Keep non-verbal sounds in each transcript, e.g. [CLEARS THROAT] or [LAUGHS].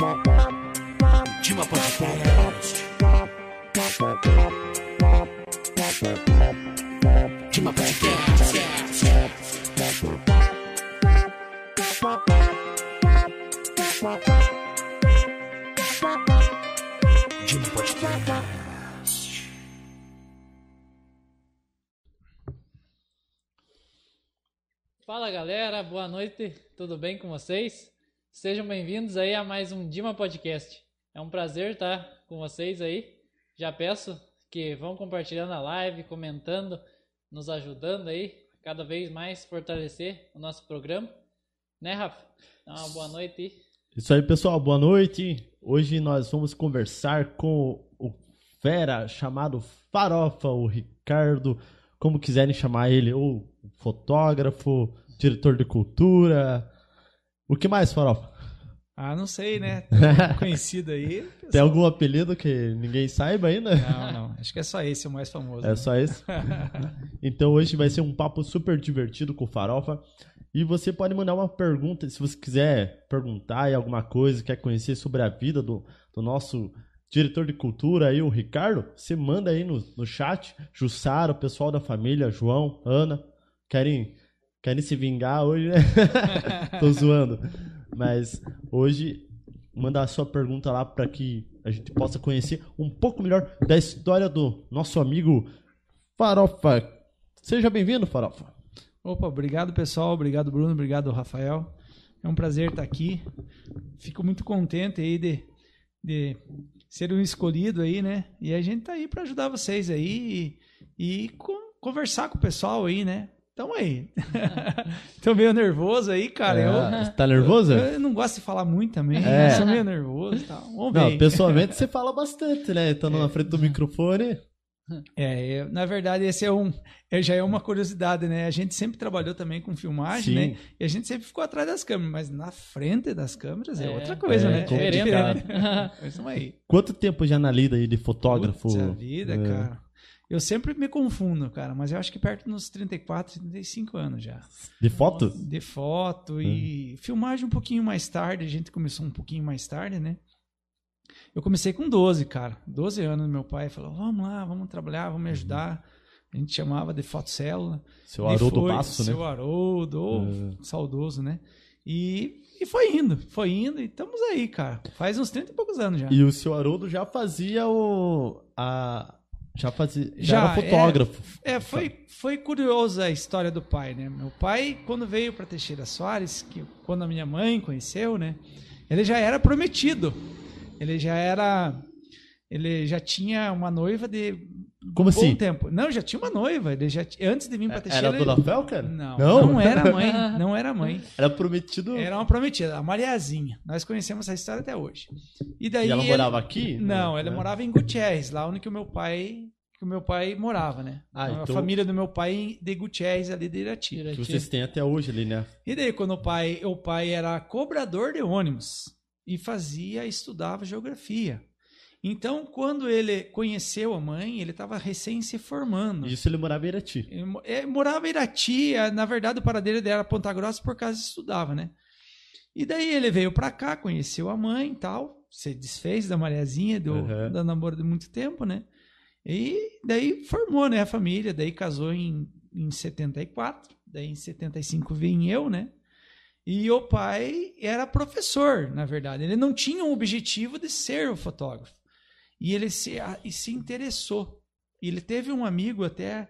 Dima Podcast. Dima Podcast. Dima Podcast. Fala galera, boa noite, tudo bem com vocês? Sejam bem-vindos aí a mais um Dima Podcast. É um prazer estar com vocês aí. Já peço que vão compartilhando a live, comentando, nos ajudando aí, cada vez mais fortalecer o nosso programa. Né, Rafa? Então, uma boa noite. Isso aí, pessoal, boa noite. Hoje nós vamos conversar com o fera chamado Farofa, o Ricardo, como quiserem chamar ele, ou fotógrafo, diretor de cultura. O que mais, Farofa? Ah, não sei, né? [LAUGHS] Conhecido aí. pessoal- Tem algum apelido que ninguém saiba ainda? Não, não. Acho que é só esse o mais famoso. É né? só esse? [LAUGHS] Então hoje vai ser um papo super divertido com o Farofa. E você pode mandar uma pergunta, se você quiser perguntar aí alguma coisa, quer conhecer sobre a vida do, do nosso diretor de cultura aí, o Ricardo, você manda aí no, no chat. Jussara, o pessoal da família, João, Ana, querem, querem se vingar hoje, né? [LAUGHS] Tô zoando. Mas hoje, manda a sua pergunta lá para que a gente possa conhecer um pouco melhor da história do nosso amigo Farofa. Seja bem-vindo, Farofa. Opa, obrigado pessoal, obrigado Bruno, obrigado Rafael. É um prazer estar aqui. Fico muito contente aí de, de ser um escolhido aí, né? E a gente tá aí para ajudar vocês aí e, e con- conversar com o pessoal aí, né? Tamo aí. [LAUGHS] Tô meio nervoso aí, cara. Eu, É, tá nervoso? eu não gosto de falar muito também. É. Sou meio nervoso e tal. Vamos ver. Não, pessoalmente você fala bastante, né? Estando na frente do [LAUGHS] microfone. É, eu- na verdade, esse é um, é, já é uma curiosidade, né? A gente sempre trabalhou também com filmagem, Sim. né? E a gente sempre ficou atrás das câmeras, mas na frente das câmeras é, É, outra coisa, é né? complicado. Mas [LAUGHS] tamo aí. Quanto tempo já na lida aí de fotógrafo? Putz, a vida, É. cara. Eu sempre me confundo, cara, mas eu acho que perto dos 34, 35 anos já. De foto? De foto e filmagem um pouquinho mais tarde, a gente começou um pouquinho mais tarde, né? Eu comecei com 12, cara. 12 anos, meu pai falou: vamos lá, vamos trabalhar, vamos me ajudar. A gente chamava de fotocélula. Seu Haroldo Passo, né? Seu Haroldo, É. saudoso, né? E, e foi indo, foi indo, e estamos aí, cara. Faz uns 30 e poucos anos já. E o seu Haroldo já fazia o. A, já fazia. Já, Já, era fotógrafo. É, foi, foi curiosa a história do pai, né? Meu pai, quando veio para Teixeira Soares, que quando a minha mãe conheceu, né? Ele já era prometido. Ele já era. Ele já tinha uma noiva de Como um bom assim? tempo. Não, já tinha uma noiva. Ele já, t- antes de vir para Teixeira. Era a ele- Dona Fel, cara? Não, Não? não, era mãe. [LAUGHS] Não era mãe. Era prometido. Era uma prometida, a Mariazinha. Nós conhecemos essa história até hoje. E daí E ela ele- morava aqui? Não, ela É. morava em Gutierrez, lá onde que o meu pai, que o meu pai morava, né? Ah, a então- família do meu pai de Gutierrez ali de. Irati. Que vocês têm até hoje ali, né? E daí quando o pai, o pai era cobrador de ônibus e fazia, estudava geografia. Então, quando ele conheceu a mãe, ele estava recém se formando. Isso ele morava em Irati. Ele é, morava em Irati, na verdade o paradeiro dele era Ponta Grossa por causa estudava, né? E daí ele veio pra cá, conheceu a mãe e tal, se desfez da Mariazinha, do, Uhum. da namoro de muito tempo, né? E daí formou, né, a família, daí casou em, em 74, daí em 75 vim eu, né? E o pai era professor, na verdade. Ele não tinha o objetivo de ser o fotógrafo. E ele se, e se interessou. E ele teve um amigo até.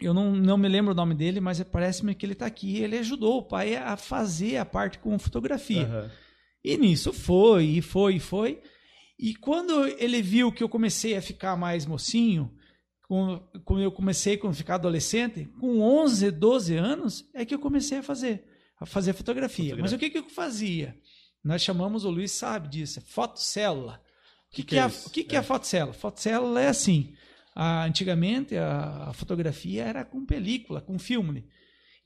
Eu não, não me lembro o nome dele, mas parece-me que ele está aqui. Ele ajudou o pai a fazer a parte com fotografia. Aham. E nisso foi, e foi, e foi. E quando ele viu que eu comecei a ficar mais mocinho, com- quando eu comecei a ficar adolescente, com 11, 12 anos, é que eu comecei a fazer, a fazer fotografia. Fotografia. Mas o que, que eu fazia? Nós chamamos, o Luiz sabe disso, é fotocélula. O que, Que que, é é, a- o que, que é a fotocélula? Fotocélula é assim, a- antigamente a, a fotografia era com película, com filme,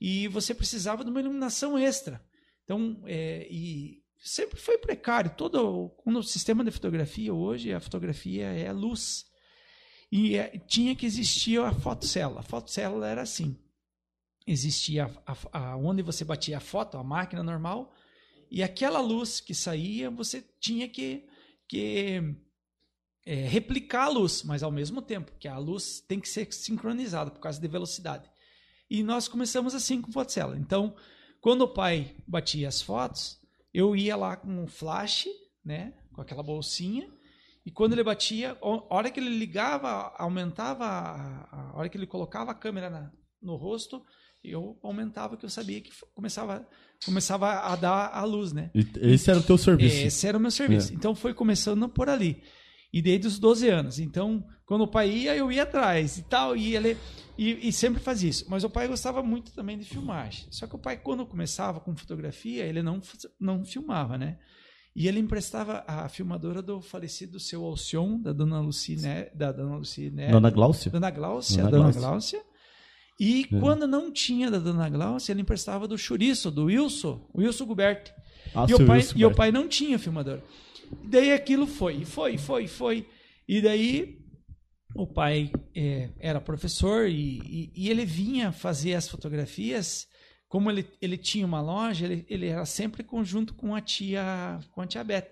e você precisava de uma iluminação extra. Então, é, e sempre foi precário. Todo o sistema de fotografia hoje, a fotografia é luz. E é, tinha que existir a fotocélula. A fotocélula era assim. Existia a- onde você batia a foto, a máquina normal, E aquela luz que saía, você tinha que, que é, replicar a luz, mas ao mesmo tempo, que a luz tem que ser sincronizada por causa de velocidade. E nós começamos assim com fotocela. Então, quando o pai batia as fotos, eu ia lá com um flash, né, com aquela bolsinha, e quando ele batia, a hora que ele ligava, aumentava, a, hora que ele colocava a câmera na, no rosto, eu aumentava que eu sabia que começava, começava a dar a luz, né? E Esse era o teu serviço. Esse era o meu serviço. É. Então foi começando por ali. E desde os 12 anos. Então, quando o pai ia, eu ia atrás e tal. E ele e, e sempre fazia isso. Mas o pai gostava muito também de filmagem. Só que o pai, quando começava com fotografia, ele não, não filmava, né? E ele emprestava a filmadora do falecido seu Alcion, da dona Luci, né? Da dona Luci, né? Dona Gláucia? Dona Gláucia, Dona Dona Gláucia. Gláucia. E É. quando não tinha da Dona Gláucia, ele emprestava do Chouriço, do Wilson, Wilson Guberti. Ah, e, o pai, Wilson e o Gubert. pai não tinha filmador. Daí aquilo foi, e foi, e foi, e foi. E daí o pai é, era professor e, e- e ele vinha fazer as fotografias. Como ele, ele tinha uma loja, ele, ele era sempre conjunto com a tia, com a tia Beth.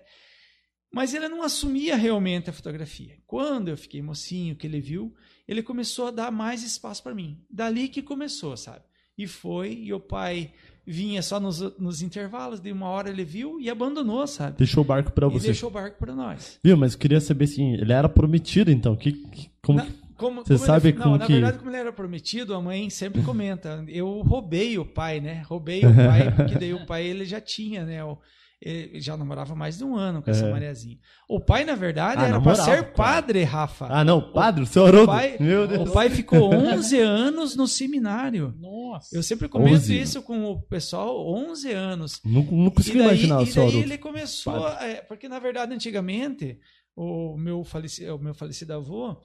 Mas ele não assumia realmente a fotografia. Quando eu fiquei mocinho, que ele viu, ele começou a dar mais espaço para mim. Dali que começou, sabe? E foi, e o pai vinha só nos, nos intervalos, de uma hora ele viu e abandonou, sabe? Deixou o barco pra E você. deixou o barco para nós. Viu, mas eu queria saber assim, ele era prometido então, que, que- como Na- como, Você como sabe ele, como não, na que- verdade, como ele era prometido, a mãe sempre comenta. Eu roubei o pai, né? Roubei o pai, porque daí o pai ele já tinha, né? o- ele já namorava mais de um ano com essa É. Mariazinha. O pai, na verdade, Ah, era para ser cara. padre, Rafa. Ah, não, padre, o seu Haroldo. pai- Meu Deus. O pai ficou 11 anos no seminário. Nossa. Eu sempre comento 11. isso com o pessoal, 11 anos. Não, não consigo e daí, imaginar o e seu daí ele começou, é, porque na verdade antigamente o meu falecido, o meu falecido avô,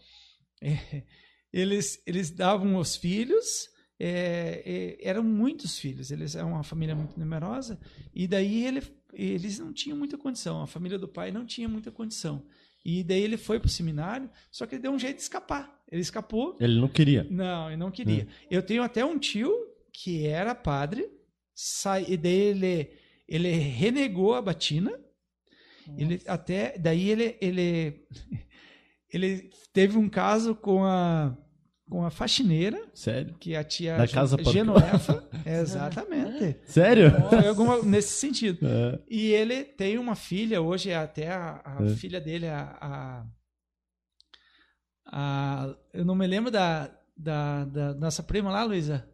é, [LAUGHS] eles eles davam os filhos, é, é, eram muitos filhos, eles eram uma família muito numerosa e daí ele, eles não tinham muita condição, a família do pai não tinha muita condição. E daí ele foi para o seminário, só que ele deu um jeito de escapar. Ele escapou Ele não queria. não, eu não queria. Eu tenho até um tio que era padre, sai, e daí ele, ele renegou a batina. Ele até daí ele, ele [LAUGHS] ele teve um caso com a com a faxineira, Sério? que é a tia Da Gen- casa. Genoefa, [LAUGHS] exatamente. Sério? Alguma nesse sentido. É. E ele tem uma filha, hoje é até a, a É. filha dele, a, a, a- Eu não me lembro da, da, da nossa prima lá, Luísa.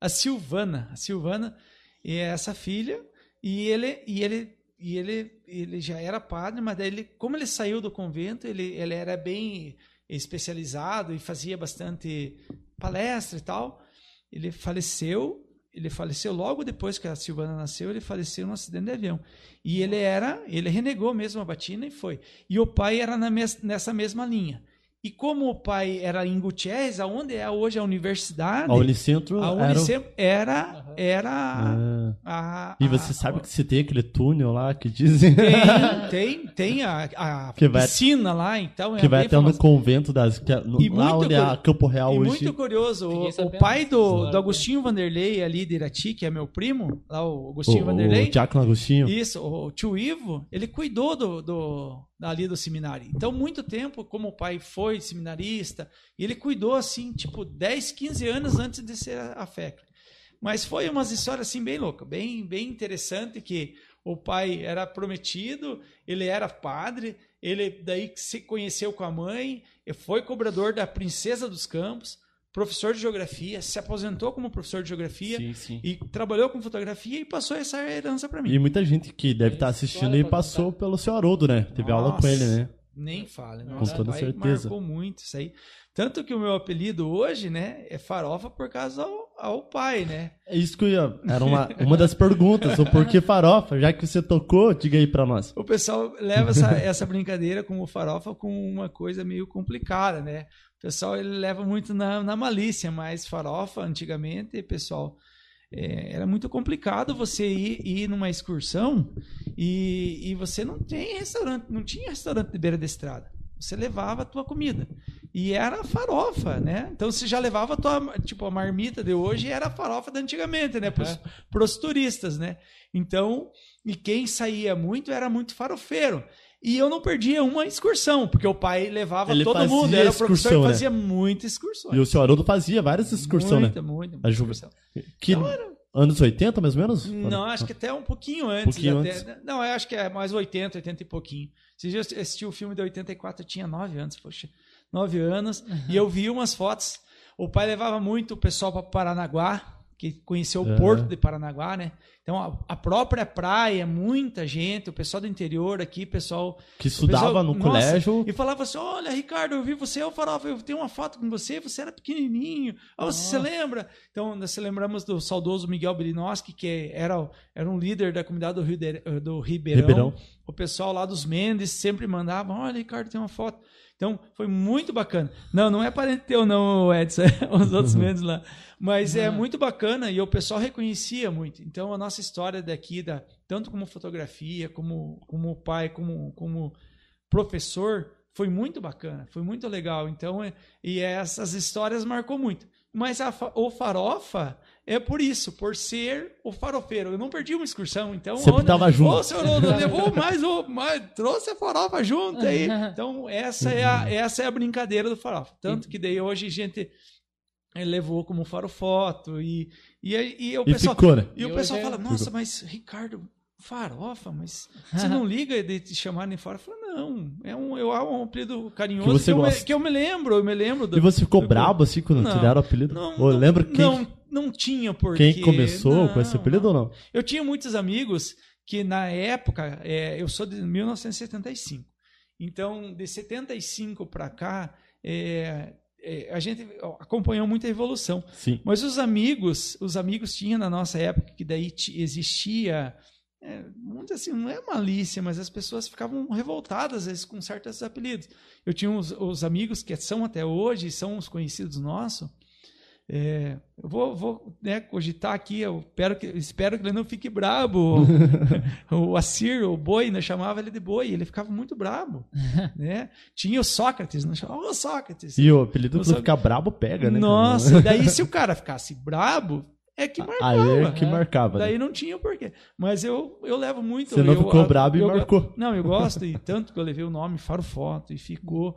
A Silvana. A Silvana e é essa filha. E ele, e ele, e ele, ele já era padre, mas daí ele, como ele saiu do convento, ele, ele era bem especializado e fazia bastante palestra e tal. Ele faleceu ele faleceu logo depois que a Silvana nasceu, ele faleceu num acidente de avião. E ele era, ele renegou mesmo a batina e foi. E o pai era mes- nessa mesma linha. E como o pai era em Gutierrez, aonde é hoje a universidade, A Unicentro a era... o- Unicef era, Aham. era Ah. a, E você a- sabe que você tem aquele túnel lá que dizem tem, [LAUGHS] tem, tem a, a Que vai- piscina lá, então é que vai até no famosa. convento das... Que é no, E lá onde é a Campo Real E hoje. muito curioso, o, o pai do, do Agostinho Vanderlei ali de Irati, que é meu primo, lá o Agostinho o, Vanderlei, o Diácono Agostinho. Isso, o tio Ivo, ele cuidou do, do, ali do seminário. Então, muito tempo, como o pai foi seminarista, ele cuidou, assim, tipo, 10, 15 anos antes de ser a, FECLA. Mas foi umas histórias, assim, bem loucas, bem, bem interessante, que o pai era prometido, ele era padre, ele daí se conheceu com a mãe, e foi cobrador da Princesa dos Campos, professor de geografia, se aposentou como professor de geografia, Sim, sim. e trabalhou com fotografia e passou essa herança para mim. E muita gente que deve estar assistindo história aí pra passou pelo seu Haroldo, né? Teve aula com Nossa. ele, né? Nem fale. Com Nossa, toda certeza. marcou muito isso aí. Tanto que o meu apelido hoje, né, é farofa por causa ao, ao pai, né? É isso que eu ia... Era uma, uma das perguntas. O porquê farofa? Já que você tocou, diga aí pra nós. O pessoal leva essa, essa brincadeira com o farofa com uma coisa meio complicada, né? O pessoal ele leva muito na, na malícia, mas farofa, antigamente, pessoal, é, era muito complicado você ir, ir numa excursão e, e você não tem restaurante, não tinha restaurante de beira da estrada. Você levava a tua comida. E era farofa, né? Então você já levava a tua, tipo, a marmita de hoje era a farofa da antigamente, né? Pros, pros turistas, né? Então, e quem saía muito era muito farofeiro. E eu não perdia uma excursão, porque o pai levava Ele todo mundo, era o professor que né? fazia muitas excursões. E o seu Haroldo fazia várias excursões, muita, né? muita, A muita Juve- excursão. Que Então era- anos 80, mais ou menos? Não, acho que até um pouquinho antes. pouquinho até- antes. Não, eu acho que é mais 80, 80 e pouquinho. Esses dias eu assisti o filme de 84, eu tinha 9 anos, poxa. 9 anos. E eu vi umas fotos. O pai levava muito o pessoal para Paranaguá, que conheceu o É. porto de Paranaguá, né? Então, a, a própria praia, muita gente, o pessoal do interior aqui, pessoal Que estudava pessoal- no nossa, colégio. e falava assim: Olha, Ricardo, eu vi você, eu farofa, eu tenho uma foto com você, você era pequenininho. Ah, você se lembra? Então, nós se lembramos do saudoso Miguel Berinoski, que era, era um líder da comunidade do, Rio de- do Ribeirão. Ribeirão. O pessoal lá dos Mendes sempre mandava: Olha, Ricardo, tem uma foto. Então, foi muito bacana. Não, não é parente teu, não, Edson, [LAUGHS] os outros Mendes lá. Mas é Uhum. muito bacana e o pessoal reconhecia muito. Então, a nossa história daqui, da, tanto como fotografia, como, como pai, como, como professor, foi muito bacana, foi muito legal. Então, é- e essas histórias marcou muito. Mas a, o farofa é por isso, por ser o farofeiro. Eu não perdi uma excursão, então. Sempre tava junto. Ô, senhor Rodo, [LAUGHS] levou mais, o mais, trouxe a farofa junto aí. Então, essa é a, essa é a brincadeira do farofa. Tanto que daí hoje a gente eh, levou como farofoto e, e, aí- e o E pessoal. ficou, né? E o E pessoal é- fala, nossa, mas Ricardo, farofa, mas [LAUGHS] você não liga de te chamarem farofa? Eu falo, não, é um, eu, é um apelido carinhoso Que você eu, me, gosta. que eu me lembro, eu me lembro do... E você ficou do- brabo assim quando Não, te deram o apelido? Não, Ou não, lembra quem, não, não tinha porquê. quem começou Não, com esse apelido ou não? Eu tinha muitos amigos que na época, é, eu sou de 1975. Então, de 75 para cá, é, é, a gente acompanhou muita evolução. Sim. Mas os amigos, os amigos tinham na nossa época que daí ti- existia, é, assim, não é malícia, mas as pessoas ficavam revoltadas às vezes com certos apelidos. Eu tinha os, os amigos que são até hoje, são os conhecidos nossos. É, eu vou, vou né, cogitar aqui, eu espero que, espero que ele não fique brabo. [LAUGHS] o Assir, o Boi, nós chamava ele de Boi, ele ficava muito brabo. [LAUGHS] né? Tinha o Sócrates, nós chamava o Sócrates. E o apelido Não quando sabe- ficar brabo pega, né? Nossa, e [LAUGHS] daí se o cara ficasse brabo, é que marcava. Aí é que né? marcava. Daí né? não tinha porquê. Mas eu, eu levo muito. Você não eu- ficou a- brabo e eu- marcou. Não, eu gosto, e tanto que eu levei o nome Faro Foto e ficou.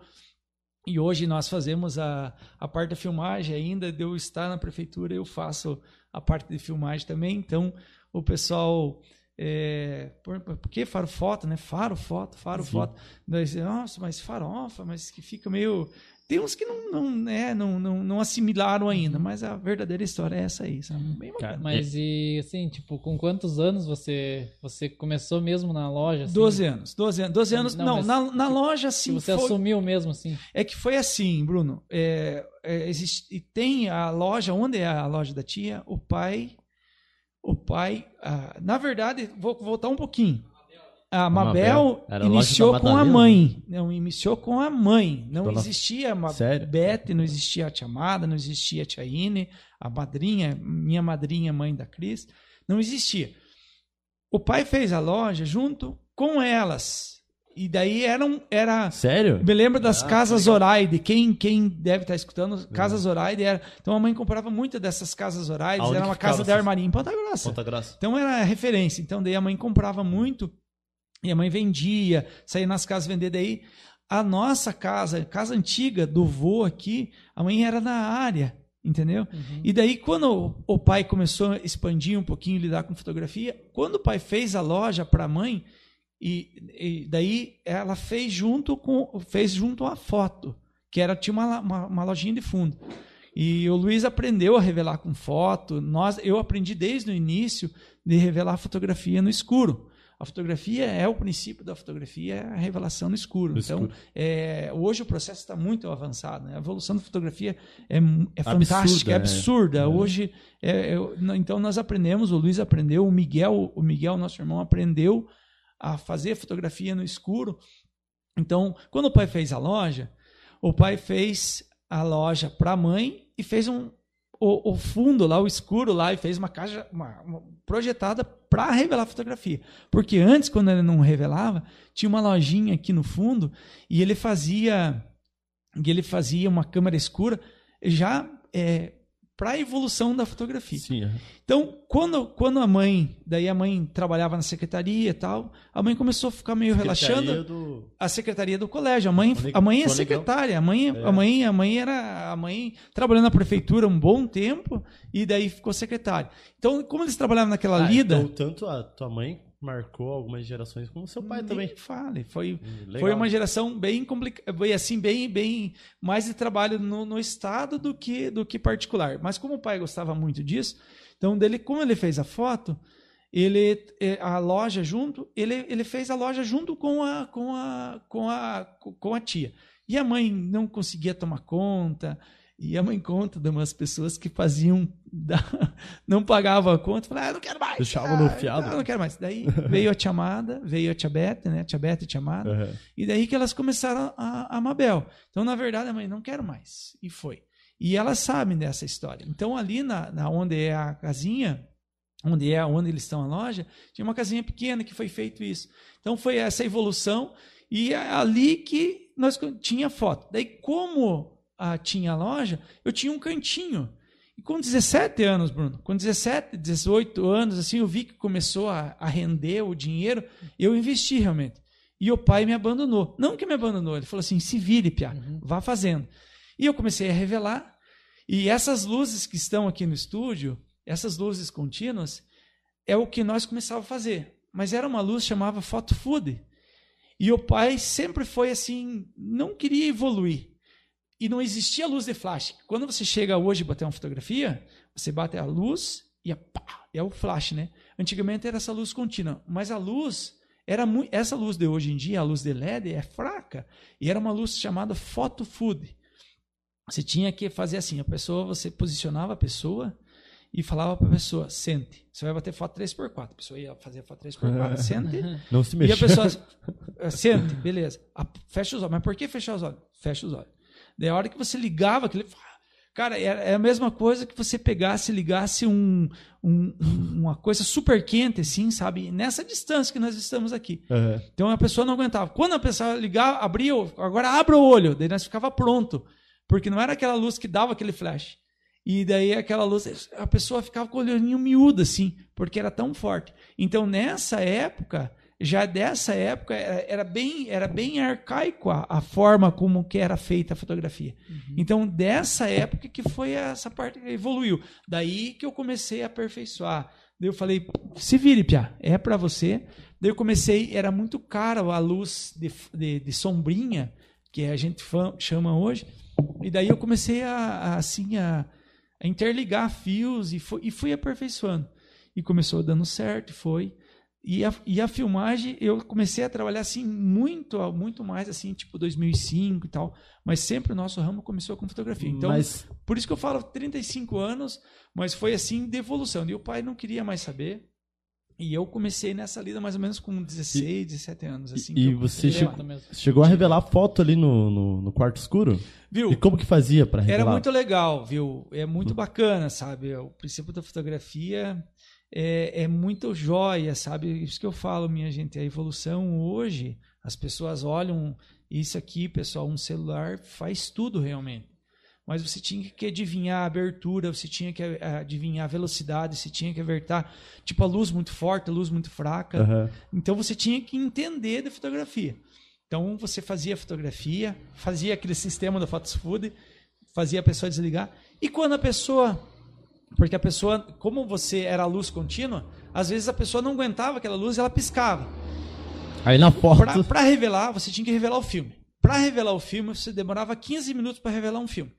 E hoje nós fazemos a, a parte da filmagem ainda, de eu estar na prefeitura, eu faço a parte de filmagem também. Então, o pessoal. É, por, por que faro foto, né? Faro foto, faro Sim. foto. Daí, Nossa, mas farofa, mas que fica meio. Tem uns que não, não, né, não, não, não assimilaram ainda, mas a verdadeira história é essa aí, sabe? Bem bacana. Cara, Mas e assim, tipo, com quantos anos você você começou mesmo na loja? Assim, 12 anos, 12 anos, 12 anos. Não, Não, na, na loja sim você foi. assumiu mesmo, assim. É que foi assim, Bruno. É, é, existe, e tem a loja, onde é a loja da tia? O pai. O pai. ah, na verdade, vou voltar um pouquinho. A Mabel. Mabel iniciou com a mãe. Não, iniciou com a mãe. Não Dona- existia a? Bete, não existia a tia Amada, não existia a tia Ine, a madrinha, minha madrinha, mãe da Cris. Não existia. O pai fez a loja junto com elas. E daí eram, era Sério? me lembro das Ah, casas Zoraide. Quem, quem deve estar escutando, casas Zoraide era. Então a mãe comprava muito dessas casas Zoraide. Era uma casa de essas- armaria em Ponta Grossa. Ponta Grossa. Então era referência. Então daí a mãe comprava muito e a mãe vendia, saía nas casas vender. Daí a nossa casa, casa antiga do vô aqui, a mãe era na área, entendeu? Uhum. E daí, quando o pai começou a expandir um pouquinho, lidar com fotografia, quando o pai fez a loja para a mãe, e, e daí ela fez junto com fez junto a foto, que era tinha uma, uma, uma lojinha de fundo. E o Luiz aprendeu a revelar com foto. Nós, eu aprendi desde o início de revelar fotografia no escuro. A fotografia é o princípio da fotografia, é a revelação no escuro. No então, escuro. é, hoje o processo está muito avançado. né? A evolução da fotografia é, é Absurda, fantástica, é é. absurda. É. Hoje, é, eu- n- então nós aprendemos, o Luiz aprendeu, o Miguel, o Miguel, nosso irmão, aprendeu a fazer fotografia no escuro. Então, quando o pai fez a loja, o pai fez a loja para a mãe e fez um o, o fundo lá, o escuro lá, e fez uma caixa uma- uma projetada para revelar fotografia. Porque antes, quando ele não revelava, tinha uma lojinha aqui no fundo e ele fazia e ele fazia uma câmera escura já é, para a evolução da fotografia. Sim, é. Então, quando, quando a mãe, daí a mãe trabalhava na secretaria e tal, a mãe começou a ficar meio Secretaria relaxando. do- A secretaria do colégio, a mãe, a mãe é secretária, a mãe, É. a mãe, a mãe era a mãe trabalhando na prefeitura um bom tempo e daí ficou secretária. Então, como eles trabalhavam naquela Ah, lida, Então, tanto a tua mãe marcou algumas gerações como seu pai nem também. Fale, foi Hum, legal. Foi uma geração bem complicada, assim, bem, bem mais de trabalho no, no estado do que do que particular. Mas como o pai gostava muito disso, então dele, como ele fez a foto, ele eh, a loja junto, ele, ele fez a loja junto com a com a com a com a tia. E a mãe não conseguia tomar conta. E a mãe conta de umas pessoas que faziam, [LAUGHS] não pagavam a conta, falavam, ah, não quero mais. Deixava no ah, fiado. Eu não quero mais. Daí veio a tia Amada, veio a tia Bete, né? A tia Bete e a tia Amada. Aham. E daí que elas começaram a, a amar Bel. Então, na verdade, a mãe não quero mais. E foi. E elas sabem dessa história. Então, ali na, na onde é a casinha, onde é onde eles estão a loja, tinha uma casinha pequena que foi feito isso. Então, foi essa evolução e é ali que nós tinha foto. Daí, como ah, tinha a loja, eu tinha um cantinho. E com 17 anos, Bruno, com 17, 18 anos, assim, eu vi que começou a, a render o dinheiro, eu investi realmente. E o pai me abandonou. Não que me abandonou, ele falou assim: se vire, Pia, vá fazendo. E eu comecei a revelar. E essas luzes que estão aqui no estúdio, essas luzes contínuas, é o que nós começávamos a fazer. Mas era uma luz chamava Photo Food. E o pai sempre foi assim, não queria evoluir. E não existia luz de flash. Quando você chega hoje e bater uma fotografia, você bate a luz e a pá, é o flash, né? Antigamente era essa luz contínua, mas a luz era muito, essa luz de hoje em dia, a luz de LED é fraca e era uma luz chamada photo food. Você tinha que fazer assim, a pessoa, você posicionava a pessoa e falava para a pessoa, sente. Você vai bater foto 3x4. A pessoa ia fazer foto 3x4, sente. [LAUGHS] Não se E mexa. a pessoa eh, [LAUGHS] sente, beleza. Fecha os olhos. Mas por que fechar os olhos? Fecha os olhos. Daí a hora que você ligava aquele. Cara, é, é a mesma coisa que você pegasse e ligasse um, um- um- uma coisa super quente, assim, sabe? Nessa distância que nós estamos aqui. Aham. Então a pessoa não aguentava. Quando a pessoa ligava, abria, agora abra o olho, daí nós ficava pronto. Porque não era aquela luz que dava aquele flash. E daí aquela luz, a pessoa ficava com o olhinho miúdo, assim, porque era tão forte. Então nessa época, já dessa época, era, era bem, era bem arcaico a, a forma como que era feita a fotografia. Então dessa época que foi essa parte que evoluiu. Daí que eu comecei a aperfeiçoar. Daí eu falei, se vire, Pia, é para você. Daí eu comecei, era muito caro a luz de, de, de sombrinha, que a gente chama hoje. E daí eu comecei a, a, assim, a, a interligar fios e, foi, e fui aperfeiçoando. E começou dando certo, foi. E a, e a filmagem, eu comecei a trabalhar assim muito, muito mais assim, tipo 2005 e tal. Mas sempre o nosso ramo começou com fotografia. Então, Mas por isso que eu falo 35 anos, mas foi assim de evolução. E o pai não queria mais saber. E eu comecei nessa lida mais ou menos com 16, 17 anos. Assim, e você chegou, chegou a revelar foto ali no, no, no quarto escuro? Viu? E como que fazia pra revelar? Era muito legal, viu? É muito bacana, sabe? O princípio da fotografia é, é muito joia, sabe? Isso que eu falo, minha gente. A evolução hoje, as pessoas olham isso aqui, pessoal, um celular faz tudo realmente. Mas você tinha que adivinhar a abertura, você tinha que eh, adivinhar a velocidade, você tinha que avertar, tipo, a luz muito forte, a luz muito fraca. Aham. Então você tinha que entender de fotografia. Então você fazia fotografia, fazia aquele [LAUGHS] sistema do Photos Food, fazia a pessoa desligar. E quando a pessoa. Porque a pessoa, como você era a luz contínua, às vezes a pessoa não aguentava aquela luz e ela piscava. Aí na foto. Para revelar, você tinha que revelar o filme. Para revelar o filme, você demorava 15 minutos para revelar um filme.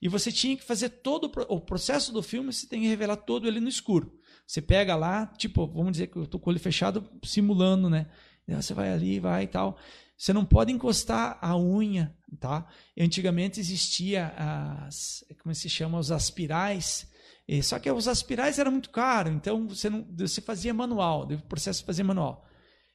E você tinha que fazer todo o pro- o processo do filme, você tem que revelar todo ele no escuro. Você pega lá, tipo, vamos dizer que eu tô com o olho fechado, simulando, né? E Você vai ali, vai e tal. Você não pode encostar a unha, tá? Antigamente existia as, como se chama, os aspirais. E Só que os aspirais eram muito caros, então você não, você fazia manual, o processo fazer manual.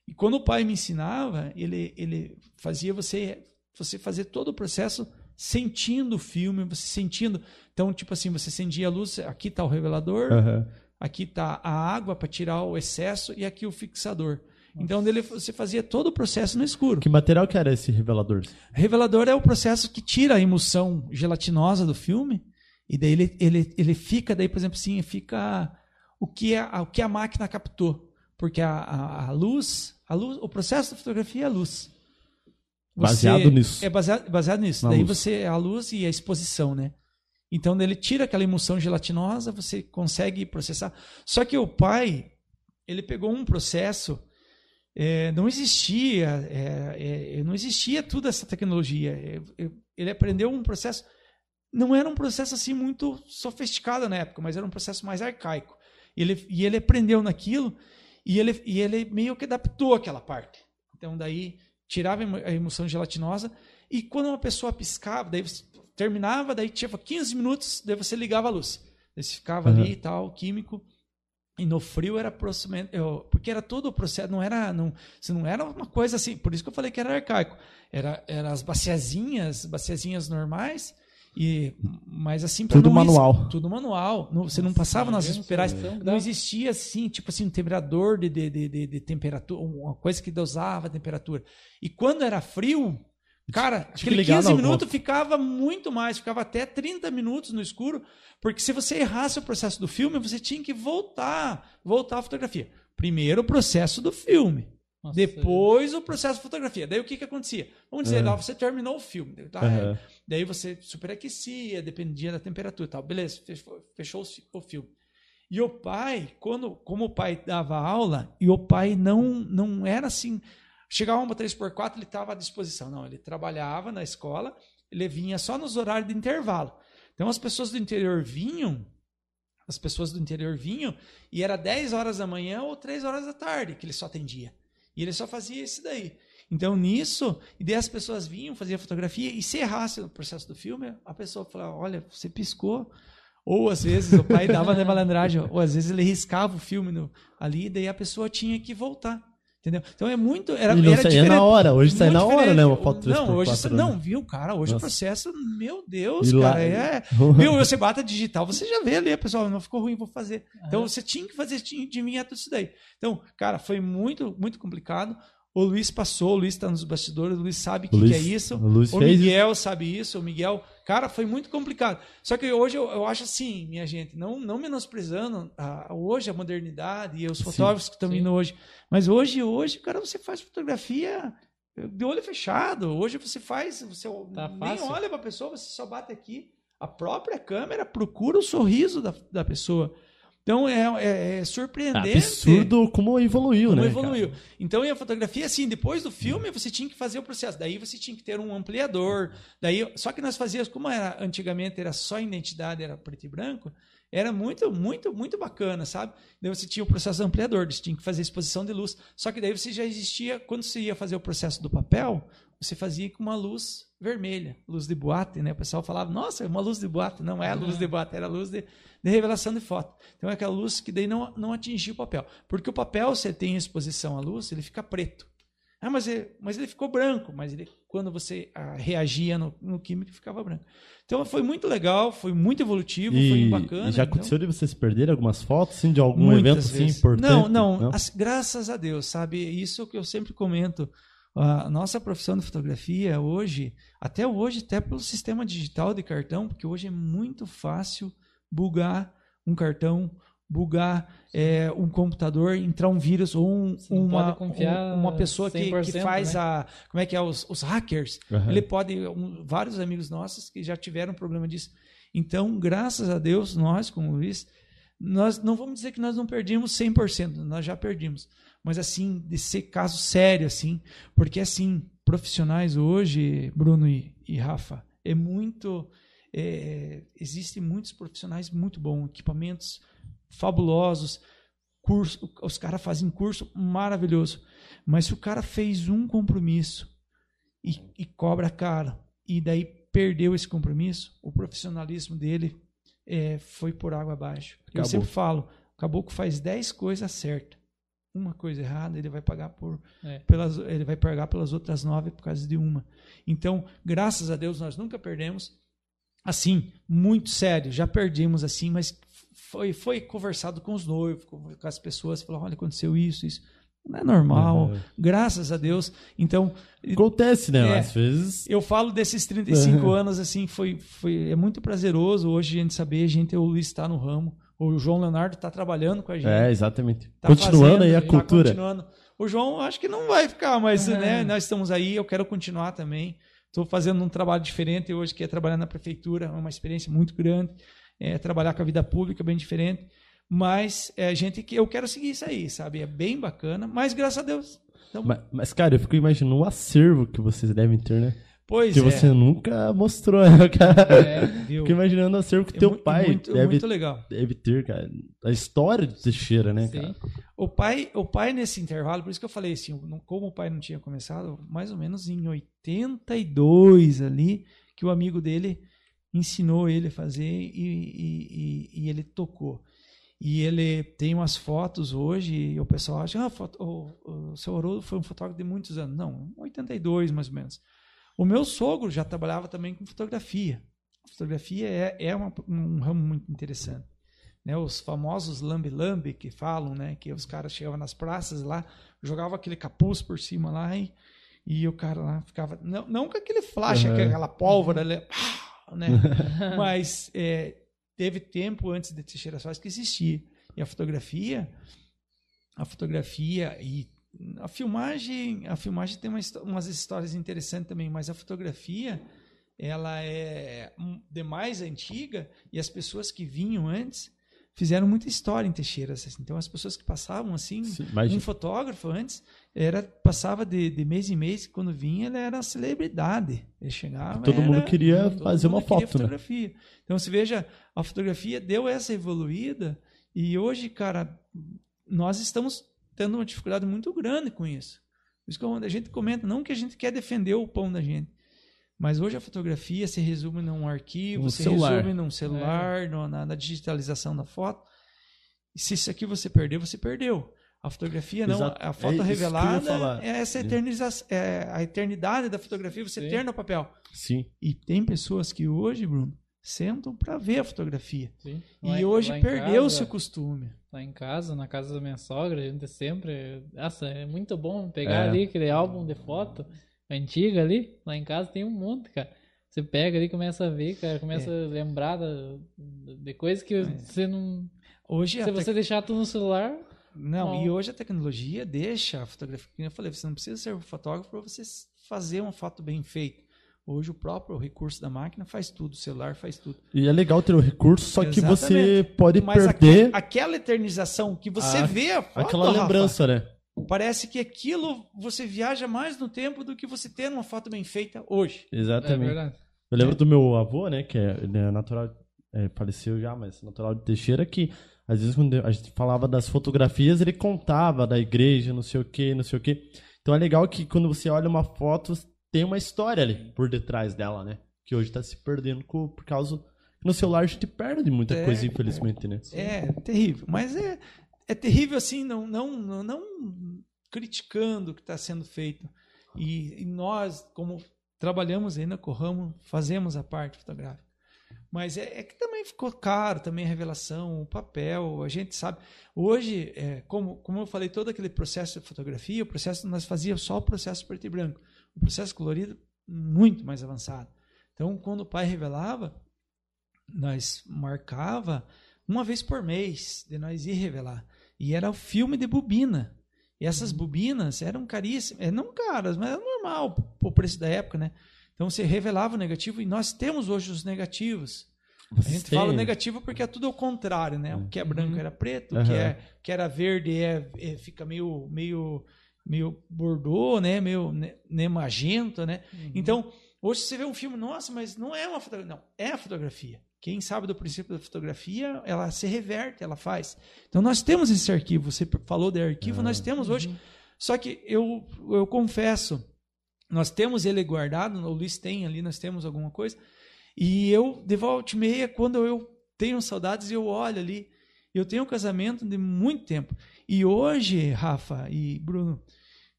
E quando o pai me ensinava, ele, ele fazia você você fazer todo o processo sentindo o filme, você sentindo. Então, tipo assim, você acendia a luz, aqui está o revelador, Aham. aqui está a água para tirar o excesso e aqui o fixador. Então dele você fazia todo o processo no escuro. Que material que era esse revelador? Revelador é o processo que tira a emulsão gelatinosa do filme e daí ele, ele, ele fica, daí, por exemplo, assim, fica o que a, o que a máquina captou. Porque a, a, a luz, a luz, o processo da fotografia é a luz. Baseado nisso. É baseado, baseado nisso. Na daí luz. você, a luz e a exposição, né? Então ele tira aquela emulsão gelatinosa, você consegue processar. Só que o pai, ele pegou um processo, é, não existia, é, é, não existia toda essa tecnologia. É, é, ele aprendeu um processo, não era um processo assim muito sofisticado na época, mas era um processo mais arcaico. E ele, e ele aprendeu naquilo e ele, e ele meio que adaptou aquela parte. Então daí tirava a emulsão gelatinosa e quando uma pessoa piscava, daí terminava, daí tinha 15 minutos, daí você ligava a luz. Daí você ficava Uhum. ali e tal, químico. E no frio era aproximadamente, porque era todo o processo, não era, não, se não era uma coisa assim, por isso que eu falei que era arcaico. Era, era as baciazinhas, baciazinhas normais e mas assim Tudo manual. tudo manual. Não- você não passava nas espirais, solução que não existia assim, tipo assim, um temperador de, de, de, de, de temperatura, uma coisa que dosava a temperatura. E quando era frio, cara, aquele ligar 15 no- minutos ficava muito mais, ficava até 30 minutos no escuro, porque se você errasse o processo do filme, você tinha que voltar, voltar a fotografia. Primeiro o processo do filme, Nossa, depois o processo de fotografia. Daí o que que acontecia? Vamos dizer, É. lá você terminou o filme, tá? Aham. Daí você superaquecia, dependia da temperatura e tal. Beleza, fechou, o filme. E o pai, quando, como o pai dava aula, e o pai não, não era assim. Chegava uma 3x4, ele estava à disposição. Não, ele trabalhava na escola, ele vinha só nos horários de intervalo. Então as pessoas do interior vinham, as pessoas do interior vinham, e era 10 horas da manhã ou 3 horas da tarde que ele só atendia. E ele só fazia isso daí. Então, nisso, e daí as pessoas vinham, faziam fotografia, e se errasse no processo do filme, a pessoa falava, olha, você piscou. Ou às vezes o pai dava na malandragem, ou às vezes ele riscava o filme no- ali, daí a pessoa tinha que voltar. Entendeu? Então é muito. Era, E não era saía na hora, hoje sai na hora, diferente. né? Uma foto 3x4. Não, hoje, né? não, viu, cara? Hoje o Nossa. processo, meu Deus, lá- cara, é. [LAUGHS] Viu, você bata digital, você já vê ali, pessoal, não ficou ruim, vou fazer. Então você tinha que fazer, tinha de mim tudo isso daí. Então, cara, foi muito, muito complicado. O Luiz passou, o Luiz está nos bastidores, o Luiz sabe o que, O Luiz- que é isso. o Luiz o Miguel sabe isso, o Miguel. Cara, foi muito complicado. Só que hoje eu, eu acho assim, minha gente, não, não menosprezando a, hoje a modernidade e os Sim, fotógrafos que estão sim. vindo hoje. Mas hoje, hoje, cara, você faz fotografia de olho fechado. Hoje você faz, você Tá nem fácil. olha para a pessoa, você só bate aqui. A própria câmera procura o sorriso da, da pessoa. Então é, é, é surpreendente. Absurdo como evoluiu, Como né? evoluiu. cara? Então, e a fotografia, assim, depois do filme, você tinha que fazer o processo. Daí você tinha que ter um ampliador. Daí, só que nós fazíamos, como era antigamente era só identidade, era preto e branco, era muito, muito, muito bacana, sabe? Daí você tinha o processo do ampliador, você tinha que fazer exposição de luz. Só que daí você já existia, quando você ia fazer o processo do papel, você fazia com uma luz vermelha, luz de boate, né? O pessoal falava, nossa, é uma luz de boate. Não é a luz de boate, era a luz de, de revelação de foto. Então é aquela luz que daí não, não atingia o papel. Porque o papel, ele tem exposição à luz, ele fica preto. Ah, mas, ele, mas ele ficou branco, mas ele, quando você ah, reagia no, no químico, ficava branco. Então foi muito legal, foi muito evolutivo, foi E, bacana. e já então- aconteceu de vocês perderem algumas fotos, assim, de algum evento assim vezes. importante? Não, não, as- graças a Deus, sabe? Isso que eu sempre comento. A nossa profissão de fotografia hoje, até hoje, até pelo sistema digital de cartão, porque hoje é muito fácil bugar um cartão, bugar é, um computador, entrar um vírus ou um- uma, um- uma pessoa que, que 100%, faz né? a. Como é que é? Os, os hackers. Aham. Ele pode. um- vários amigos nossos que já tiveram problema disso. Então, graças a Deus, nós, como Luiz, nós não vamos dizer que nós não perdemos 100%, nós já perdimos. Mas assim, de ser caso sério, assim, porque assim, profissionais hoje, Bruno e, e Rafa, é muito. É, existem muitos profissionais muito bons, equipamentos fabulosos, curso, os caras fazem curso maravilhoso. Mas se o cara fez um compromisso e, e cobra caro, e daí perdeu esse compromisso, o profissionalismo dele é, foi por água abaixo. Eu Acabou. sempre falo, o caboclo faz 10 coisas certas. Uma coisa errada, ele vai pagar por É. pelas, ele vai pagar pelas outras nove por causa de uma. Então, graças a Deus, nós nunca perdemos. Assim, muito sério, já perdemos assim, mas foi, foi conversado com os noivos, com, com as pessoas, falou, olha, aconteceu isso, isso. Não é normal. Uhum. Graças a Deus. Então, Acontece, né? É. Às vezes. eu falo desses 35 [LAUGHS] anos, assim, foi, foi, é muito prazeroso hoje a gente saber, a gente, o Luiz está no ramo, o João Leonardo está trabalhando com a gente. É, exatamente. tá Continuando aí a tá cultura. continuando. O João, acho que não vai ficar, mas Uhum. né, nós estamos aí, eu quero continuar também. Estou fazendo um trabalho diferente hoje, que é trabalhar na prefeitura, é uma experiência muito grande, é trabalhar com a vida pública bem diferente. Mas é gente que eu quero seguir isso aí, sabe? É bem bacana, mas graças a Deus. Então, Mas, mas, cara, eu fico imaginando o acervo que vocês devem ter, né? Pois Que é. você nunca mostrou, né, [LAUGHS] cara? É, viu? Fico imaginando o acervo que É teu mu- pai muito, deve, muito legal. deve ter, cara. A história de Teixeira, né, sim. cara? O pai, o pai nesse intervalo, por isso que eu falei assim, como o pai não tinha começado, mais ou menos em 82 ali, que o amigo dele ensinou ele a fazer e, e, e- e ele tocou. E ele tem umas fotos hoje e o pessoal acha, ah, foto- o, o seu Haroldo foi um fotógrafo de muitos anos. Não, 82 mais ou menos. O meu sogro já trabalhava também com fotografia. A fotografia é, é uma- um ramo muito interessante né, os famosos lambe-lambe que falam, né, que os caras chegavam nas praças lá, jogavam aquele capuz por cima lá e, e o cara lá ficava, não, não com aquele flash, Uhum. aquela pólvora, né, pá, né, [LAUGHS] mas é, teve tempo antes de Teixeira Soares que existia. E a fotografia, a fotografia e a filmagem, a filmagem tem uma, histó- umas histórias interessantes também, mas a fotografia ela é hum, de mais antiga e as pessoas que vinham antes fizeram muita história em Teixeira. assim. Então as pessoas que passavam assim, Sim, um fotógrafo antes era passava de, de mês em mês, quando vinha ele era celebridade. Ele chegava, Todo mundo era- queria todo fazer mundo uma queria foto, né? fotografia. Então você veja, a fotografia deu essa evoluída e hoje, cara, nós estamos tendo uma dificuldade muito grande com isso. Por isso que a gente comenta, não que a gente quer defender o pão da gente, mas hoje a fotografia se resume num arquivo, Um se celular. resume num celular, no- na, na digitalização da foto. E se isso aqui você perder, você perdeu. A fotografia não, Exato. a É foto ia revelada é essa eternização, é a eternidade da fotografia você Sim. ter no papel. Sim. E tem pessoas que hoje, Bruno, sentam para ver a fotografia. sim. E hoje perdeu-se o costume. Lá em casa, na casa da minha sogra, a gente sempre. Nossa, é muito bom pegar É. ali aquele álbum de foto antiga ali. Lá em casa tem um monte, cara. Você pega ali começa a ver, cara, começa a lembrar da- de coisas que você não. Hoje Se tec- você deixar tudo no celular, Não, e hoje a tecnologia deixa a fotografia. Como eu falei, você não precisa ser um fotógrafo para você fazer uma foto bem feita. Hoje o próprio recurso da máquina faz tudo, o celular faz tudo. E é legal ter o recurso, só que você Exatamente. pode Mas perder aque- aquela eternização que você a- vê a foto, aquela Rafa, lembrança, né? parece que aquilo você viaja mais no tempo do que você ter uma foto bem feita hoje. é Exatamente. verdade. Eu lembro do meu avô, né, que é, ele é natural, é, faleceu já, mas natural de Teixeira, que às vezes quando a gente falava das fotografias, ele contava da igreja, não sei o que, não sei o que. Então é legal que quando você olha uma foto, tem uma história ali por detrás dela, né? Que hoje tá se perdendo co- por causa no celular a gente perde muita É, coisa, infelizmente, né? É terrível, mas é, é terrível assim, não, não, não, não criticando o que está sendo feito. E, e nós, como trabalhamos ainda com o ramo, fazemos a parte fotográfica. Mas é, é que também ficou caro também a revelação, o papel, a gente sabe. Hoje, é, como, como eu falei, todo aquele processo de fotografia, o processo nós fazíamos só o processo preto e branco. O processo colorido, muito mais avançado. Então, quando o pai revelava, nós marcava uma vez por mês de nós ir revelar. E era o filme de bobina. E essas bobinas eram caríssimas, é, não caras, mas era normal o preço da época, né? Então você revelava o negativo e nós temos hoje os negativos. A Vocês gente têm- fala negativo porque é tudo ao contrário, né? O que é branco Uhum. era preto, o Aham. que, é, que era verde é, é- fica meio, meio, meio bordô, né? Meio ne magenta, né? Uhum. Então, hoje você vê um filme, nossa, mas não é uma fotografia. Não, é a fotografia. Quem sabe do princípio da fotografia, ela se reverte, ela faz. Então, nós temos esse arquivo. Você falou de arquivo, Ah. nós temos hoje. Uhum. Só que eu, eu confesso, nós temos ele guardado, o Luiz tem ali, nós temos alguma coisa. E eu, de volta e meia, quando eu tenho saudades, eu olho ali. Eu tenho um casamento de muito tempo. E hoje, Rafa e Bruno,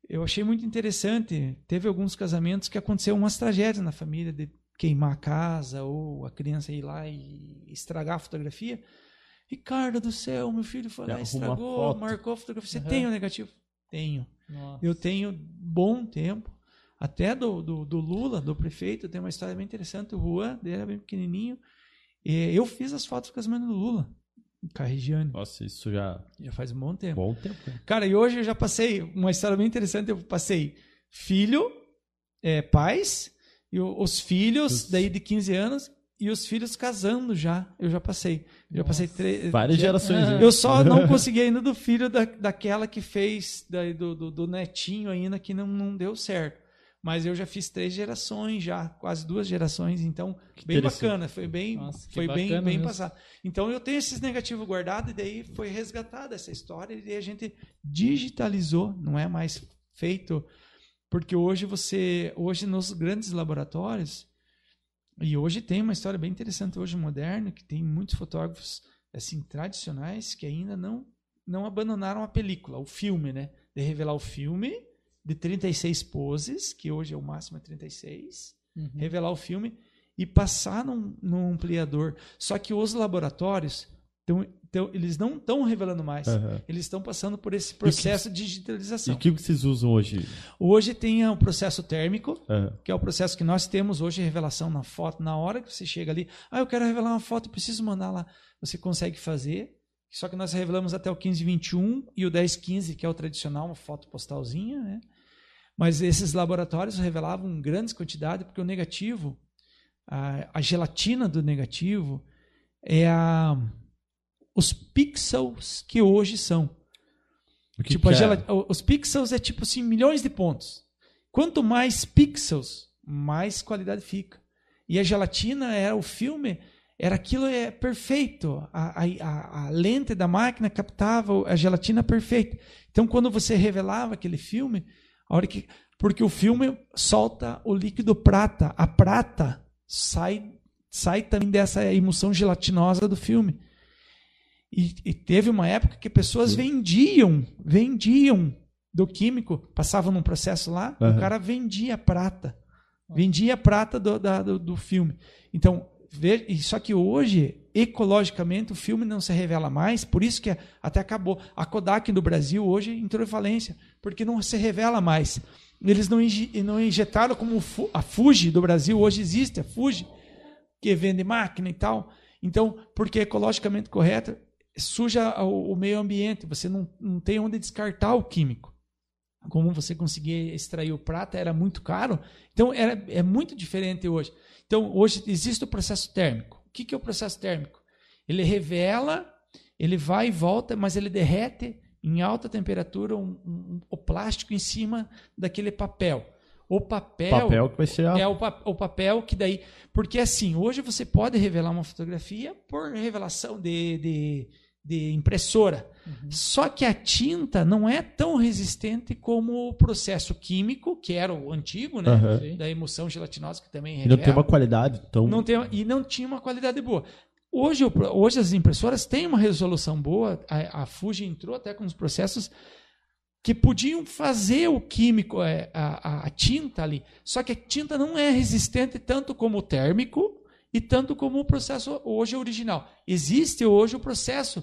eu achei muito interessante. Teve alguns casamentos que aconteceram umas tragédias na família, de queimar a casa ou a criança ir lá e estragar a fotografia. Ricardo do céu, meu filho foi lá, estragou, foto. marcou a fotografia. Você Uhum. tem o negativo? Tenho. Nossa. Eu tenho bom tempo. Até do, do, do Lula, do prefeito, tem uma história bem interessante. O Juan, ele era bem pequenininho. E eu fiz as fotos do casamento do Lula, Regiane. Nossa, isso já. Já faz um bom tempo. Bom tempo. né? Cara, e hoje eu já passei uma história bem interessante. Eu passei filho, é, pais, e os filhos, Os- daí de 15 anos, e os filhos casando já. Eu já passei. Já passei três. Várias gerações. né? Eu só não [LAUGHS] consegui ainda do filho da, daquela que fez, daí do, do, do netinho ainda, que não, não deu certo. Mas eu já fiz três gerações já, quase duas gerações, então bem interessante. bacana, foi bem, Nossa, que foi bem, bem mesmo. passado. Então eu tenho esses negativos guardados e daí foi resgatada essa história e daí a gente digitalizou, não é mais feito porque hoje você, hoje nos grandes laboratórios e hoje tem uma história bem interessante hoje moderno que tem muitos fotógrafos assim tradicionais que ainda não não abandonaram a película, o filme, né? De revelar o filme de 36 poses, que hoje é o máximo é 36 Uhum. revelar o filme e passar num, num ampliador. Só que os laboratórios, tão, tão- eles não estão revelando mais. Aham. Eles estão passando por esse processo de E digitalização. o que vocês usam hoje? Hoje tem o processo térmico, Aham. que é o processo que nós temos hoje, revelação na foto. Na hora que você chega ali, ah, eu quero revelar uma foto, preciso mandar lá. Você consegue fazer. Só que nós revelamos até o 1521 e o 1015, que é o tradicional, uma foto postalzinha, né? Mas esses laboratórios revelavam grandes quantidades, porque o negativo, a, a gelatina do negativo, é a, os pixels que hoje são. O que tipo, que é? os pixels é tipo assim, milhões de pontos. Quanto mais pixels, mais qualidade fica. E a gelatina era o filme, era aquilo é perfeito. A, a, a- lente da máquina captava a gelatina perfeita. Então, quando você revelava aquele filme, a hora que porque o filme solta o líquido prata, a prata sai sai também dessa emulsão gelatinosa do filme. E, e teve uma época que pessoas vendiam, vendiam do químico, passavam num processo lá, Aham. o cara vendia prata. Vendia prata do, da- do, do filme. Então, só que hoje, ecologicamente, o filme não se revela mais, por isso que até acabou. A Kodak do Brasil hoje entrou em falência, porque não se revela mais. Eles não, não injetaram como a Fuji do Brasil, hoje existe a Fuji, que vende máquina e tal. Então, porque é ecologicamente correto, suja o, o meio ambiente, você não, não tem onde descartar o químico. Como você conseguia extrair o prata era muito caro, então era, é muito diferente hoje. Então, hoje existe o processo térmico. O que, que é o processo térmico? Ele revela, ele vai e volta, mas ele derrete em alta temperatura um- um- o plástico em cima daquele papel. O papel, Papel que vai ser a... é o, pa- o papel que daí. Porque assim, hoje você pode revelar uma fotografia por revelação de, de, de impressora. Só que a tinta não é tão resistente como o processo químico, que era o antigo, né? Sim. Da emulsão gelatinosa, que também E não tem uma qualidade tão... Não tem- e não tinha uma qualidade boa. Hoje, hoje as impressoras têm uma resolução boa. A, a Fuji entrou até com os processos que podiam fazer o químico, é, a, a- a tinta ali. Só que a tinta não é resistente tanto como o térmico e tanto como o processo hoje original. Existe hoje o processo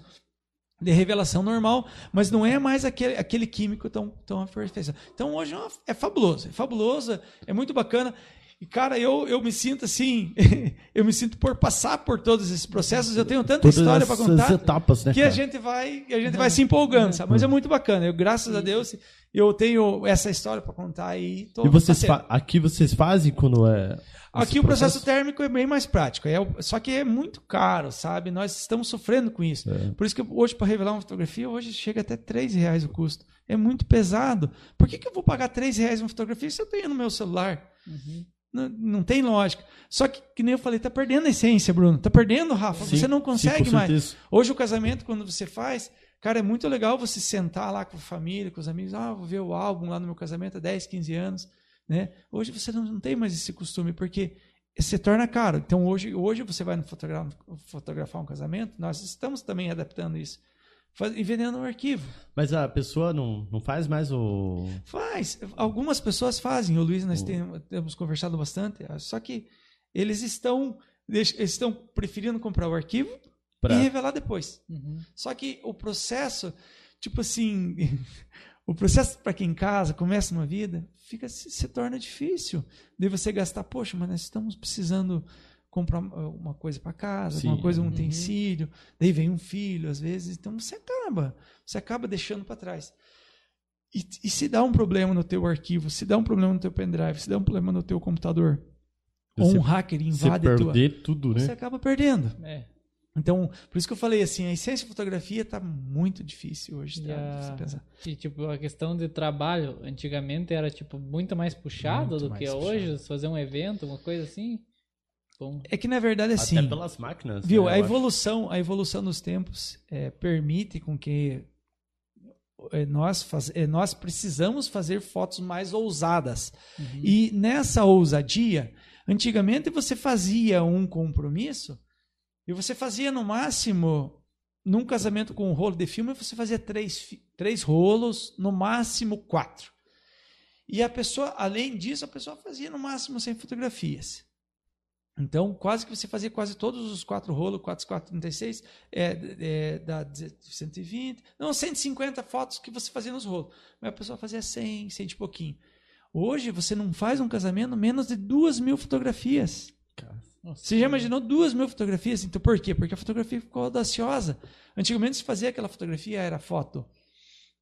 de revelação normal, mas não é mais aquele, aquele químico tão, tão aperfeiçoado. Então hoje é, é fabuloso, é fabuloso, é muito bacana. E, cara, eu, eu me sinto assim, [LAUGHS] eu me sinto por passar por todos esses processos, eu tenho tanta Todas história para contar etapas, né, que a cara? gente vai, a gente vai se empolgando, sabe? Mas é muito bacana. Eu, graças a Deus, eu tenho essa história para contar aí. tô E vocês aqui vocês fazem quando é... Aqui esse o processo térmico é bem mais prático. É, só que é muito caro, sabe? Nós estamos sofrendo com isso. É. Por isso que hoje, para revelar uma fotografia, hoje chega até 3 reais o custo. É muito pesado. Por que, que eu vou pagar 3 reais uma fotografia se eu tenho no meu celular? Uhum. Não, não tem lógica. Só que, que nem eu falei, tá perdendo a essência, Bruno. Tá perdendo, Rafa. Sim, você não sim, consegue com mais. Hoje o casamento, quando você faz, cara, é muito legal você sentar lá com a família, com os amigos, ah, vou ver o álbum lá no meu casamento há 10, 15 anos, né? Hoje você não, não tem mais esse costume, porque se torna caro. Então hoje, hoje você vai no fotogra- fotografar um casamento, nós estamos também adaptando isso. Faz- E vendendo um arquivo. Mas a pessoa não, não faz mais o... Faz. Algumas pessoas fazem. O Luiz, nós tem- temos conversado bastante. Só que eles estão, eles estão preferindo comprar o arquivo Pra... e revelar depois. Uhum. Só que o processo, tipo assim, [LAUGHS] o processo para quem casa, começa uma vida, fica se, se torna difícil. De você gastar, poxa, mas nós estamos precisando comprar uma coisa para casa, Sim. uma coisa, um Uhum. utensílio, daí vem um filho, às vezes, então você acaba, você acaba deixando para trás. E, e se dá um problema no teu arquivo, se dá um problema no teu pendrive, se dá um problema no teu computador, ou Você- um hacker Você invade tua, perder tudo, você né? acaba perdendo. É. Então, por isso que eu falei assim, a essência de fotografia está muito difícil hoje, tá? a- Você pensar. E, tipo, a questão de trabalho, antigamente era, tipo, muito mais puxado Muito do mais que é puxado. hoje, fazer um evento, uma coisa assim. Bom, É que na verdade assim, Até pelas máquinas. viu? né, A eu acho. evolução, a evolução dos tempos é, permite com que é, nós, faz, é, nós precisamos fazer fotos mais ousadas. uhum. E nessa ousadia, antigamente você fazia um compromisso e você fazia no máximo, num casamento com um rolo de filme, você fazia três, três rolos, no máximo quatro. E a pessoa, além disso, a pessoa fazia no máximo 100 fotografias. Então, quase que você fazia quase todos os quatro rolos, 4, 4, 36, é, é, dá 120, não, 150 fotos que você fazia nos rolos. Mas a pessoa fazia 100, 100 e pouquinho. Hoje, você não faz um casamento menos de duas mil fotografias. Nossa, Você já imaginou duas mil fotografias? Então, por quê? Porque a fotografia ficou audaciosa. Antigamente, se fazia aquela fotografia, era foto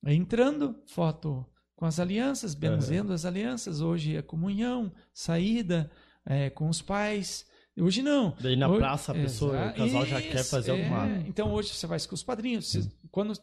entrando, foto com as alianças, benzendo as alianças. Hoje é comunhão, saída é, com os pais. Hoje não. Daí na Hoje- praça a pessoa, Exa- o casal já quer fazer é. alguma. Então hoje você faz com os padrinhos. Você- quando,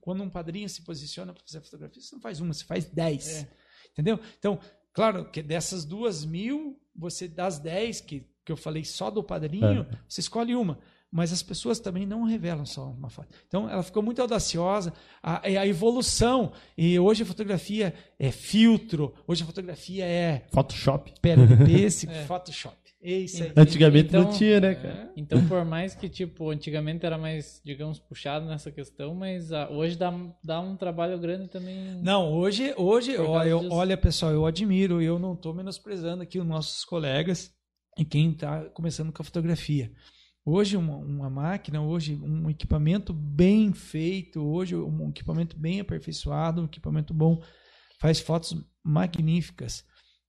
quando um padrinho se posiciona para fazer fotografia, você não faz uma, você faz dez. É. Entendeu? Então, claro que dessas duas mil, você das dez que, que eu falei só do padrinho, É. você escolhe uma. Mas as pessoas também não revelam só uma foto. Então, ela ficou muito audaciosa. A, é a evolução. E hoje a fotografia é filtro. Hoje a fotografia é Photoshop. [LAUGHS] pêssego, É. Photoshop. É isso aí. Antigamente não Então- tinha, né, cara? Então, por mais que, tipo, antigamente era mais, digamos, puxado nessa questão, mas ah, hoje dá, dá um trabalho grande também. Não, hoje, hoje ó, eu- disso. olha, pessoal, eu admiro, eu não estou menosprezando aqui os nossos colegas e quem está começando com a fotografia. Hoje, uma, uma máquina, hoje, um equipamento bem feito, hoje, um equipamento bem aperfeiçoado, um equipamento bom, faz fotos magníficas.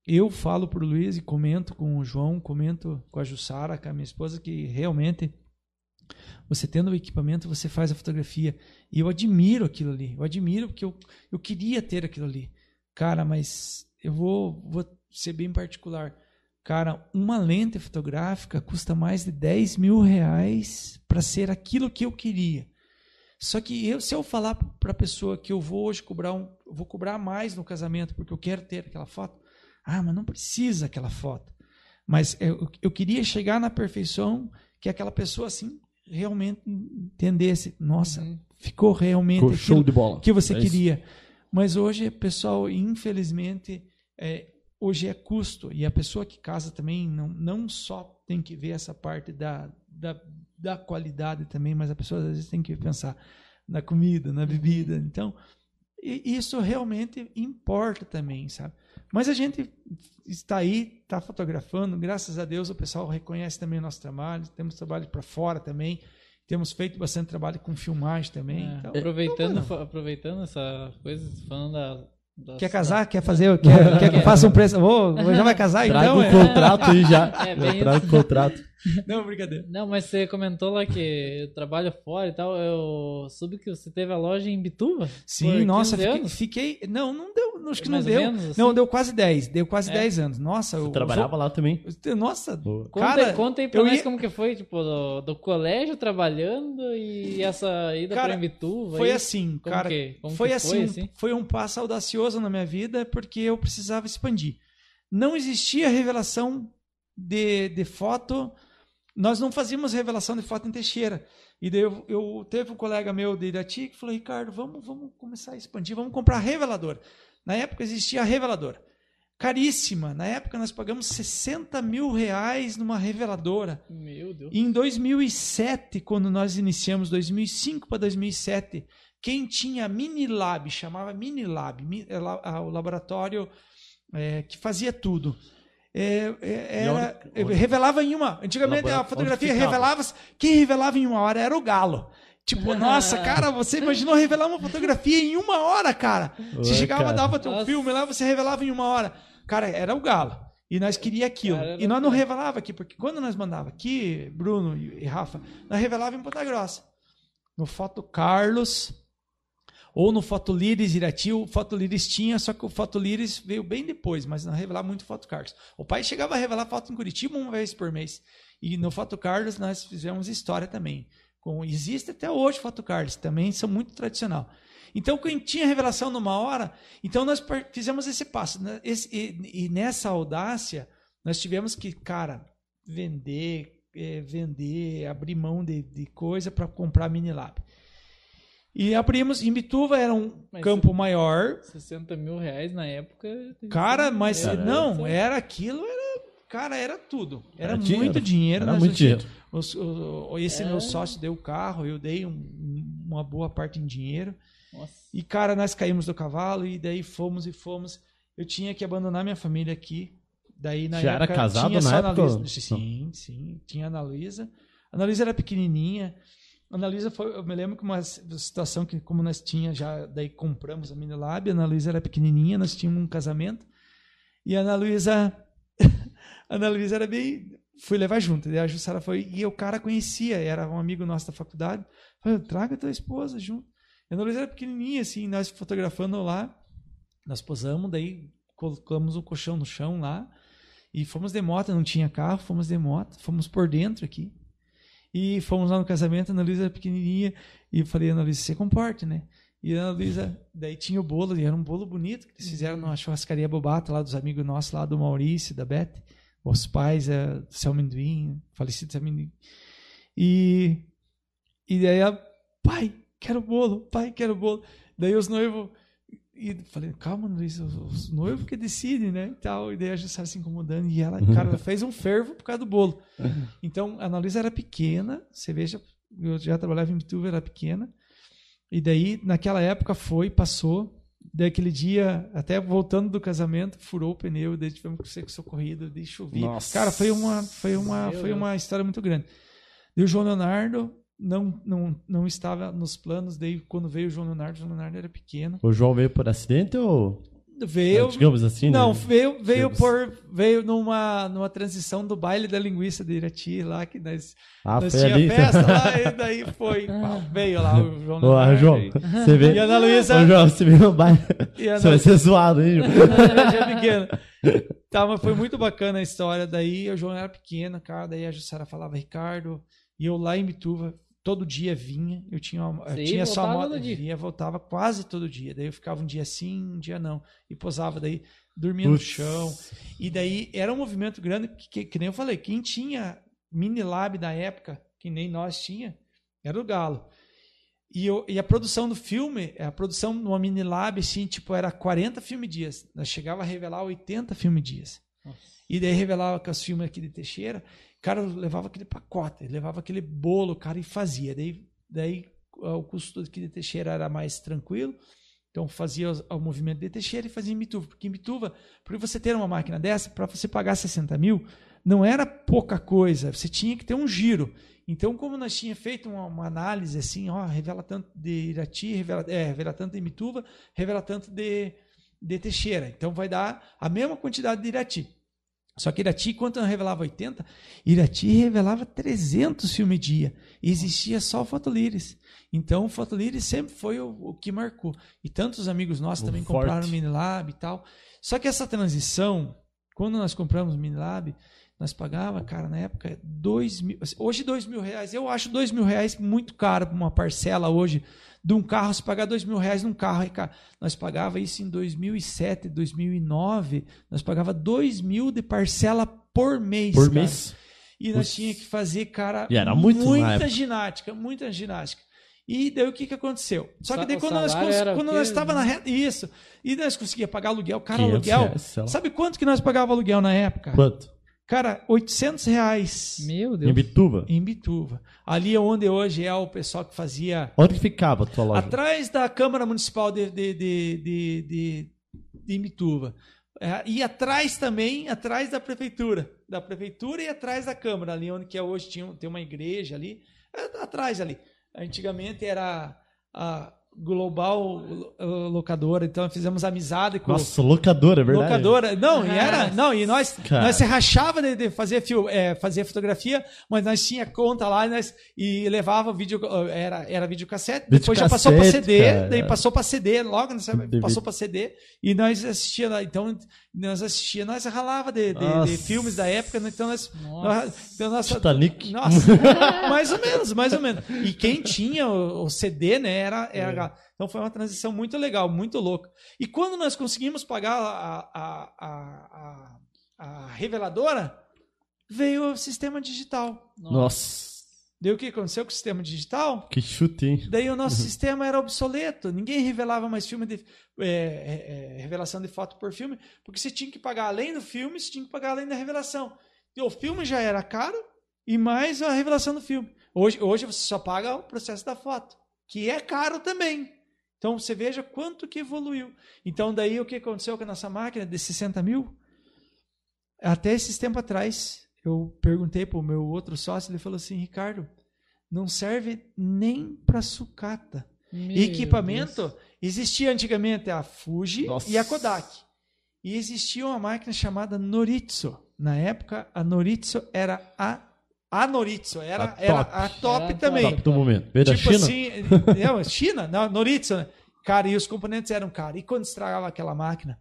Eu falo para o Luiz e comento com o João, comento com a Jussara, com a minha esposa, que realmente você tendo o equipamento, você faz a fotografia. E eu admiro aquilo ali. Eu admiro porque eu, eu queria ter aquilo ali. Cara, mas eu vou, vou ser bem particular. Cara, uma lente fotográfica custa mais de 10 mil reais para ser aquilo que eu queria. Só que eu, se eu falar para a pessoa que eu vou hoje cobrar um, vou cobrar mais no casamento porque eu quero ter aquela foto, ah, mas não precisa aquela foto. Mas eu, eu queria chegar na perfeição que aquela pessoa assim realmente entendesse, nossa, Uhum. ficou realmente Ficou show de bola. que você É isso. queria. Mas hoje, pessoal, infelizmente, é, hoje é custo. E a pessoa que casa também não, não só tem que ver essa parte da, da, da qualidade também, mas a pessoa às vezes tem que pensar na comida, na bebida. Então, e isso realmente importa também, sabe? Mas a gente está aí, está fotografando, graças a Deus o pessoal reconhece também o nosso trabalho, temos trabalho para fora também, temos feito bastante trabalho com filmagem também. É, então, aproveitando, então, aproveitando essa coisa, falando da. Das- Quer casar? Quer fazer? Quer, [LAUGHS] quer que eu faça um preço? Ô, já vai casar Traga então? o é? contrato aí já. [LAUGHS] É, bem traga o contrato. [LAUGHS] Não, brincadeira. Não, mas você comentou lá que eu trabalho fora e tal. Eu soube que você teve a loja em Bituba. Sim, nossa, 15 fiquei, anos? fiquei- Não, não deu. Acho que Mais não deu. menos, assim? Não, deu quase 10. Deu quase É. 10 anos. Nossa, eu. Você trabalhava lá também? eu- nossa, Boa. Conta, Cara, conta aí pra eu nós ia- como que foi, tipo, do, do colégio trabalhando e essa ida Cara, pra Imbituba. Foi aí. assim, Como cara. que- como foi, que assim, foi, um- assim? foi um passo audacioso na minha vida porque eu precisava expandir. Não existia revelação de, de foto. Nós não fazíamos revelação de foto em Teixeira. E daí eu, eu teve um colega meu de Irati que falou: Ricardo, vamos, vamos começar a expandir, vamos comprar revelador. Na época existia a reveladora. Caríssima. Na época nós pagamos 60 mil reais numa reveladora. Meu Deus. E em 2007, quando nós iniciamos, 2005 para 2007, quem tinha Minilab, chamava Minilab, mi- é o laboratório é, que fazia tudo. É, é, era, onde- onde- revelava em uma. Antigamente Labora- a fotografia revelava. Quem revelava em uma hora era o galo. Tipo, [LAUGHS] nossa, cara, você imaginou revelar uma fotografia em uma hora, cara. Você Oi, chegava, cara. dava teu Nossa. filme lá, você revelava em uma hora. Cara, era o galo. E nós queria aquilo. Cara, e nós não revelava aqui, porque quando nós mandava aqui, Bruno e e Rafa, nós revelava em Ponta Grossa. No Foto Carlos ou no Foto Líris Irati, o Foto Líris tinha, só que o Foto Líris veio bem depois, mas não revelava muito Foto Carlos. O pai chegava a revelar foto em Curitiba uma vez por mês. E no Foto Carlos nós fizemos história também. Com, existe até hoje Foto Carlos, também são muito tradicional. Então, quem tinha revelação numa hora, então nós fizemos esse passo. né? Esse- e, e nessa audácia, nós tivemos que, cara, vender, eh, vender, abrir mão de, de coisa para comprar Minilab. E abrimos, em Bituva era um Mas campo maior, 60 mil reais na época. Cara, mas não, é. era aquilo, era, cara, era tudo. Era, Era muito dinheiro. dinheiro. Era nós muito dinheiro. os- o- o- esse É. meu sócio deu o carro, eu dei um- uma boa parte em dinheiro. Nossa. E, cara, nós caímos do cavalo e daí fomos e fomos. Eu tinha que abandonar minha família aqui. Daí, na Já era época, casado tinha na só a Ana época? Luísa. Sim, sim. Tinha a Ana Luísa. A Ana Luísa era pequenininha. Ana Luísa foi... Eu me lembro que uma situação que, como nós tinha já... Daí compramos a Minilab. A Ana Luísa era pequenininha. Nós tínhamos um casamento. E a Ana Luísa... [LAUGHS] a Ana Luísa era bem... Fui levar junto. Daí a Jussara foi... E o cara conhecia. Era um amigo nosso da faculdade. Falei, traga tua esposa junto. A Ana Luísa era pequenininha, assim, nós fotografando lá, nós posamos, daí colocamos o colchão no chão lá e fomos de moto, não tinha carro, fomos de moto, fomos por dentro aqui e fomos lá no casamento, a Ana Luísa era pequenininha e eu falei, Ana Luísa, você comporte, né? E a Ana Luísa, daí tinha o bolo, e era um bolo bonito que eles fizeram numa churrascaria bobata lá dos amigos nossos, lá do Maurício, da Beth, os pais, é, do seu amendoim, falecido amendoim. E, e daí ela, pai, quero bolo, pai, quero bolo. Daí os noivos. E falei, calma, Luiz, os, os noivos que decidem, né? E, tal. e daí a Jussara se incomodando. E ela, [LAUGHS] cara, fez um fervo por causa do bolo. Então, a Ana Luísa era pequena, você veja, eu já trabalhava em Bituva, era pequena. E daí, naquela época, foi, passou. Daí, aquele dia, até voltando do casamento, furou o pneu, daí tivemos que ser socorrido, daí chovia. Nossa. Cara, foi uma, foi uma, Meu foi uma história muito grande. E o João Leonardo não, não, não estava nos planos, daí quando veio o João Leonardo, o João Leonardo era pequeno. O João veio por acidente ou. Veio, Digamos assim, não, né? veio, veio Digamos. por veio numa, numa transição do baile da linguiça de Irati lá que nós, Ah, nós foi tinha ali. festa lá [LAUGHS] e daí foi, pá, veio lá o João Ô, Leonardo. João, e- você vê. E a Ana Luísa- Ô, João, você viu no baile. e a Você vai ser zoado, hein, João? já pequeno. Tá, mas foi muito bacana a história. Daí o João era pequeno, cara. Daí a Jussara falava, Ricardo. E eu lá em Bituva, todo dia vinha. Eu tinha, uma, eu tinha e só voltava moto. Via, voltava quase todo dia. Daí eu ficava um dia sim, um dia não. E posava daí, dormia no Putz. chão. E daí era um movimento grande, que, que, que nem eu falei, quem tinha mini lab da época, que nem nós tinha, era o Galo. E, eu- e a produção do filme, a produção numa mini lab, assim, tipo, era 40 filme dias. Nós chegava a revelar 80 filme dias. Nossa. E daí revelava com os filmes aqui de Teixeira, cara, eu levava aquele pacote, levava aquele bolo, cara, e fazia. Daí, daí ah, o custo aqui de Teixeira era mais tranquilo. Então fazia os- o movimento de Teixeira e fazia em Mituva. Porque em Mituva, para você ter uma máquina dessa, para você pagar 60 mil, não era pouca coisa. Você tinha que ter um giro. Então, como nós tinha feito uma, uma análise assim, ó, revela tanto de Irati, revela, é, revela tanto de Mituva, revela tanto de, de Teixeira. Então vai dar a mesma quantidade de Irati. Só que Irati, não revelava 80, Irati revelava 300 filmes dia. E existia só o Fotolires. Então, o Fotolires sempre foi o, o que marcou. E tantos amigos nossos O também forte. compraram o Minilab e tal. Só que essa transição, quando nós compramos o Minilab, nós pagava, cara, na época, dois mil. Hoje, dois mil reais. Eu acho dois mil reais muito caro para uma parcela hoje de um carro. Se pagar dois mil reais num carro, aí, cara, nós pagava isso em 2007, 2009. Nós pagava dois mil de parcela por mês. Por cara. mês. E nós Putz. tinha que fazer, cara, E era muito muita ginástica, muita ginástica. E daí o que, que aconteceu? Só que daí o quando nós, quando nós estava na reta. Isso. E nós conseguia pagar aluguel. Cara, 500 aluguel. reais. Sabe quanto que nós pagava aluguel na época? Quanto? Cara, 800 reais Meu Em Deus. Bituva? em Bituva. Ali é onde hoje é o pessoal que fazia. Onde ficava a tua loja? Atrás da Câmara Municipal de, de, de, de, de, de Imbituva. É, e atrás também, atrás da prefeitura. Da prefeitura e atrás da Câmara, ali onde que é hoje tinha, tem uma igreja ali. É, atrás ali. Antigamente era a Global uh, Locadora, então fizemos amizade com Nossa, locadora, é verdade. locadora. Não, e era, não, e nós, Cara. nós se rachava de, de fazer fio, é, fazer fotografia, mas nós tinha conta lá e, nós, e levava vídeo, era, era videocassete, depois já passou para CD, cara. daí passou para CD, logo nessa, passou para CD e nós assistia lá, então nós assistia, nós ralava de, de- de Nossa. filmes da época, né? então nós, Nossa. nós- então nós Titanic. nossa, [LAUGHS] mais ou menos, mais ou menos. E quem tinha o, o CD, né, era, É. era. Então foi uma transição muito legal, muito louca. E quando nós conseguimos pagar a, a, a, a, a reveladora, veio o sistema digital. Nossa, Daí o que aconteceu com o sistema digital? que chute, hein? Daí o nosso sistema era obsoleto. Ninguém revelava mais filme de é, é, é, revelação de foto por filme, porque você tinha que pagar além do filme, você tinha que pagar além da revelação. E o filme já era caro e mais a revelação do filme. Hoje, hoje você só paga o processo da foto, que é caro também. Então você veja quanto que evoluiu. Então daí o que aconteceu com a nossa máquina de 60 mil? Até esses tempos atrás, eu perguntei para o meu outro sócio, ele falou assim, Ricardo, não serve nem para sucata. Meu Equipamento, Deus. existia antigamente a Fuji Nossa. e a Kodak. E existia uma máquina chamada Noritsu. Na época, a Noritsu era a a Noritsu, era, A era top. a top Era a também. Top do momento. Veio da Tipo China? assim, não, China, não, Noritsu, né? Cara, e os componentes eram caros. E quando estragava aquela máquina,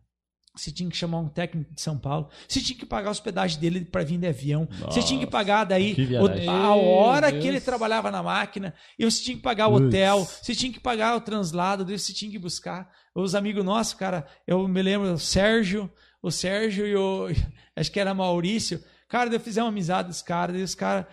você tinha que chamar um técnico de São Paulo, você tinha que pagar a hospedagem dele para vir de avião, você tinha que Nossa, pagar daí que a hora Meu que ele Deus. trabalhava na máquina, e você tinha que pagar o hotel, você tinha que pagar o translado, você tinha que buscar. Os amigos nossos, cara, eu me lembro, o Sérgio, o Sérgio e o. [LAUGHS] Acho que era Maurício. Cara, eu fiz uma amizade dos caras, e os caras.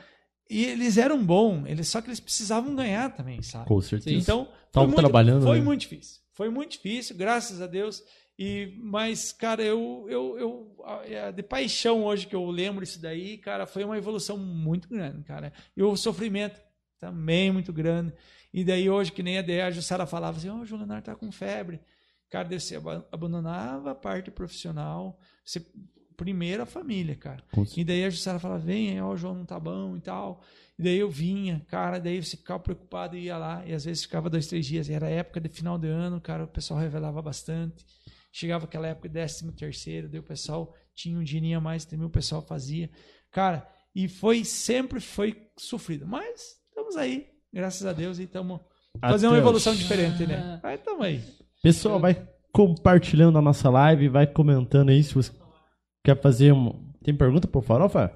E eles eram bons, eles, só que eles precisavam ganhar também, sabe? Com certeza. Então, foi Estavam muito, trabalhando, foi né? muito difícil. Foi muito difícil, graças a Deus. E, mas, cara, eu, eu, eu a- de paixão hoje que eu lembro isso daí, cara, foi uma evolução muito grande, cara. E o sofrimento também muito grande. E daí hoje, que nem a DEA, a Jussara falava assim, ó, o João Leonardo tá com febre. Cara, daí você aba- abandonava a parte profissional, você primeiro a família, cara. Com E daí a Jussara falava, vem, ó, o João não tá bom e tal. E daí eu vinha, cara, daí você ficava preocupado e ia lá, e às vezes ficava dois, três dias. Era época de final de ano, cara, o pessoal revelava bastante. Chegava aquela época décimo terceiro, daí o pessoal tinha um dinheirinho a mais, também o pessoal fazia. Cara, e foi, sempre foi sofrido. Mas estamos aí, graças a Deus, e estamos fazendo uma evolução diferente, né? Aí estamos aí. Pessoal, vai compartilhando a nossa live, vai comentando aí se você quer fazer um... Tem pergunta pro Farofa?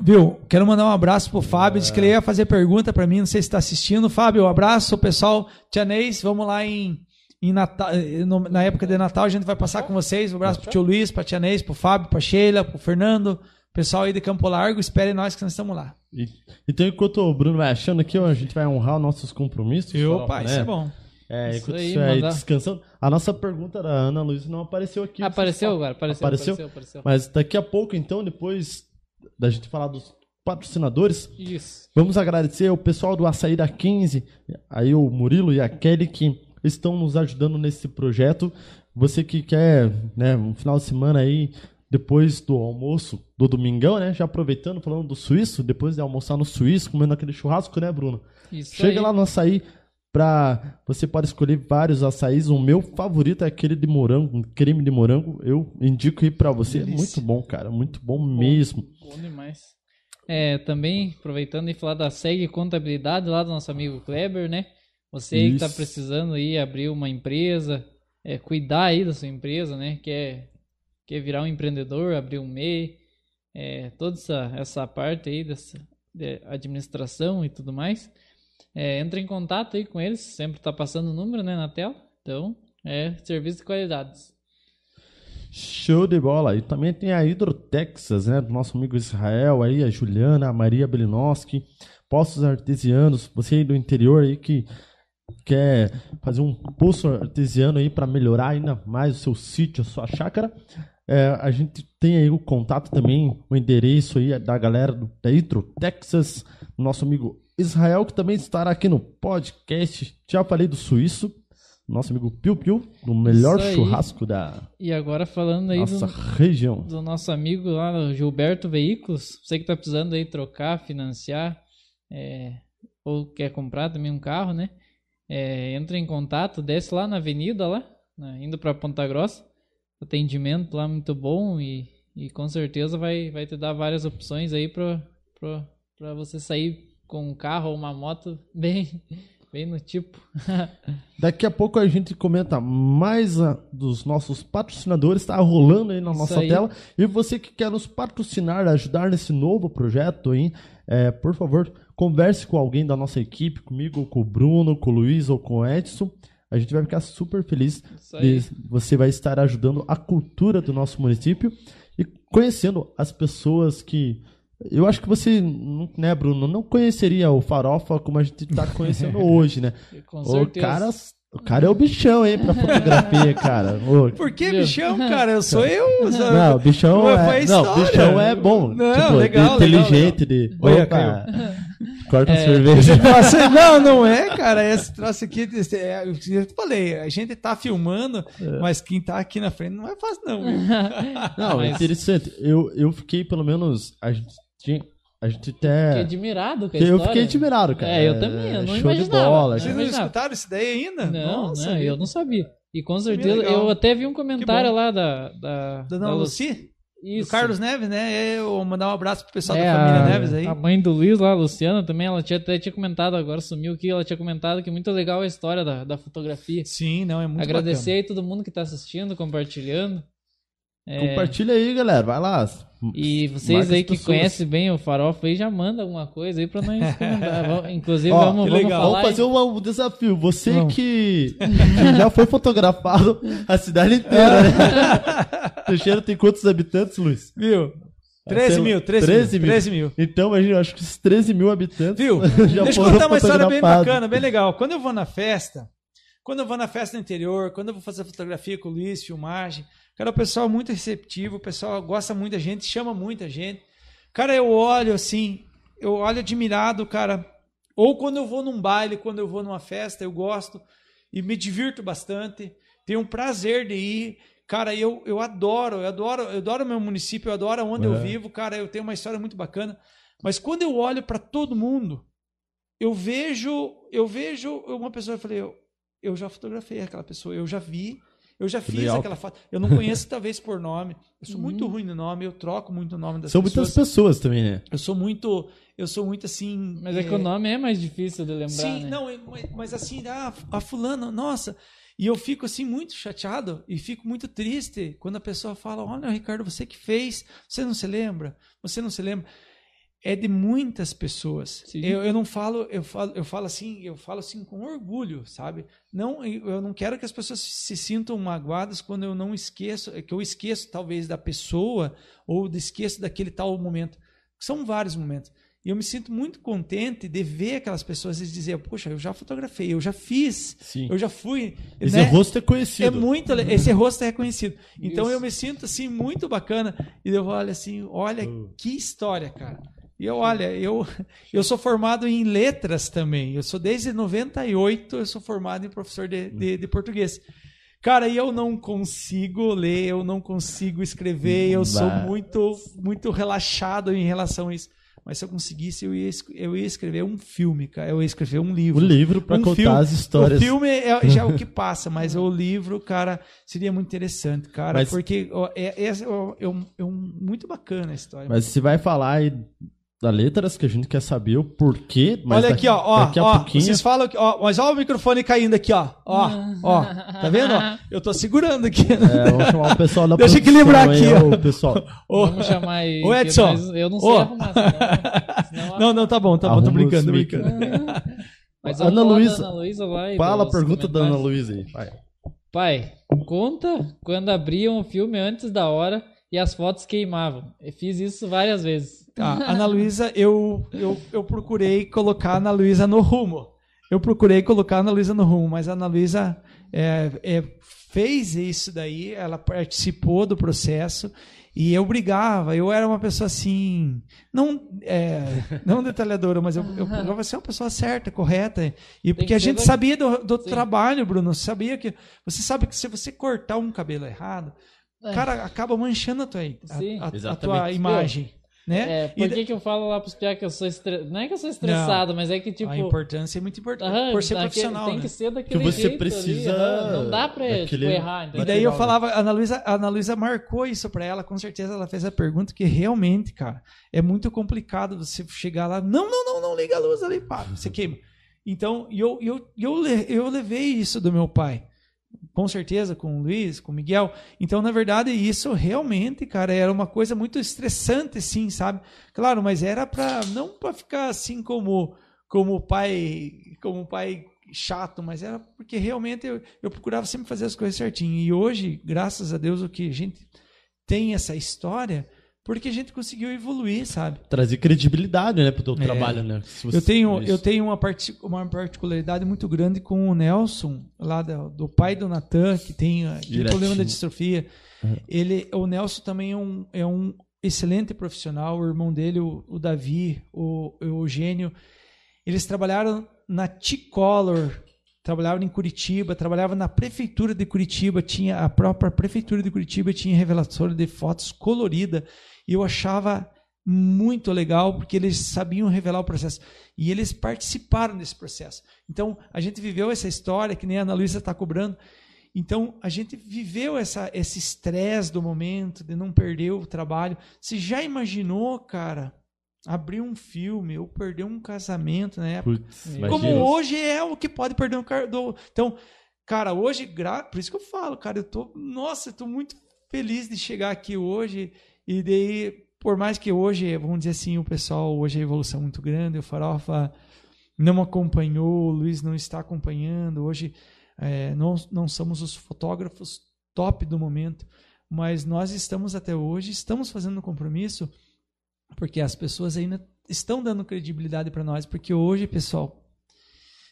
Viu? Quero mandar um abraço pro Fábio. Disse que ele ia fazer pergunta para mim. Não sei se está assistindo. Fábio, um abraço, pessoal. Tianês, vamos lá em, em Natal, eh, no- na época de Natal. A gente vai passar com vocês. Um abraço pro tio Luiz, pra Tianês, pro Fábio, pra Sheila, pro Fernando. Pessoal aí de Campo Largo, esperem nós que nós estamos lá. E- Então, enquanto o Bruno vai achando aqui, a gente vai honrar os nossos compromissos. Farofa, Opa, isso né? é bom. É, Isso enquanto aí, você vai mandar. descansando. A nossa pergunta da Ana Luísa não apareceu aqui. Apareceu agora, apareceu, Apareceu? apareceu, apareceu. Mas daqui a pouco, então, depois da gente falar dos patrocinadores, Isso. vamos agradecer o pessoal do Açaí da 15, aí o Murilo e a Kelly que estão nos ajudando nesse projeto. Você que quer, né, um final de semana aí, depois do almoço, do domingão, né, já aproveitando, falando do suíço, depois de almoçar no suíço, comendo aquele churrasco, né, Bruno? Isso Chega aí. lá no açaí pra. Você pode escolher vários açaís. O meu favorito é aquele de morango, um creme de morango. Eu indico aí pra você. É Delícia. muito bom, cara. Muito bom mesmo. Bom demais. É, também, aproveitando e falar da SEG Contabilidade lá do nosso amigo Kleber, né? Você aí que está Isso. precisando aí abrir uma empresa, é, cuidar aí da sua empresa, né? Quer, quer virar um empreendedor, abrir um MEI, é, toda essa, essa parte aí dessa de administração e tudo mais. É, entra em contato aí com eles, sempre tá passando o número né, na tela. Então, é serviço de qualidades. Show de bola. E também tem a Hidro Texas, né? Do nosso amigo Israel aí, a Juliana, a Maria Belinowski. Poços artesianos. Você aí do interior aí que quer fazer um poço artesiano aí para melhorar ainda mais o seu sítio, a sua chácara. É, a gente tem aí o contato também, o endereço aí da galera do, da Texas, nosso amigo Israel, que também estará aqui no podcast. Já falei do suíço, nosso amigo Piu Piu, do melhor churrasco da E agora falando aí nossa do, região. do nosso amigo lá, Gilberto Veículos. Você que tá precisando aí trocar, financiar, é, ou quer comprar também um carro, né? É, entra em contato, desce lá na avenida lá, né, indo para Ponta Grossa. Atendimento lá muito bom e, e com certeza vai, vai te dar várias opções aí para você sair com um carro ou uma moto bem [LAUGHS] bem no tipo. [LAUGHS] Daqui a pouco a gente comenta mais ah, dos nossos patrocinadores, tá rolando aí na Isso nossa aí. tela. E você que quer nos patrocinar, ajudar nesse novo projeto aí, é, por favor, converse com alguém da nossa equipe, comigo, com o Bruno, com o Luiz ou com o Edson. A gente vai ficar super feliz você vai estar ajudando a cultura do nosso município e conhecendo as pessoas que eu acho que você, né, Bruno, não conheceria o Farofa como a gente está conhecendo [LAUGHS] hoje, né? Com O certeza. cara, o cara é o bichão, hein, pra fotografia, cara. Ô, Por que bichão, cara? Eu sou eu. sabe? Não, o bichão é, a não, bichão é bom. Não, tipo, legal, de legal, inteligente, de... Olha, Opa, corta a É, cerveja. [LAUGHS] Esse troço- não, não é, cara. Esse troço aqui, esse- é, eu falei, a gente tá filmando, mas quem tá aqui na frente não é fácil, não. viu? Não, Mas- interessante. Eu, eu fiquei, pelo menos, a gente tinha... A gente Fiquei até... admirado com a Eu história. fiquei admirado, cara. É, eu também, eu não show de imaginava. bola. Não Vocês não escutaram isso daí ainda? Não, Nossa, não, eu não sabia. E com Sabia certeza, eu até vi um comentário lá da... Da, Da da Luci? Isso. Do Carlos Neves, né? Eu vou mandar um abraço pro pessoal É, da família a, Neves aí. A mãe do Luiz lá, a Luciana, também, ela tinha, até tinha comentado, agora sumiu aqui, ela tinha comentado que muito legal a história da, da fotografia. Sim, não, é muito Agradecer aí todo mundo que tá assistindo, compartilhando. É, Compartilha aí, galera. Vai lá. E vocês aí que pessoas. conhecem bem o Farofa aí, já manda alguma coisa aí pra nós comentar. [LAUGHS] Inclusive, Ó, vamos, vamos. Vamos fazer um, um desafio. Você que, que já foi fotografado a cidade inteira, né? [LAUGHS] Teixeira tem quantos habitantes, Luiz? Viu? 13 Sei lá, mil, 13, 13 mil. mil. 13 mil. Então, a gente, acho que esses 13 mil habitantes Viu? [LAUGHS] já Deixa eu contar uma história bem bacana, bem legal. Quando eu vou na festa, quando eu vou na festa no interior, quando eu vou fazer fotografia com o Luiz, filmagem, cara, o pessoal é muito receptivo, o pessoal gosta muito da gente, chama muita gente. Cara, eu olho assim, eu olho admirado, cara. Ou quando eu vou num baile, quando eu vou numa festa, eu gosto e me divirto bastante. Tenho um prazer de ir. Cara, eu, eu adoro, eu adoro, eu adoro meu município, eu adoro onde eu É. vivo, cara, eu tenho uma história muito bacana. Mas quando eu olho para todo mundo, eu vejo, eu vejo uma pessoa, eu falei, eu, eu já fotografei aquela pessoa, eu já vi, eu já Que fiz legal. aquela foto. Eu não conheço [LAUGHS] talvez por nome. Eu sou muito Uhum. ruim no nome, eu troco muito o nome das São pessoas. muitas pessoas também, né? Eu sou muito, eu sou muito assim. Mas é que o nome é mais difícil de lembrar, Sim, né? não, é- mas, mas assim, ah, a fulana, nossa. E eu fico assim muito chateado e fico muito triste quando a pessoa fala: Olha, Ricardo, você que fez, você não se lembra? Você não se lembra? É de muitas pessoas. Eu, eu não falo, eu falo, eu falo assim, eu falo assim com orgulho, sabe? Não, eu não quero que as pessoas se sintam magoadas quando eu não esqueço, que eu esqueço talvez da pessoa ou esqueço daquele tal momento. São vários momentos. E eu me sinto muito contente de ver aquelas pessoas e dizer, poxa, eu já fotografei, eu já fiz, Sim. eu já fui. Esse né? rosto é É conhecido. muito, le- esse rosto é reconhecido. Então Isso. eu me sinto assim muito bacana e eu olho assim, olha Oh. que história, cara. E eu olha, eu eu sou formado em letras também. Eu sou desde 98, eu sou formado em professor de, de, de português. Cara, e eu não consigo ler, eu não consigo escrever, eu sou muito muito relaxado em relação a isso. Mas se eu conseguisse, eu ia, eu ia escrever um filme, cara. Eu ia escrever um O livro. livro pra Um contar filme- as histórias. O filme é, já é o que [LAUGHS] passa, mas o livro, cara, seria muito interessante, cara, Mas- porque ó, é, é, é um- é um- muito bacana a história. Mas você vai falar aí da letras que a gente quer saber o porquê. Mas Olha daqui, aqui, ó, ó, daqui a ó, pouquinho. vocês falam que, ó, mas ó o microfone caindo aqui, ó, ó, ó, tá vendo? Ó, eu tô segurando aqui. É, vamos chamar o pessoal da [LAUGHS] Deixa eu produção equilibrar aqui, ó. o pessoal. [LAUGHS] Ô, Vamos chamar aí. Ô, Edson. eu não sei Ô. arrumar, senão, senão Não, não, tá bom, tá bom, tô brincando, brincando. [LAUGHS] Mas Ana Luísa, da Ana Luísa lá e Fala a pergunta da Ana. Luísa aí. Vai. Pai, conta quando abriam o filme antes da hora e as fotos queimavam. Eu fiz isso várias vezes. Tá, Ana Luísa, eu, eu, eu procurei colocar a Ana Luísa no rumo. Eu procurei colocar a Ana Luísa no rumo, mas a Ana Luísa é, é, fez isso daí, ela participou do processo e eu brigava. Eu era uma pessoa assim, não, é, não detalhadora, mas eu, eu procurava ser uma pessoa certa, correta. E porque que a gente sabia do, do trabalho, Bruno. Sabia que. Você sabe que se você cortar um cabelo errado, É. cara, acaba manchando a tua, a, Sim. a- a tua Exatamente. imagem. Né? É, por E que, que eu falo lá pros piá que eu sou estressado? Não é que eu sou estressado, mas é que tipo. a importância é muito importante aham, por ser daquele- profissional, Tem né? que ser daquele Que você jeito precisa ali, aham, não dá pra daquele- tipo, errar, E entendeu? daí eu né? falava, a Ana Luísa, a Ana Luísa marcou isso pra ela, com certeza ela fez a pergunta, que realmente, cara, é muito complicado você chegar lá, não, não, não, não, liga a luz ali, pá, você queima. Então, e eu, e eu, e eu, eu levei isso do meu pai, com certeza, com o Luiz, com o Miguel. Então, na verdade, isso realmente, cara, era uma coisa muito estressante, sim, sabe? Claro, mas era pra, não pra ficar assim como, como pai, como pai chato, mas era porque realmente eu, eu procurava sempre fazer as coisas certinho. E hoje, graças a Deus, o que a gente tem essa história, porque a gente conseguiu evoluir, sabe? Trazer credibilidade, né, pro teu É. trabalho, né? Eu tenho, eu tenho uma, parti uma particularidade muito grande com o Nelson, lá da- do pai do Natan, que tem aquele Direitinho. problema da distrofia. Uhum. Ele, o Nelson também é um, é um excelente profissional, o irmão dele, o, o Davi, o, o Eugênio. Eles trabalharam na T-Color, trabalhavam em Curitiba, trabalhavam na prefeitura de Curitiba, tinha a própria prefeitura de Curitiba tinha revelatório de fotos colorida e eu achava muito legal porque eles sabiam revelar o processo e eles participaram desse processo. Então a gente viveu essa história que nem a Ana Luísa está cobrando. Então a gente viveu essa, esse estresse do momento de não perder o trabalho. Você já imaginou, cara, abrir um filme ou perder um casamento na época? Como imagina. Hoje é o que pode perder um car... do... Então, cara, hoje, gra... por isso que eu falo, cara, eu tô, nossa, eu tô muito feliz de chegar aqui hoje e daí, por mais que hoje, vamos dizer assim, o pessoal, hoje a evolução é muito grande, o Farofa não acompanhou, o Luiz não está acompanhando, hoje é, não, não somos os fotógrafos top do momento, mas nós estamos até hoje, estamos fazendo um compromisso porque as pessoas ainda estão dando credibilidade para nós, porque hoje, pessoal,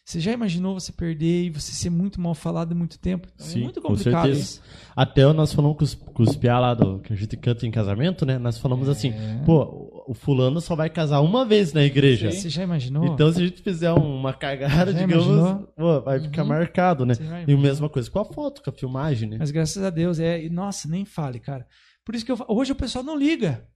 você já imaginou você perder e você ser muito mal falado muito tempo? Então, Sim, é muito com complicado certeza. isso. Até nós falamos com os, com os piá lá do, que a gente canta em casamento, né? Nós falamos assim, É. pô, o- fulano só vai casar uma vez na igreja. Você já imaginou? Então, se a gente fizer uma cagada, Já digamos, pô, vai ficar Uhum. marcado, né? E a mesma coisa com a foto, com a filmagem, né? Mas graças a Deus, é. e, Nossa, nem fale, cara. Por isso que eu, hoje o pessoal não liga.